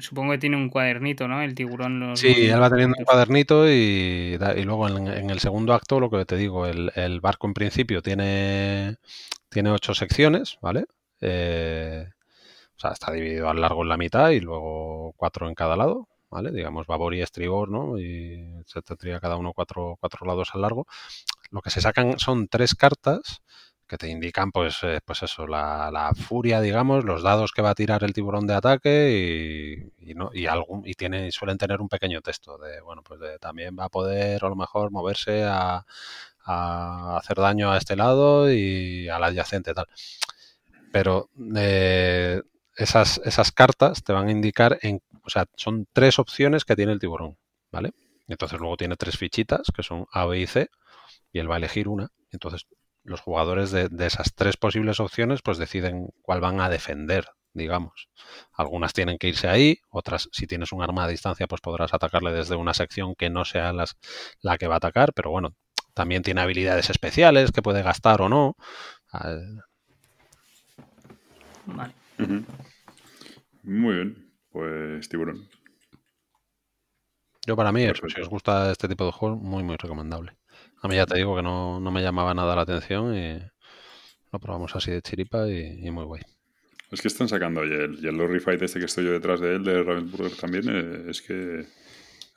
supongo que tiene un cuadernito, ¿no? El tiburón. Los sí, él va teniendo un cuadernito y, y luego en, en, el segundo acto, lo que te digo, el, el, barco en principio tiene, tiene ocho secciones, ¿vale? Eh, o sea, está dividido al largo en la mitad y luego cuatro en cada lado, ¿vale? Digamos, babor y estribor, ¿no? Y se tendría cada uno cuatro, cuatro lados al largo. Lo que se sacan son tres cartas que te indican, pues, eh, pues eso, la, la, furia, digamos, los dados que va a tirar el tiburón de ataque y, no, y, algún, y tiene, suelen tener un pequeño texto de, bueno, pues de, también va a poder a lo mejor moverse a, a hacer daño a este lado y al adyacente, tal. Pero eh, esas, esas cartas te van a indicar, en, o sea, son tres opciones que tiene el tiburón, ¿vale? Entonces luego tiene tres fichitas que son A, B y C y él va a elegir una. Entonces los jugadores de, de, esas tres posibles opciones pues deciden cuál van a defender, digamos. Algunas tienen que irse ahí, otras si tienes un arma a distancia pues podrás atacarle desde una sección que no sea las, la que va a atacar, pero bueno, también tiene habilidades especiales que puede gastar o no. Vale. Uh -huh. Muy bien, pues tiburón. Yo para mí, eso, si os gusta este tipo de juegos, muy, muy recomendable. A mí ya te digo que no, no me llamaba nada la atención y lo probamos así de chiripa y, y muy guay. Es que están sacando y el, y el Lorry Fight este que estoy yo detrás de él, de Ravensburger también, eh, es que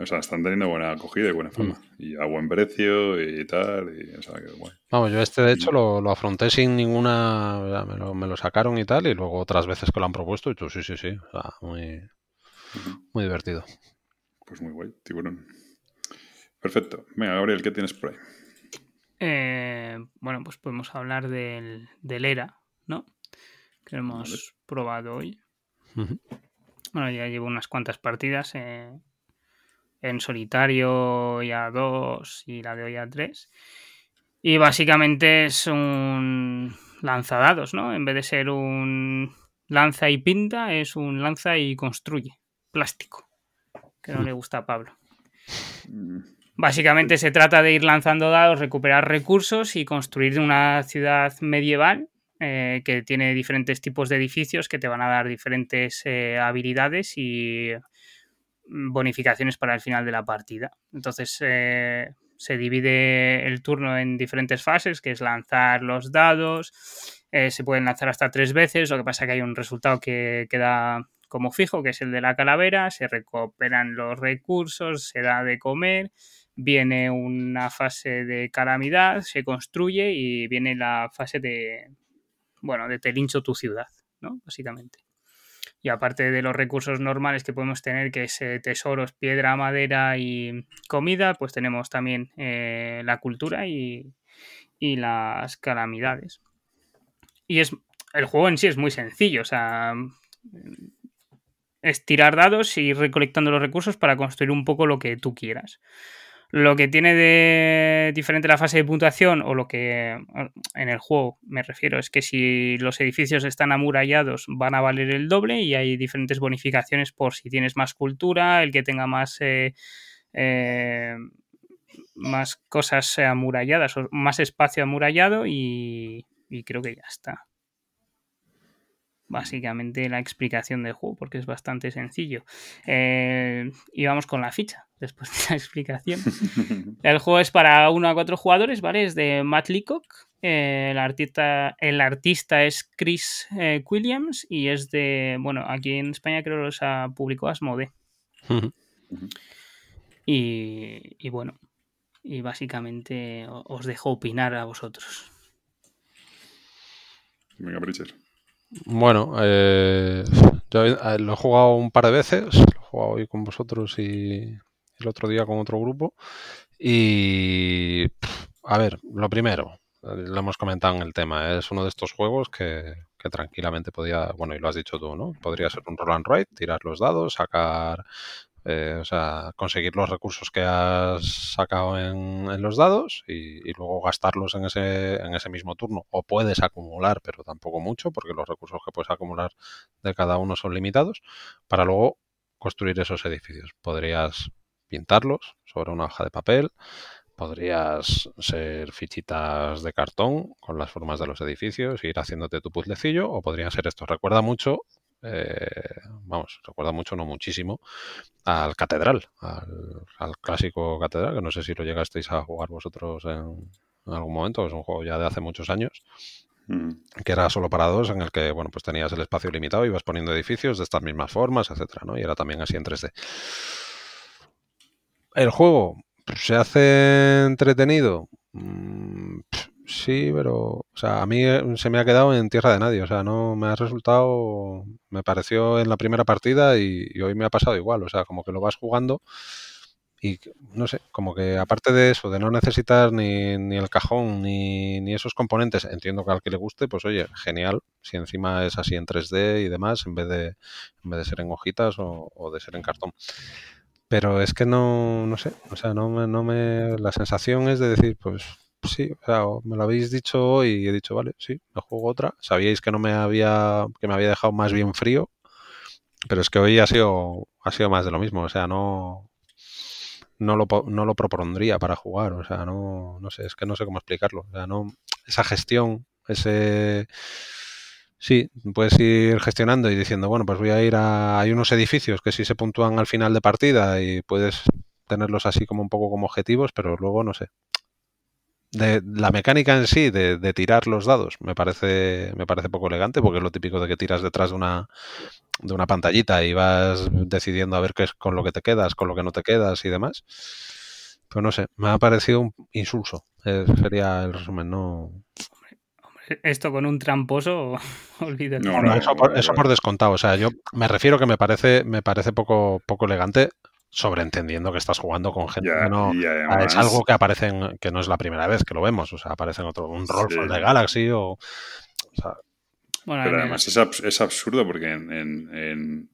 o sea, están teniendo buena acogida y buena fama. Mm. Y a buen precio y tal. Y, o sea, que guay. Vamos, yo este de hecho lo, lo afronté sin ninguna. Me lo, me lo, sacaron y tal. Y luego otras veces que lo han propuesto. Y tú, sí, sí, sí. O sea, muy, uh -huh. muy divertido. Pues muy guay, tiburón. Perfecto. Venga, Gabriel, ¿qué tienes por ahí? Eh, bueno, pues podemos hablar del, del ERA, ¿no? Que hemos vale. probado hoy. Uh -huh. Bueno, ya llevo unas cuantas partidas. Eh, en solitario y a 2 y la de hoy a 3. Y básicamente es un lanzadados, ¿no? En vez de ser un lanza y pinta, es un lanza y construye. Plástico. Que no le gusta a Pablo. Básicamente se trata de ir lanzando dados, recuperar recursos y construir una ciudad medieval eh, que tiene diferentes tipos de edificios que te van a dar diferentes eh, habilidades y bonificaciones para el final de la partida. Entonces eh, se divide el turno en diferentes fases, que es lanzar los dados. Eh, se pueden lanzar hasta tres veces, lo que pasa que hay un resultado que queda como fijo, que es el de la calavera. Se recuperan los recursos, se da de comer. Viene una fase de calamidad, se construye y viene la fase de, bueno, de te lincho tu ciudad, ¿no? Básicamente. Y aparte de los recursos normales que podemos tener, que es eh, tesoros, piedra, madera y comida, pues tenemos también eh, la cultura y, y, las calamidades. Y es el juego en sí es muy sencillo, o sea, es tirar dados y ir recolectando los recursos para construir un poco lo que tú quieras. Lo que tiene de diferente la fase de puntuación o lo que en el juego me refiero es que si los edificios están amurallados van a valer el doble y hay diferentes bonificaciones por si tienes más cultura, el que tenga más eh, eh, más cosas amuralladas o más espacio amurallado y, y creo que ya está básicamente la explicación del juego, porque es bastante sencillo. Eh, y vamos con la ficha, después de la explicación. el juego es para 1 a 4 jugadores, ¿vale? Es de Matt Leacock. Eh, el, artista, el artista es Chris eh, Williams y es de, bueno, aquí en España creo que los ha publicó Asmode. y, y bueno, y básicamente os dejo opinar a vosotros. Venga. Bueno, eh, yo lo he jugado un par de veces, lo he jugado hoy con vosotros y, el otro día con otro grupo. Y, a ver, lo primero, lo hemos comentado en el tema, es uno de estos juegos que, que tranquilamente podía, bueno, y lo has dicho tú, ¿no? Podría ser un roll and ride, tirar los dados, sacar eh, o sea, conseguir los recursos que has sacado en, los dados y, luego gastarlos en ese, en ese mismo turno. O puedes acumular, pero tampoco mucho, porque los recursos que puedes acumular de cada uno son limitados, para luego construir esos edificios. Podrías pintarlos sobre una hoja de papel, podrías ser fichitas de cartón con las formas de los edificios, ir haciéndote tu puzzlecillo, o podrían ser estos. Recuerda mucho eh, vamos, recuerda mucho, no muchísimo, al Catedral, al, clásico Catedral, que no sé si lo llegasteis a jugar vosotros en, algún momento, es un juego ya de hace muchos años, mm. que era solo para dos, en el que, bueno, pues tenías el espacio limitado, ibas poniendo edificios de estas mismas formas, etcétera, ¿no? Y era también así en 3D. El juego se hace entretenido. Sí, pero, o sea, a mí eh, se me ha quedado en tierra de nadie, o sea, no me ha resultado, me pareció en la primera partida y, hoy me ha pasado igual, o sea, como que lo vas jugando y no sé, como que aparte de eso, de no necesitar ni, ni el cajón ni, ni, esos componentes, entiendo que al que le guste, pues oye, genial, si encima es así en 3D y demás, en vez de, en vez de ser en hojitas o, o de ser en cartón. Pero es que no, no sé, o sea, no me, no me, la sensación es de decir, pues sí, o sea, me lo habéis dicho hoy y he dicho, vale, sí, me juego otra. Sabíais que no me había, que me había dejado más bien frío, pero es que hoy ha sido, ha sido más de lo mismo, o sea, no, no lo, no lo propondría para jugar, o sea, no, no sé, es que no sé cómo explicarlo, o sea, no, esa gestión, ese, sí, puedes ir gestionando y diciendo, bueno, pues voy a ir a, hay unos edificios que sí se puntúan al final de partida y puedes tenerlos así como un poco como objetivos, pero luego no sé, de la mecánica en sí de, tirar los dados me parece me parece poco elegante porque es lo típico de que tiras detrás de una de una pantallita y vas decidiendo a ver qué es con lo que te quedas con lo que no te quedas y demás. Pero no sé me ha parecido un insulso. Eh, sería el resumen no. Esto con un tramposo olvídate. Eso, por, eso por descontado o sea yo me refiero que me parece me parece poco poco elegante sobreentendiendo que estás jugando con gente que no es algo que aparece en, que no es la primera vez que lo vemos o sea aparece en otro un Roll de Galaxy o, bueno, pero además es, es, absurdo porque en,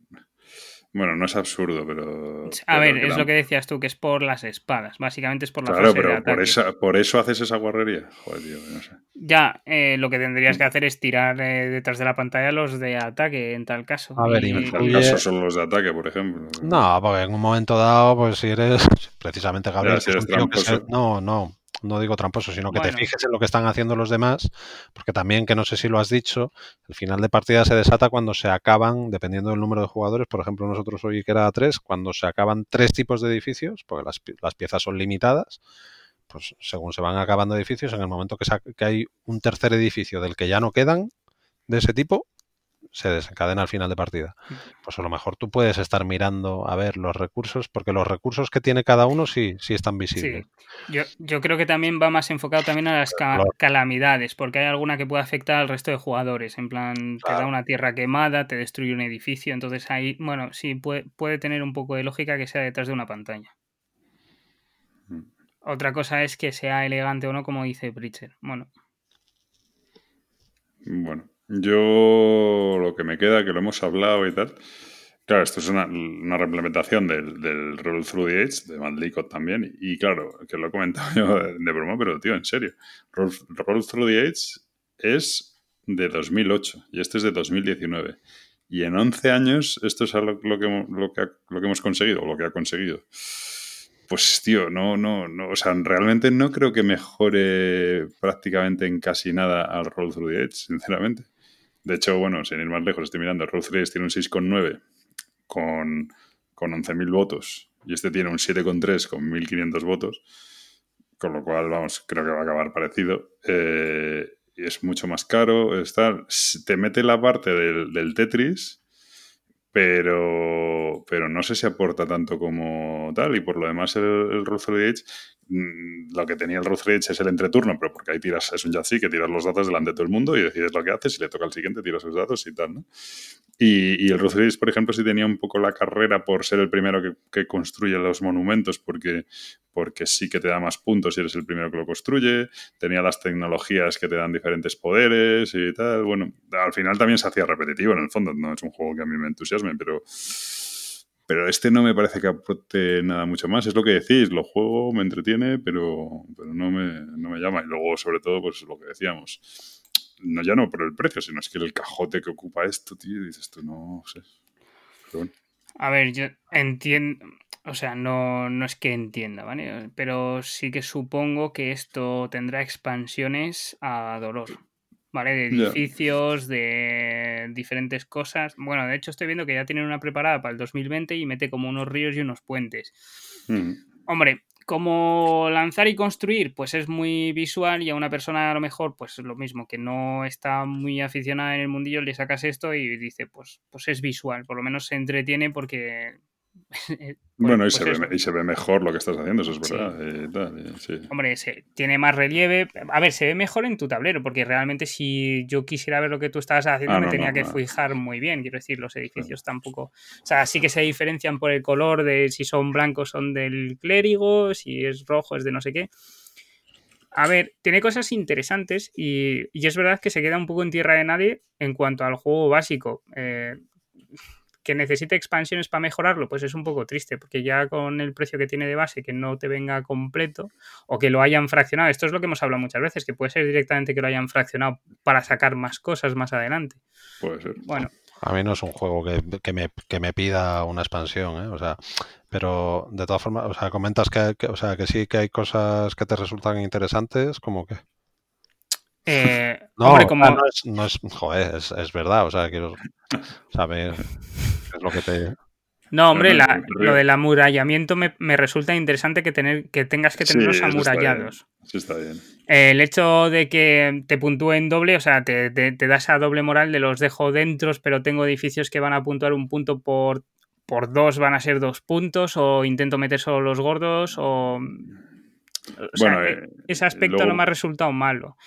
bueno, no es absurdo, pero. A ver, es lo que decías tú, que es por las espadas. Básicamente es por la Claro, pero por, esa, por eso haces esa guarrería. Joder, tío, no sé. Ya, eh, lo que tendrías que hacer es tirar eh, detrás de la pantalla los de ataque, en tal caso. A ver, y... en tal caso son los de ataque, por ejemplo. No, porque en un momento dado, pues si eres precisamente Gabriel, no, no no digo tramposo, sino que te fijes en lo que están haciendo los demás, porque también, que no sé si lo has dicho, el final de partida se desata cuando se acaban, dependiendo del número de jugadores, por ejemplo, nosotros hoy que era tres, cuando se acaban tres tipos de edificios, porque las, las piezas son limitadas, pues según se van acabando edificios, en el momento que, que hay un tercer edificio del que ya no quedan de ese tipo, se desencadena al final de partida. Pues a lo mejor tú puedes estar mirando a ver los recursos, porque los recursos que tiene cada uno sí, sí están visibles. Yo, yo creo que también va más enfocado también a las calamidades, porque hay alguna que puede afectar al resto de jugadores. En plan, te da una tierra quemada, te destruye un edificio, entonces ahí, bueno, sí, puede, puede tener un poco de lógica que sea detrás de una pantalla. Mm. Otra cosa es que sea elegante o no, como dice Pritchard. Bueno. Bueno, yo lo que me queda, que lo hemos hablado y tal. Claro, esto es una, una reimplementación del, del, Roll Through the Age, de Matt también. Y, claro, que lo he comentado yo de, broma, pero tío, en serio. Roll, Through the Age es de 2008 y este es de 2019. Y en 11 años esto es lo, que, lo, que, lo que hemos conseguido, o lo que ha conseguido. Pues, tío, no, no, no, o sea, realmente no creo que mejore prácticamente en casi nada al Roll Through the Edge, sinceramente. De hecho, bueno, sin ir más lejos, estoy mirando, Road3 tiene un 6,9 con, con 11.000 votos y este tiene un 7,3 con 1.500 votos, con lo cual, vamos, creo que va a acabar parecido. Eh, es mucho más caro. Te mete la parte del, del, Tetris, pero, pero no sé si aporta tanto como tal. Y por lo demás, el, el Road3 Mm, lo que tenía el Ruth es el entreturno, pero porque ahí tiras, es un Yahtzee que tiras los datos delante de todo el mundo y decides lo que haces, si le toca al siguiente, tiras sus datos y tal, ¿no? Y, y el Ruth por ejemplo, sí tenía un poco la carrera por ser el primero que, que construye los monumentos, porque porque sí que te da más puntos si eres el primero que lo construye, tenía las tecnologías que te dan diferentes poderes y tal. Bueno, al final también se hacía repetitivo en el fondo, no es un juego que a mí me entusiasme, pero pero este no me parece que aporte nada mucho más. Es lo que decís, lo juego, me entretiene, pero, pero no, me, no me llama. Y luego, sobre todo, pues lo que decíamos. No ya no por el precio, sino es que el cajote que ocupa esto, tío, dices tú, no sé. A ver, yo entiendo, o sea, no, no es que entienda, ¿vale? Pero sí que supongo que esto tendrá expansiones a dolor. ¿Vale? De edificios, de diferentes cosas. Bueno, de hecho estoy viendo que ya tienen una preparada para el 2020 y mete como unos ríos y unos puentes. Mm. Hombre, como lanzar y construir, pues es muy visual y a una persona a lo mejor, pues lo mismo, que no está muy aficionada en el mundillo, le sacas esto y dice, pues, pues es visual, por lo menos se entretiene porque bueno, y, se pues ve, y, se ve, mejor lo que estás haciendo, eso es verdad. Hombre, se, tiene más relieve. A ver, se ve mejor en tu tablero, porque realmente si yo quisiera ver lo que tú estabas haciendo, ah, me tenía que fijar muy bien. Quiero decir, los edificios tampoco. O sea, sí que se diferencian por el color de si son blancos son del clérigo, si es rojo es de no sé qué. A ver, tiene cosas interesantes y, y, es verdad que se queda un poco en tierra de nadie en cuanto al juego básico. Eh, que necesite expansiones para mejorarlo, pues es un poco triste, porque ya con el precio que tiene de base, que no te venga completo o que lo hayan fraccionado, esto es lo que hemos hablado muchas veces, que puede ser directamente que lo hayan fraccionado para sacar más cosas más adelante. Puede ser. Bueno. A mí no es un juego que, me, pida una expansión, ¿eh? o sea, pero de todas formas, o sea, comentas que, o sea, que sí que hay cosas que te resultan interesantes, como que... Eh, no, hombre, como... no, es, no es, joder, es, es, verdad, o sea, quiero saber lo que te... No, hombre, lo del amurallamiento me, resulta interesante que, tener, que tengas que tenerlos amurallados. Sí, está bien. El hecho de que te puntúen doble, o sea, te, te, da esa doble moral de los dejo dentro, pero tengo edificios que van a puntuar un punto por, por dos, van a ser dos puntos, o intento meter solo los gordos, o. bueno, eh, ese aspecto no me ha resultado malo.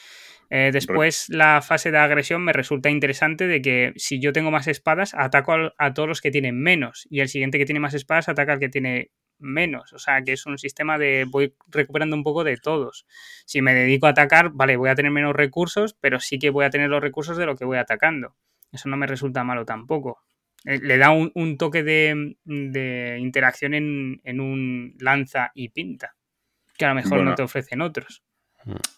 Eh, después la fase de agresión me resulta interesante de que si yo tengo más espadas, ataco a, todos los que tienen menos y el siguiente que tiene más espadas ataca al que tiene menos. O sea, que es un sistema de voy recuperando un poco de todos. Si me dedico a atacar, vale, voy a tener menos recursos, pero sí que voy a tener los recursos de lo que voy atacando. Eso no me resulta malo tampoco. Eh, le da un, toque de, interacción en, un lanza y pinta, que a lo mejor no te ofrecen otros.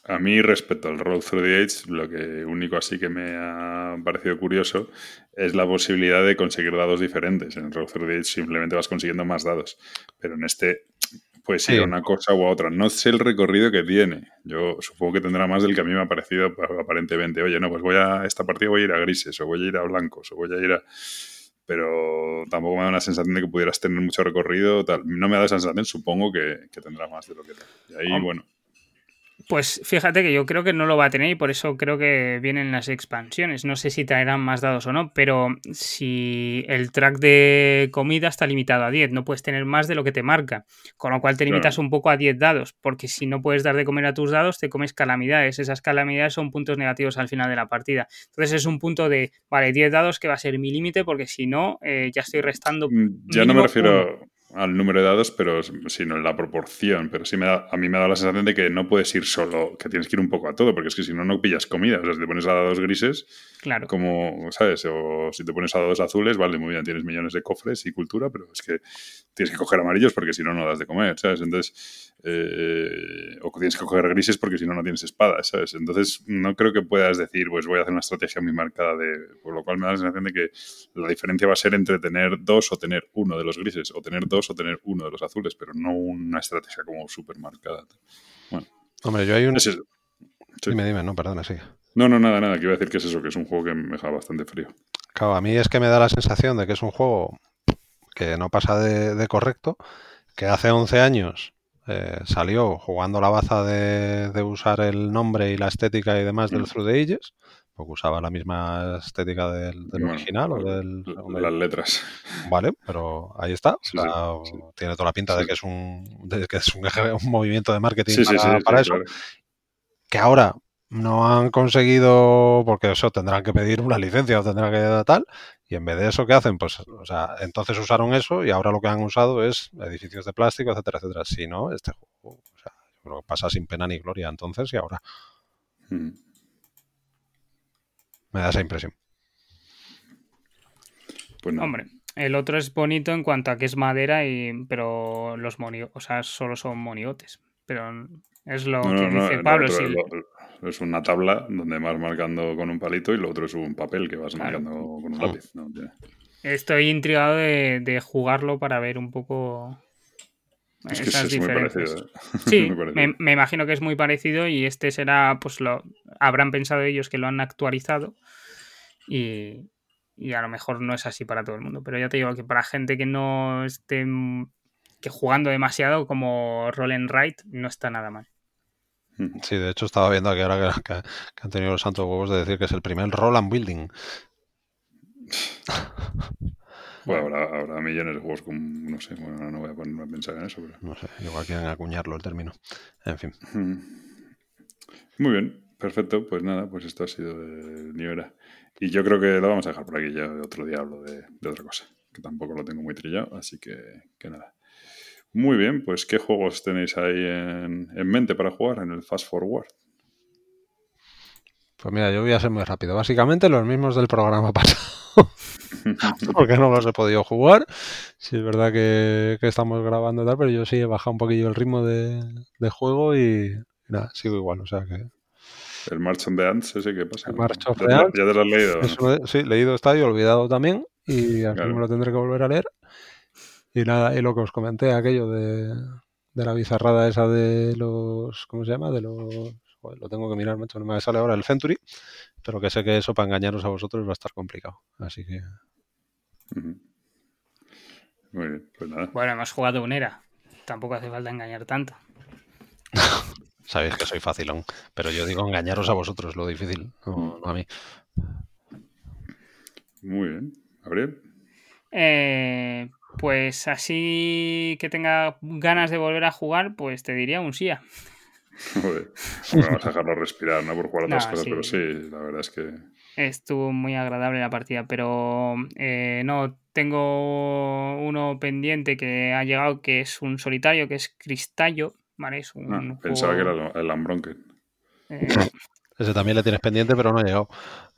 A mí, respecto al Roll Through the Age, lo que único así que me ha parecido curioso es la posibilidad de conseguir dados diferentes. En el Roll Through the Age simplemente vas consiguiendo más dados, pero en este pues ir una cosa u otra. No sé el recorrido que tiene. Yo supongo que tendrá más del que a mí me ha parecido aparentemente. Oye, no, pues voy a esta partida voy a ir a grises, o voy a ir a blancos, o voy a ir a pero tampoco me da una sensación de que pudieras tener mucho recorrido. Tal. No me da esa sensación, supongo que, tendrá más de lo que Y ahí, bueno, pues fíjate que yo creo que no lo va a tener y por eso creo que vienen las expansiones. No sé si traerán más dados o no, pero si el track de comida está limitado a 10, no puedes tener más de lo que te marca. Con lo cual te limitas un poco a 10 dados, porque si no puedes dar de comer a tus dados, te comes calamidades. Esas calamidades son puntos negativos al final de la partida. Entonces es un punto de, vale, 10 dados que va a ser mi límite, porque si no, eh, ya estoy restando. Mm, ya no me refiero al número de dados, pero sino en la proporción. Pero sí me da, a mí me da la sensación de que no puedes ir solo, que tienes que ir un poco a todo, porque es que si no, no pillas comida. O sea, si te pones a dados grises, claro. como, ¿sabes? O si te pones a dados azules, vale, muy bien, tienes millones de cofres y cultura, pero es que tienes que coger amarillos porque si no, no das de comer, ¿sabes? Entonces, eh, o tienes que coger grises porque si no, no tienes espada, ¿sabes? Entonces, no creo que puedas decir, pues voy a hacer una estrategia muy marcada de. Por lo cual me da la sensación de que la diferencia va a ser entre tener dos o tener uno de los grises, o tener dos o tener uno de los azules, pero no una estrategia como súper marcada. Bueno. Hombre, yo hay un. Dime, dime, no, perdona, sí. No, no, nada, nada, que iba a decir que es eso, que es un juego que me deja bastante frío. Claro, a mí es que me da la sensación de que es un juego que no pasa de, correcto, que hace 11 años eh, salió jugando la baza de, usar el nombre y la estética y demás del mm. Through the Ages, porque usaba la misma estética del, original o del, de las letras. Vale, pero ahí está. Tiene toda la pinta de que es un, que es un, movimiento de marketing para, eso. Que ahora no han conseguido, porque eso tendrán que pedir una licencia o tendrán que tal, Y en vez de eso, ¿qué hacen? Pues, o sea, entonces usaron eso y ahora lo que han usado es edificios de plástico, etcétera, etcétera. Si no, este juego, o sea, yo creo que pasa sin pena ni gloria entonces y ahora. Mm. Me da esa impresión. Pues. Hombre, el otro es bonito en cuanto a que es madera, y, pero los moni, o sea, solo son moniotes. Pero es lo No, que no, dice Pablo. otro si- lo- es una tabla donde vas marcando con un palito y lo otro es un papel que vas Claro. marcando con un lápiz. Estoy intrigado de, de jugarlo para ver un poco Es que esas es muy diferencias. parecido. ¿eh? Sí, Muy parecido. me, me imagino que es muy parecido y este será, pues lo habrán pensado ellos que lo han actualizado y, y a lo mejor no es así para todo el mundo. Pero ya te digo que para gente que no esté que jugando demasiado como Roll and Ride no está nada mal. Sí, de hecho estaba viendo aquí ahora que, que- que han tenido los santos huevos de decir que es el primer roll and building. Bueno, habrá, habrá millones de juegos con. No sé, bueno, no voy a ponerme a pensar en eso, pero. No sé, igual quieren acuñarlo el término. En fin. Muy bien, perfecto. Pues nada, pues esto ha sido de New Era. Y yo creo que lo vamos a dejar por aquí. Ya otro día hablo de, de otra cosa, que tampoco lo tengo muy trillado, así que, que nada. Muy bien, pues ¿qué juegos tenéis ahí en, en mente para jugar en el Fast Forward? Pues mira, yo voy a ser muy rápido. Básicamente los mismos del programa pasado. porque no los he podido jugar. Sí, es verdad que, que estamos grabando y tal, pero yo sí he bajado un poquillo el ritmo de, de juego y, y nada, sigo igual. O sea que El March on the Ants, ese que pasa. El March of ¿Ya, the Ants. ya te lo has leído? ¿no? sí, leído está y olvidado también. Y así Claro. me lo tendré que volver a leer. Y nada, y lo que os comenté, aquello de, de la bizarrada esa de los. ¿Cómo se llama? De los. joder, lo tengo que mirar, macho, no me sale ahora el Century. Pero que sé que eso para engañaros a vosotros va a estar complicado. Así que. Muy bien, pues nada. Bueno, hemos jugado un era. Tampoco hace falta engañar tanto. Sabéis que soy facilón, pero yo digo engañaros a vosotros, lo difícil, no, no a mí. Muy bien. Gabriel. Eh, pues así que tenga ganas de volver a jugar, pues te diría un SIA. Joder. Bueno, vamos a dejarlo respirar, ¿no? Por jugar otras No, cosas, sí. pero sí, la verdad es que. Estuvo muy agradable la partida, pero eh, no, tengo uno pendiente que ha llegado que es un solitario, que es Cristallo, ¿vale? Es un Ah, pensaba que era el Ambronken. eh, Ese también le tienes pendiente, pero no ha llegado.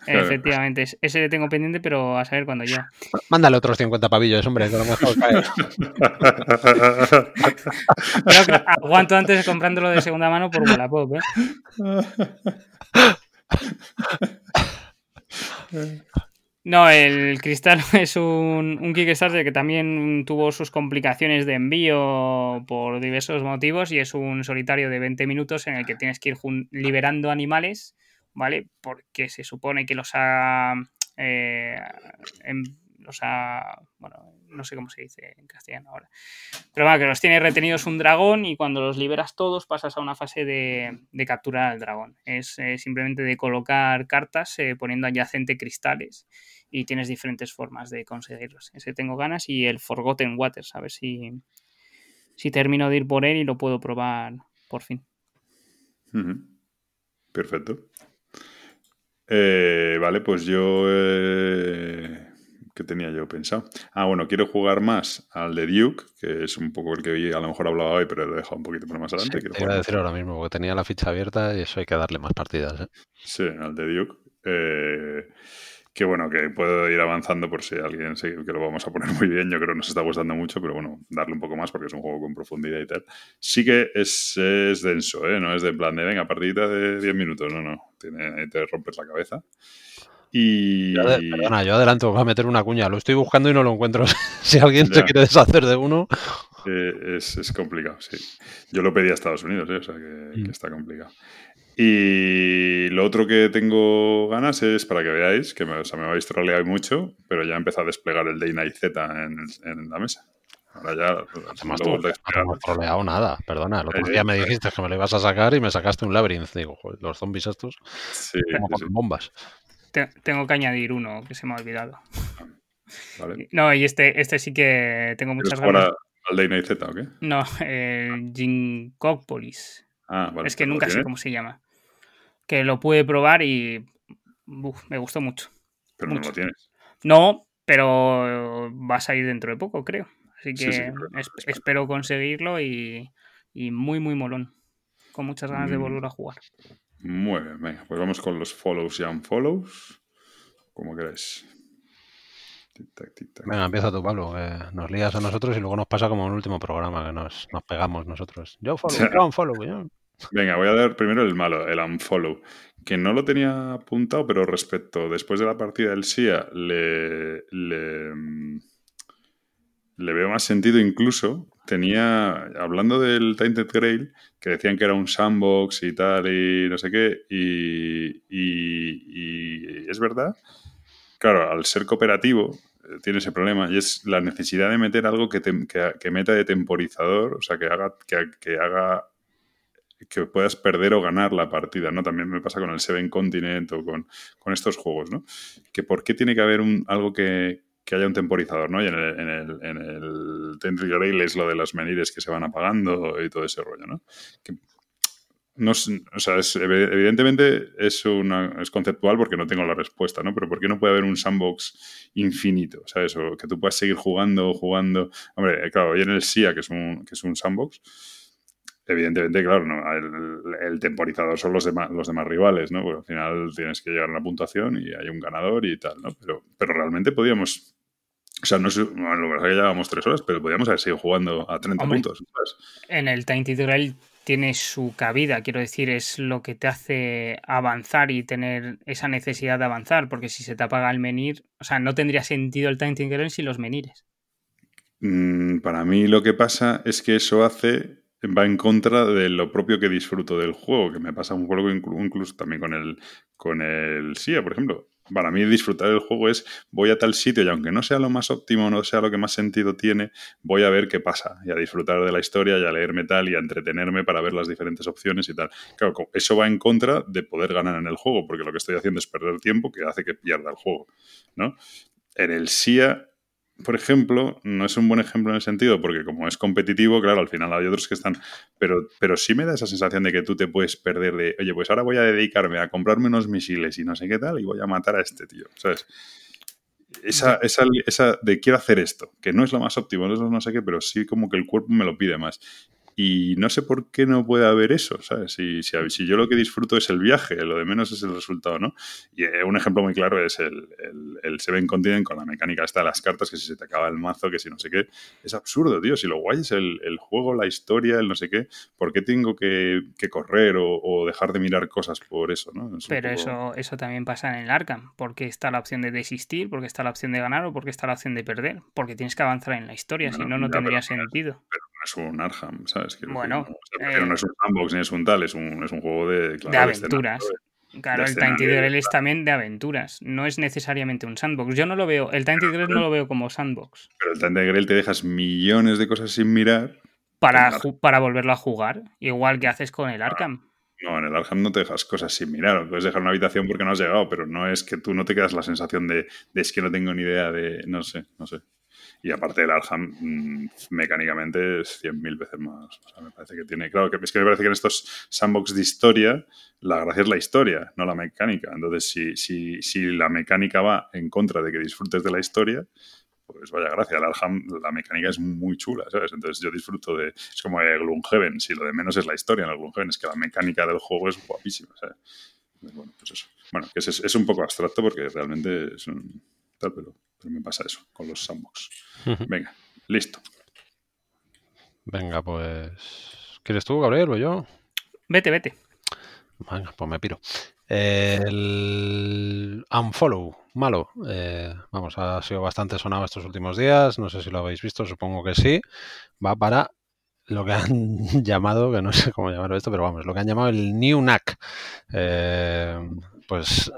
Efectivamente, es- ese le tengo pendiente, pero a saber cuándo llega. Mándale otros 50 pavillos, hombre, que a lo mejor cae. Creo que aguanto antes comprándolo de segunda mano por Wallapop, ¿eh? No, el Cristal es un, un Kickstarter que también tuvo sus complicaciones de envío por diversos motivos y es un solitario de 20 minutos en el que tienes que ir liberando animales, ¿vale? Porque se supone que los ha... eh, em- los ha... Bueno, no sé cómo se dice en castellano ahora. Pero bueno, que los tiene retenidos un dragón y cuando los liberas todos pasas a una fase de, de capturar al dragón. Es eh, simplemente de colocar cartas eh, poniendo adyacente cristales y tienes diferentes formas de conseguirlos. Ese tengo ganas y el Forgotten Waters, a ver si, si termino de ir por él y lo puedo probar por fin. Perfecto. Eh, vale, pues yo. ¿Qué tenía yo pensado? Ah, bueno, quiero jugar más al de Duke, que es un poco el que a lo mejor hablaba hoy, pero lo he dejado un poquito para más Sí, adelante. te Quiero iba a decir ahora mismo, porque tenía la ficha abierta y eso hay que darle más partidas. ¿eh? Sí, al de Duke. Eh, que bueno, que puedo ir avanzando por si alguien se- que lo vamos a poner muy bien. Yo creo que nos está gustando mucho, pero bueno, darle un poco más porque es un juego con profundidad y tal. Sí que es, es denso, ¿eh? No es de plan de, venga, partidita de 10 minutos. No, no. Tiene, ahí te rompes la cabeza. Y. Yo perdona, yo adelanto, voy a meter una cuña. Lo estoy buscando y no lo encuentro. si alguien se quiere deshacer de uno, Eh, es, es complicado, sí. Yo lo pedí a Estados Unidos, ¿eh? o sea que, Mm. que está complicado. Y lo otro que tengo ganas es para que veáis, que me, o sea, me habéis troleado mucho, pero ya empezó a desplegar el Day Night Z en, en la mesa. Ahora ya no hemos, lo he vuelto a no hemos troleado nada. Perdona, el otro día me dijiste que me lo ibas a sacar y me sacaste un labyrinth. Digo, joder, los zombies estos, Sí, como sí, bombas. Te- tengo que añadir uno que se me ha olvidado. vale. No, y este, este sí que tengo ¿Quieres muchas ganas. al Day Night Z o qué? No, el Ginkopolis. Ah, vale. es que ¿Lo nunca sé cómo se llama. Que lo pude probar y uf, me gustó mucho. Pero no mucho. lo tienes. No, pero va a salir dentro de poco, creo. Así que espero conseguirlo y, muy, muy molón. Con muchas ganas de mm. volver a jugar. Muy bien, venga, pues vamos con los follows y unfollows. Como queráis. Venga, empieza tú, Pablo. nos lías a nosotros y luego nos pasa como en el último programa que nos, pegamos nosotros. Yo follow, yo unfollow. Venga, voy a dar primero el malo, el unfollow. Que no lo tenía apuntado, pero respecto, después de la partida del SIA, le, le, mm, le veo más sentido incluso. Tenía, hablando del Tainted Grail, que decían que era un sandbox y tal, y no sé qué, y, y es verdad Claro, al ser cooperativo eh, tiene ese problema y es la necesidad de meter algo que, que, meta de temporizador, o sea, que haga, que, haga que puedas perder o ganar la partida, ¿no? También me pasa con el Seven Continent o con, estos juegos, ¿no? Que por qué tiene que haber un, algo que, haya un temporizador, ¿no? Y en el, en el, es lo de los menires que se van apagando y todo ese rollo, ¿no? o sea, evidentemente es, una, es conceptual porque no tengo la respuesta, ¿no? Pero ¿por qué no puede haber un sandbox infinito? ¿Sabes? O que tú puedas seguir jugando, jugando. Hombre, claro, hoy en el SIA, que es un, que es un sandbox, evidentemente, claro, no, el, temporizador son los demás, los demás rivales, ¿no? Porque al final tienes que llegar a una puntuación y hay un ganador y tal, ¿no? Pero, pero realmente podíamos. O sea, no sé, bueno, lo que pasa es que llevábamos tres horas, pero podíamos haber seguido jugando a 30 puntos. ¿sabes? En el Tainted Grail tiene su cabida, quiero decir, es lo que te hace avanzar y tener esa necesidad de avanzar, porque si se te apaga el menir, o sea, no tendría sentido el time Grail sin los menires. Mm, para mí lo que pasa es que eso hace va en contra de lo propio que disfruto del juego, que me pasa un poco incluso también con el con el SIA, por ejemplo para mí disfrutar del juego es voy a tal sitio y aunque no sea lo más óptimo, no sea lo que más sentido tiene, voy a ver qué pasa y a disfrutar de la historia y a leerme tal y a entretenerme para ver las diferentes opciones y tal. Claro, eso va en contra de poder ganar en el juego, porque lo que estoy haciendo es perder tiempo que hace que pierda el juego, ¿no? En el SIA por ejemplo, no es un buen ejemplo en el sentido, porque como es competitivo, claro, al final hay otros que están. Pero, pero sí me da esa sensación de que tú te puedes perder de, oye, pues ahora voy a dedicarme a comprarme unos misiles y no sé qué tal, y voy a matar a este tío, ¿sabes? Esa, esa, esa de quiero hacer esto, que no es lo más óptimo, no es no sé qué, pero sí como que el cuerpo me lo pide más. Y no sé por qué no puede haber eso, ¿sabes? Si, si, yo lo que disfruto es el viaje, lo de menos es el resultado, ¿no? Y eh, un ejemplo muy claro es el, el, Seven Continent con la mecánica esta de las cartas, que si se te acaba el mazo, que si no sé qué. Es absurdo, tío. Si lo guay es el, juego, la historia, el no sé qué, ¿por qué tengo que, correr o, dejar de mirar cosas por eso, ¿no? Pero eso, eso también pasa en el Arkham, porque está la opción de desistir, porque está la opción de ganar o porque está la opción de perder, porque tienes que avanzar en la historia, si no, no tendría sentido es un Arkham, ¿sabes? Bueno, no, no es un sandbox ni es un tal, es un, es un juego de, de aventuras. claro, el Tainted Grail es también de aventuras, no es necesariamente un sandbox. Yo no lo veo, el Tainted Grail no lo veo como sandbox. Pero el Tainted Grail te dejas millones de cosas sin mirar. Para, para volverlo a jugar, igual que haces con el Arkham. No, en el Arkham no te dejas cosas sin mirar. Puedes dejar una habitación porque no has llegado, pero no es que tú no te quedas la sensación de, de es que no tengo ni idea de. No sé, no sé. Y aparte el Arham mm, mecánicamente es 100.000 veces más. Me parece que tiene. Claro, que es que me parece que en estos sandbox de historia, la gracia es la historia, no la mecánica. Entonces, si, si, si la mecánica va en contra de que disfrutes de la historia, pues vaya gracia. El Arham, la mecánica es muy chula, ¿sabes? Entonces yo disfruto de. Es como el Gloomhaven, si lo de menos es la historia en el Gloomhaven, es que la mecánica del juego es guapísima, ¿sabes? Bueno, pues eso. Bueno, es, es un poco abstracto porque realmente es un. Tal, pero me pasa eso con los sandbox. Venga, listo. Venga, pues. ¿Quieres tú, Gabriel, o yo? Vete, vete. Venga, pues me piro. El unfollow, malo. Eh, vamos, ha sido bastante sonado estos últimos días. No sé si lo habéis visto, supongo que sí. Va para lo que han llamado, que no sé cómo llamarlo esto, pero vamos, lo que han llamado el New NAC. Eh, pues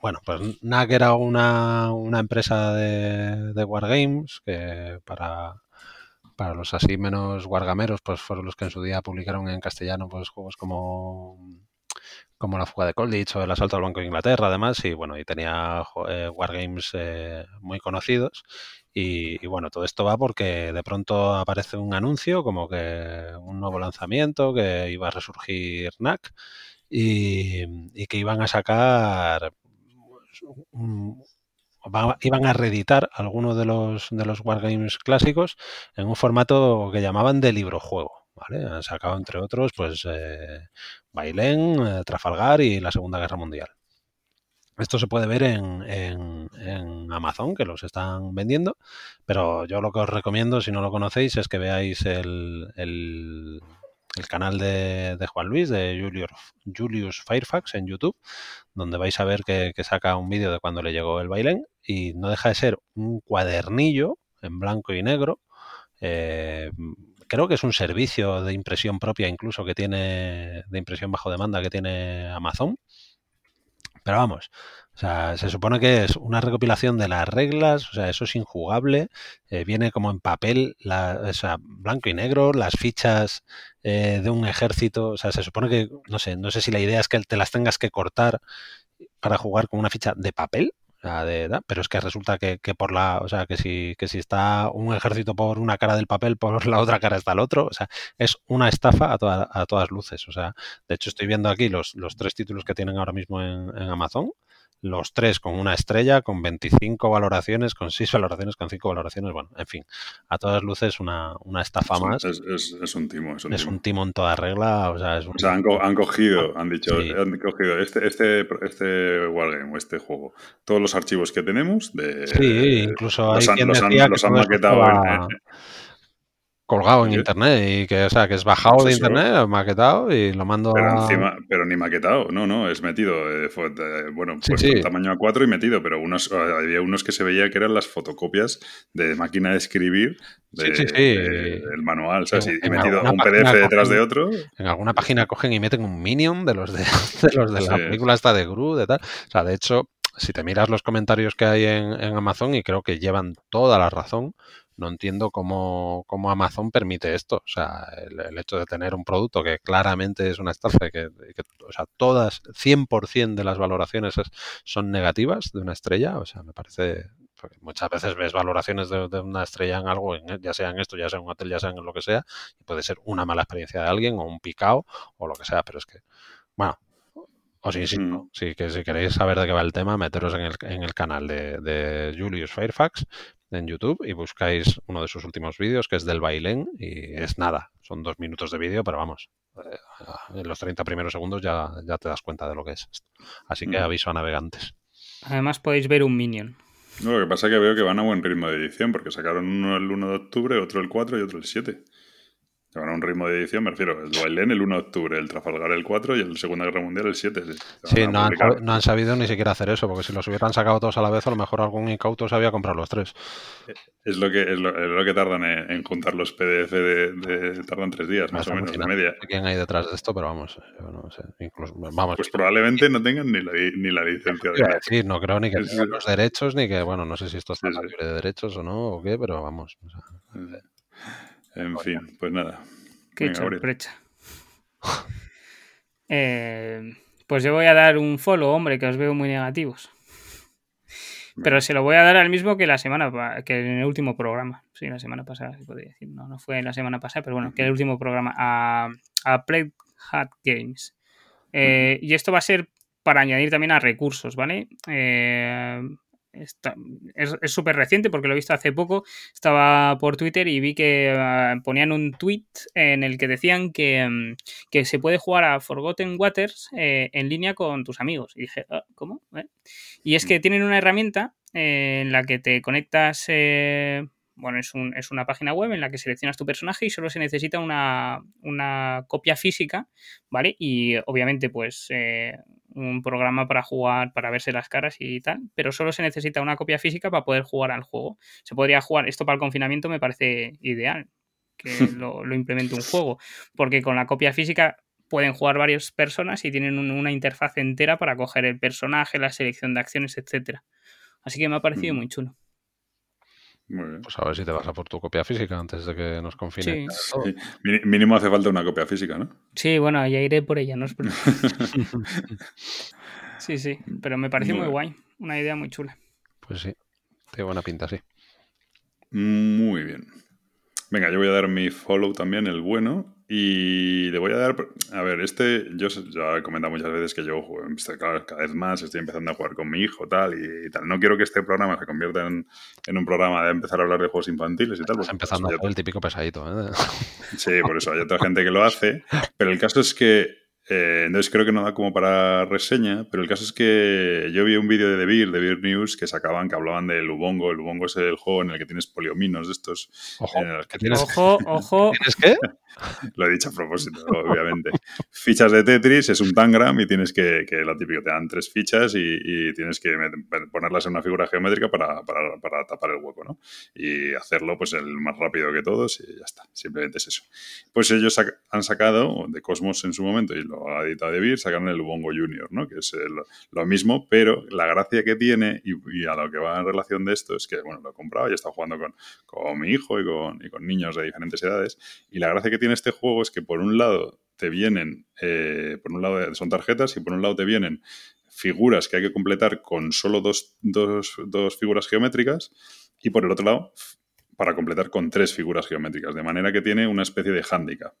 bueno, pues NAC era una, empresa de, de, Wargames que para, para los así menos wargameros, pues fueron los que en su día publicaron en castellano pues juegos como como la fuga de Colditch o el asalto al Banco de Inglaterra, además, y bueno, y tenía eh, wargames eh, muy conocidos. Y, bueno, todo esto va porque de pronto aparece un anuncio como que un nuevo lanzamiento, que iba a resurgir NAC y que iban a sacar iban a reeditar algunos de los, de los Wargames clásicos en un formato que llamaban de libro juego. ¿vale? Han sacado, entre otros, pues eh, Bailén, eh, Trafalgar y la Segunda Guerra Mundial. Esto se puede ver en, en, Amazon, que los están vendiendo, pero yo lo que os recomiendo, si no lo conocéis, es que veáis el, canal de, Juan Luis, de Julius, Julius Firefax en YouTube, donde vais a ver que, saca un vídeo de cuando le llegó el bailén y no deja de ser un cuadernillo en blanco y negro. Eh, creo que es un servicio de impresión propia incluso que tiene, de impresión bajo demanda que tiene Amazon pero vamos, o sea, se supone que es una recopilación de las reglas, o sea, eso es injugable, eh, viene como en papel, la, o sea, blanco y negro, las fichas eh, de un ejército, o sea, se supone que, no sé, no sé si la idea es que te las tengas que cortar para jugar con una ficha de papel, de, pero es que resulta que, por la, o sea, que si, que si está un ejército por una cara del papel, por la otra cara está el otro, o sea, es una estafa a, a todas luces, o sea, de hecho estoy viendo aquí los, los tres títulos que tienen ahora mismo en Amazon, los tres con una estrella, con 25 valoraciones, con 6 valoraciones, con 5 valoraciones, bueno, en fin, a todas luces una, una estafa más. Es, es, un timo, es un, timo. en toda regla, o sea, es un... O sea, han, han cogido, han dicho, han cogido este, este, este Wargame, este juego, todos los archivos que tenemos de... Sí, incluso hay quien los han, los han maquetado en, colgado en internet y que, o sea, que es bajado de internet, maquetado y lo mando pero encima, pero ni maquetado, no, no, es metido, eh, bueno, pues sí, tamaño A4 y metido, pero unos, había unos que se veía que eran las fotocopias de máquina de escribir de, del manual, ¿sabes? y, metido un PDF detrás de otro. En alguna página cogen y meten un Minion de los de, los de la película esta de Gru, de tal. O sea, de hecho, si te miras los comentarios que hay en, en Amazon, y creo que llevan toda la razón, no entiendo cómo, cómo, Amazon permite esto. O sea, el, hecho de tener un producto que claramente es una estafa, que, que o sea, todas, 100% de las valoraciones son negativas de una estrella, o sea, me parece... Muchas veces ves valoraciones de, una estrella en algo, ya sea en esto, ya sea en un hotel, ya sea en lo que sea, y puede ser una mala experiencia de alguien o un picao o lo que sea, pero es que, bueno, os insisto, sí, que si queréis saber de qué va el tema, meteros en el, en el canal de, de, Julius Fairfax en YouTube y buscáis uno de sus últimos vídeos que es del bailén y es nada, son dos minutos de vídeo, pero vamos, eh, en los 30 primeros segundos ya, ya te das cuenta de lo que es esto. Así que mm. aviso a navegantes. Además podéis ver un minion. No, lo que pasa es que veo que van a buen ritmo de edición porque sacaron uno el 1 de octubre, otro el 4 y otro el 7. Llevan un ritmo de edición, me refiero. El Bailén el 1 de octubre, el Trafalgar el 4 y el Segunda Guerra Mundial el 7. Sí, no, han, sabido ni siquiera hacer eso, porque si los hubieran sacado todos a la vez, a lo mejor algún incauto sabía comprar los tres. Es lo que, es lo, que tardan en, juntar los PDF de, tardan tres días, más, o menos, de media. quién hay detrás de esto, pero vamos, no sé. Incluso, vamos. Pues probablemente no tengan ni la, ni la licencia. De decir, no creo ni que tengan los derechos, ni que, bueno, no sé si esto está libre de derechos o no, o qué, pero vamos. En fin, pues nada. Qué sorpresa. Eh, pues yo voy a dar un follow, hombre, que os veo muy negativos. Pero se lo voy a dar al mismo que la semana que en el último programa. Sí, la semana pasada se podría decir. No, no fue la semana pasada, pero bueno, que el último programa a, a Play Hat Games. Eh, y esto va a ser para añadir también a recursos, ¿vale? Eh, es súper reciente porque lo he visto hace poco. Estaba por Twitter y vi que ah, ponían un tweet en el que decían que, mm, se puede jugar a Forgotten Waters eh, en línea con tus amigos. Y dije, ah, ¿cómo? ¿Eh? Y es que mm. tienen una herramienta eh, en la que te conectas bueno, es, un, es, una página web en la que seleccionas tu personaje y solo se necesita una, copia física, ¿vale? Y obviamente, pues, eh, un programa para jugar, para verse las caras y tal, pero solo se necesita una copia física para poder jugar al juego. Se podría jugar, esto para el confinamiento me parece ideal, que lo, lo implemente un juego, porque con la copia física pueden jugar varias personas y tienen una interfaz entera para coger el personaje, la selección de acciones, etcétera. Así que me ha parecido mm. Muy. Pues a ver si te vas a por tu copia física antes de que nos confine. Sí. Mínimo hace falta una copia física, ¿no? Sí, bueno, ya iré por ella, no Sí, sí, pero me pareció muy, guay. Una idea muy chula. Pues sí, tiene buena pinta, sí. Muy bien. Venga, yo voy a dar mi follow también, el bueno. Y le voy a dar. A ver, este. Yo ya he comentado muchas veces que yo, claro, cada vez más estoy empezando a jugar con mi hijo tal y, tal. No quiero que este programa se convierta en, un programa de empezar a hablar de juegos infantiles y tal. Estás empezando a el típico pesadito. ¿eh? Sí, por eso hay otra gente que lo hace. Pero el caso es que eh, entonces creo que no da como para reseña, pero el caso es que yo vi un vídeo de The Beer, de Beer News, que sacaban, que hablaban del Ubongo. El Ubongo es el juego en el que tienes poliominos de estos. Ojo, ojo, ojo. ¿Tienes qué? Lo he dicho a propósito, obviamente. fichas de Tetris, es un tangram y tienes que, que lo típico, te dan tres fichas y, tienes que ponerlas en una figura geométrica para, para, para, tapar el hueco, ¿no? Y hacerlo pues el más rápido que todos y ya está, simplemente es eso. Pues ellos han sacado de Cosmos en su momento y lo ha editado de Beer, sacaron el Ubongo Junior, ¿no? Que es lo mismo, pero la gracia que tiene y, a lo que va en relación de esto es que, bueno, lo he comprado y he estado jugando con, con mi hijo y con, y con niños de diferentes edades y la gracia que tiene este juego es que por un lado te vienen, eh, por un lado son tarjetas y por un lado te vienen figuras que hay que completar con solo dos, dos, dos figuras geométricas y por el otro lado para completar con tres figuras geométricas, de manera que tiene una especie de hándicap,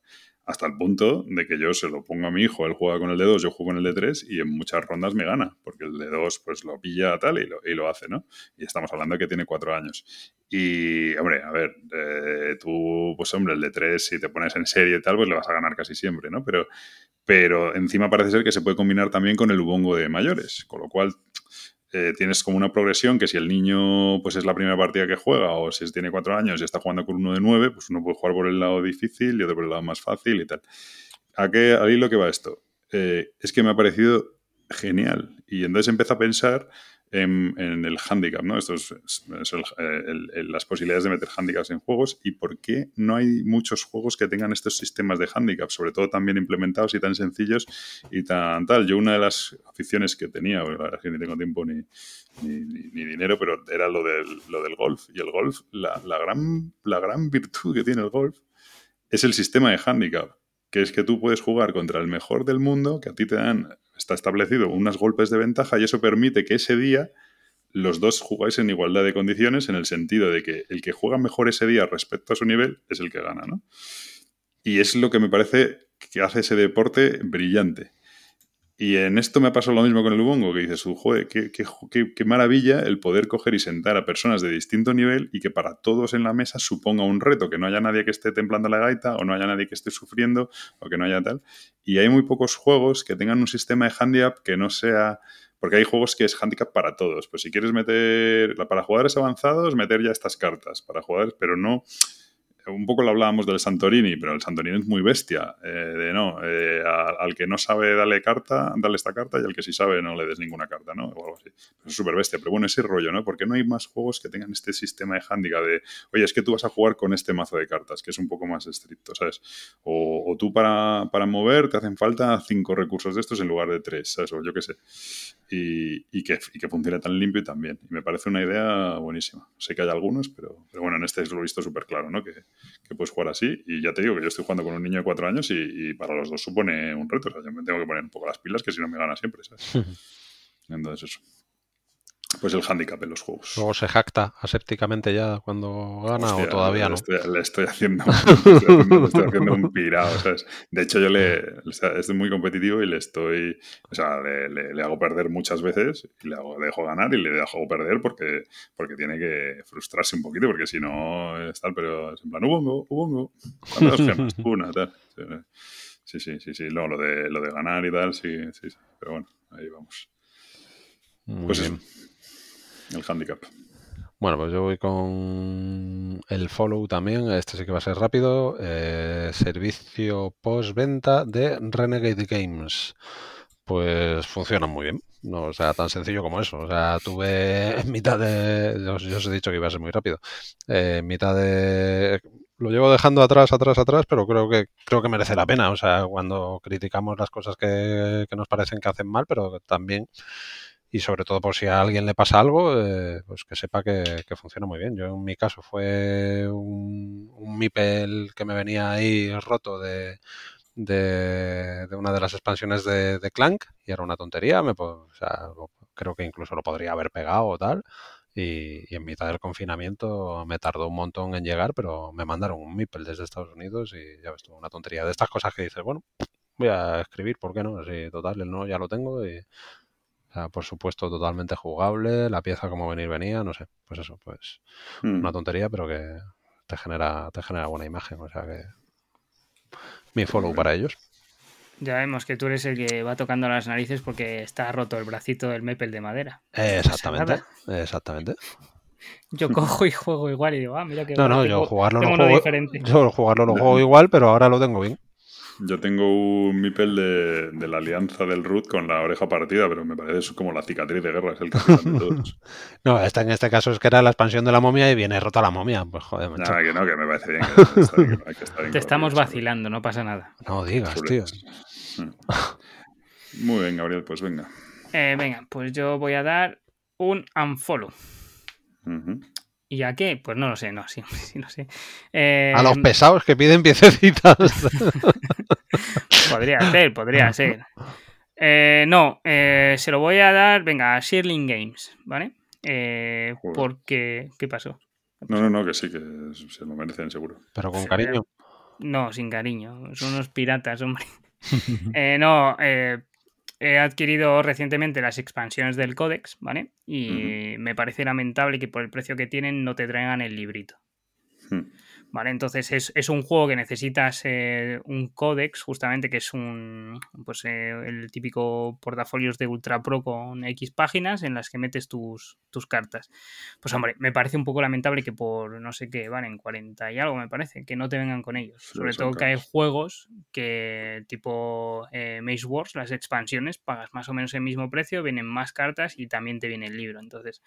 hasta el punto de que yo se lo pongo a mi hijo, él juega con el de 2, yo juego con el de 3 y en muchas rondas me gana, porque el de 2 pues lo pilla tal y lo, y lo hace, ¿no? Y estamos hablando de que tiene cuatro años. Y, hombre, a ver, eh, tú, pues hombre, el de 3, si te pones en serie y tal, pues le vas a ganar casi siempre, ¿no? Pero, pero encima parece ser que se puede combinar también con el ubongo de mayores, con lo cual eh, tienes como una progresión que si el niño pues es la primera partida que juega o si tiene cuatro años y está jugando con uno de nueve, pues uno puede jugar por el lado difícil y otro por el lado más fácil y tal. ¿A qué, que va esto? Eh, es que me ha parecido genial y entonces empiezo a pensar en, el handicap, ¿no? Esto es, las posibilidades de meter handicaps en juegos y por qué no hay muchos juegos que tengan estos sistemas de handicap, sobre todo tan bien implementados y tan sencillos y tan tal. Yo una de las aficiones que tenía, la verdad es que ni tengo tiempo ni, ni, dinero, pero era lo del, lo del golf. Y el golf, la, la, gran, la gran virtud que tiene el golf es el sistema de handicap, que es que tú puedes jugar contra el mejor del mundo, que a ti te dan está establecido unos golpes de ventaja y eso permite que ese día los dos jugáis en igualdad de condiciones en el sentido de que el que juega mejor ese día respecto a su nivel es el que gana, ¿no? Y es lo que me parece que hace ese deporte brillante. Y en esto me ha pasado lo mismo con el Ubongo, que dices, joder, qué, qué, maravilla el poder coger y sentar a personas de distinto nivel y que para todos en la mesa suponga un reto, que no haya nadie que esté templando la gaita o no haya nadie que esté sufriendo o que no haya tal. Y hay muy pocos juegos que tengan un sistema de handicap que no sea... Porque hay juegos que es handicap para todos. Pues si quieres meter, para jugadores avanzados, meter ya estas cartas, para jugadores, pero no un poco lo hablábamos del Santorini, pero el Santorini es muy bestia. Eh, no, eh, al que no sabe darle carta, dale esta carta y al que sí sabe no le des ninguna carta, ¿no? O algo así. Es súper bestia, pero bueno, ese rollo, ¿no? Porque no hay más juegos que tengan este sistema de handicap de, oye, es que tú vas a jugar con este mazo de cartas, que es un poco más estricto, ¿sabes? O, tú para, para, mover te hacen falta cinco recursos de estos en lugar de tres, ¿sabes? O yo qué sé. Y, que, y que funcione tan limpio y tan bien. Y me parece una idea buenísima. Sé que hay algunos, pero, pero bueno, en este lo he visto súper claro, ¿no? Que, que puedes jugar así. Y ya te digo que yo estoy jugando con un niño de cuatro años y, para los dos supone un reto. O sea, yo me tengo que poner un poco las pilas que si no me gana siempre, ¿sabes? Entonces eso pues el handicap en los juegos. Luego se jacta asépticamente ya cuando gana o todavía no. Le estoy, haciendo, le estoy haciendo, un pirado. De hecho, yo le, estoy muy competitivo y le estoy, o sea, le, hago perder muchas veces y le, hago, dejo ganar y le dejo perder porque, porque tiene que frustrarse un poquito porque si no es tal, pero es en plan, hubo hubo dos gemas? Una, tal. Sí, sí, sí, sí. No, lo de, lo de ganar y tal, sí, sí, sí. Pero bueno, ahí vamos. Muy pues bien el handicap. Bueno, pues yo voy con el follow también. Este sí que va a ser rápido. Eh, servicio postventa de Renegade Games. Pues funciona muy bien. No, o sea, tan sencillo como eso. O sea, tuve en mitad de. Yo, os he dicho que iba a ser muy rápido. Eh, en mitad de. Lo llevo dejando atrás, atrás, atrás, pero creo que creo que merece la pena. O sea, cuando criticamos las cosas que, que nos parecen que hacen mal, pero también y sobre todo por si a alguien le pasa algo, eh, pues que sepa que, funciona muy bien. Yo en mi caso fue un, un MIPEL que me venía ahí roto de, de, una de las expansiones de, Clank y era una tontería, me, o sea, creo que incluso lo podría haber pegado o tal Y, en mitad del confinamiento me tardó un montón en llegar, pero me mandaron un MIPEL desde Estados Unidos y ya ves una tontería de estas cosas que dices, bueno, voy a escribir, ¿por qué no? Así, total, el no ya lo tengo y, por supuesto, totalmente jugable, la pieza como venir venía, no sé, pues eso, pues Mm. una tontería, pero que te genera, te genera buena imagen, o sea que mi follow para ellos. Ya vemos que tú eres el que va tocando las narices porque está roto el bracito del Maple de madera. Exactamente, exactamente. Yo cojo y juego igual y digo, ah, mira que No, no, yo jugarlo lo tengo uno juego, diferente. yo jugarlo lo juego igual, pero ahora lo tengo bien. Yo tengo un Mipel de, de la alianza del Root con la oreja partida, pero me parece eso como la cicatriz de guerra, es el capitán de todos. No, esta en este caso es que era la expansión de la momia y viene rota la momia. Pues joder, macho. Que no, que me parece bien. Que está bien, que hay que estar bien Te estamos vacilando, no pasa nada. No digas, Sobre- tío. Mm. Muy bien, Gabriel, pues venga. Eh, venga, pues yo voy a dar un unfollow. Ujú. ¿Y a qué? Pues no lo sé, no, sí, sí, no sé. Eh, A los pesados que piden piececitas. Podría ser, podría ser. Eh, no, eh, se lo voy a dar, venga, a Shirling Games, ¿vale? Eh, porque, ¿qué pasó? No, no, no, que sí, que se lo merecen seguro. Pero con cariño. No, sin cariño, son unos piratas, hombre. Eh, no, eh, he adquirido recientemente las expansiones del Codex, ¿vale? Y me parece lamentable que por el precio que tienen no te traigan el librito. Hmm. ¿Vale? Entonces es, es un juego que necesitas eh, un códex, justamente, que es un pues eh, el típico portafolios de Ultra Pro con X páginas en las que metes tus, tus cartas. Pues hombre, me parece un poco lamentable que por no sé qué van en 40 y algo, me parece, que no te vengan con ellos. Sobre todo que hay juegos que tipo eh, Maze Wars, las expansiones, pagas más o menos el mismo precio, vienen más cartas y también te viene el libro. Entonces,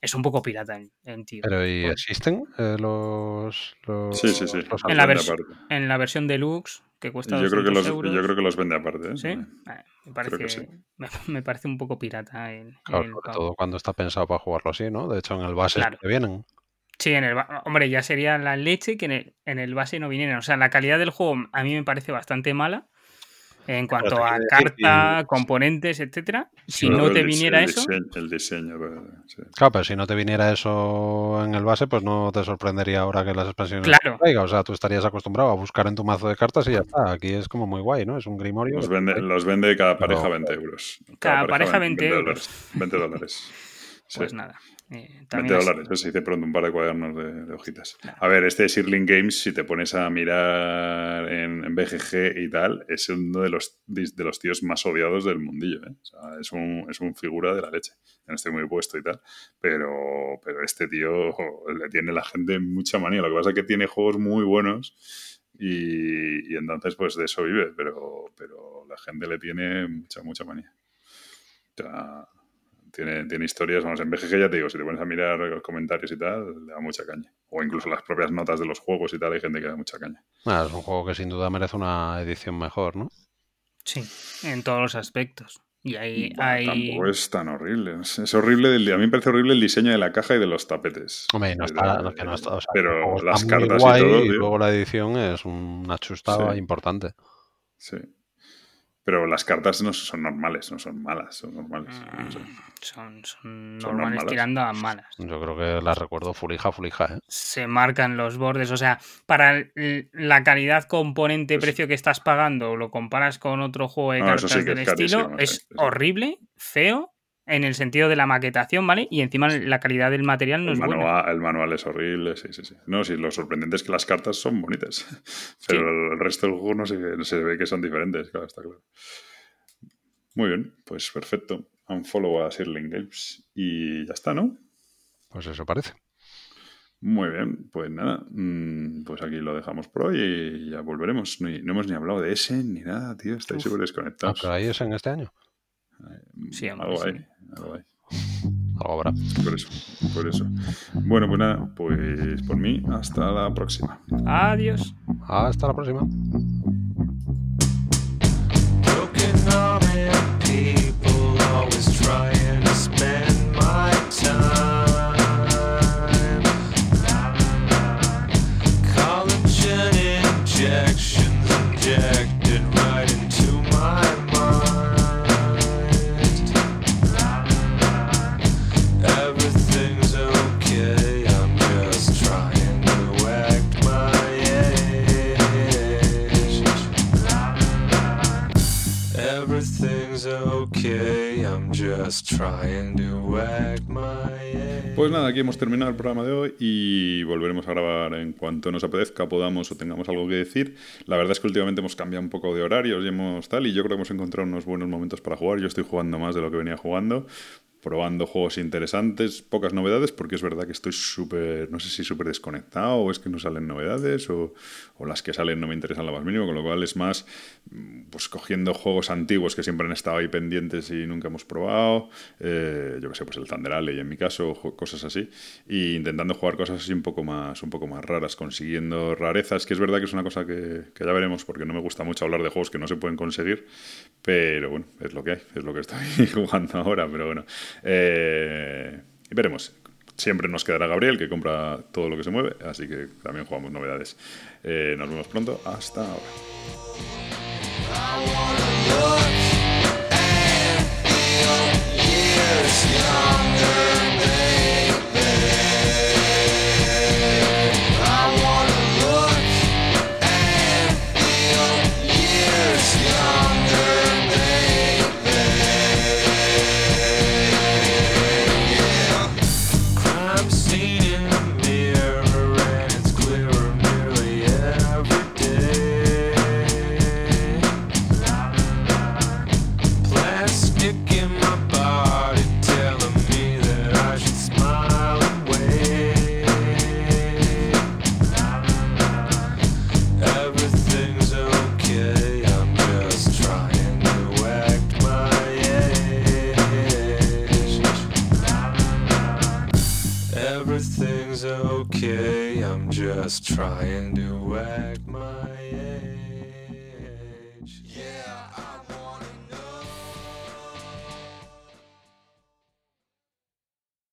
es un poco pirata en, en tío. Pero ¿y existen eh, los, los- Sí, sí, sí. los En la en la versión deluxe, que cuesta Yo creo, que 200 los, euros. yo creo que los vende aparte. ¿eh? ¿Sí? Eh, me, parece, que sí. me, me parece un poco pirata el, Claro, el sobre todo cuando está pensado para jugarlo así, ¿no? De hecho, en el base Claro. que vienen. Sí, en el hombre, ya sería la leche que en el, en el base no vinieran. O sea, la calidad del juego a mí me parece bastante mala en cuanto a carta, componentes, etcétera. Si no te viniera el eso, diseño- el diseño, sí. Claro, pero si no te viniera eso en el base, pues no te sorprendería ahora que las expansiones Claro. traiga. O sea, tú estarías acostumbrado a buscar en tu mazo de cartas y ya está. Aquí es como muy guay, ¿no? Es un grimorio. Los vende, los vende cada pareja Pero- 20 euros. Cada pareja 20 euros. dólares. 20 dólares. Sí. pues nada. Eh, 20 también es- dólares, se dice pronto un par de cuadernos de, de hojitas. A ver, este Sirling Games, si te pones a mirar en, en BGG y tal, es uno de los, de los tíos más odiados del mundillo. ¿eh? O sea, es, un, es un figura de la leche. No estoy muy puesto y tal, pero, pero este tío le tiene la gente mucha manía. Lo que pasa es que tiene juegos muy buenos y, y entonces pues de eso vive, pero, pero la gente le tiene mucha, mucha manía. O sea, tiene, tiene historias, vamos, en BGG ya te digo, si te pones a mirar los comentarios y tal, le da mucha caña. O incluso las propias notas de los juegos y tal, hay gente que da mucha caña. Ah, es un juego que sin duda merece una edición mejor, ¿no? Sí, en todos los aspectos. Y ahí Bueno, hay. Tampoco es tan horrible. Es, es horrible, el- a mí me parece horrible el diseño de la caja y de los tapetes. Hombre, no Eh, está, no, que no está- o sea, pero las cartas guay y todo, y luego la edición es una chustada Sí. importante. Sí. Pero las cartas no son normales, no son malas, son normales. mm. Son, son Son normales malas. tirando a malas. Yo creo que la recuerdo fulija, fulija, ¿eh? se marcan los bordes. O sea, para el- la calidad componente-precio que estás pagando, lo comparas con otro juego de No, cartas sí del es estilo, carísimo, es sí. horrible, feo, en el sentido de la maquetación, ¿vale? Y encima la calidad del material no El es buena. manual, el manual es horrible, sí, sí, sí. No, sí, lo sorprendente es que las cartas son bonitas. Pero el resto del juego no se, no se ve que son diferentes, claro, está claro. Muy bien, pues perfecto. Unfollow a Sirling Games. Y ya está, ¿no? Pues eso parece. Muy bien, pues nada, mm, pues aquí lo dejamos por hoy y ya volveremos. No hemos ni hablado de ese ni nada, tío, estáis súper Ah, desconectados. pero ahí es en este año. Sí, algo sí. hay, algo hay. Algo habrá. Por eso, por eso. Bueno, pues nada, pues por mí, hasta la próxima. Adiós. Hasta la próxima. Broken-hearted people always trying to spend my time. Pues nada, aquí hemos terminado el programa de hoy y volveremos a grabar en cuanto nos apetezca, podamos o tengamos algo que decir. La verdad es que últimamente hemos cambiado un poco de horarios y hemos tal, y yo creo que hemos encontrado unos buenos momentos para jugar. Yo estoy jugando más de lo que venía jugando, probando juegos interesantes, pocas novedades, porque es verdad que estoy súper, no sé si súper desconectado o es que no salen novedades o, o las que salen no me interesan lo más mínimo, con lo cual es más mm, pues cogiendo juegos antiguos que siempre han estado ahí pendientes y nunca hemos probado, eh, yo que sé, pues el Thunder Alley en mi caso, cosas así, e intentando jugar cosas así un poco más, un poco más raras, consiguiendo rarezas, que es verdad que es una cosa que, que ya veremos, porque no me gusta mucho hablar de juegos que no se pueden conseguir, pero bueno, es lo que hay, es lo que estoy jugando ahora, pero bueno. Eh, veremos. Siempre nos quedará Gabriel, que compra todo lo que se mueve, así que también jugamos novedades. Eh, nos vemos pronto. Hasta ahora. Just trying to act my.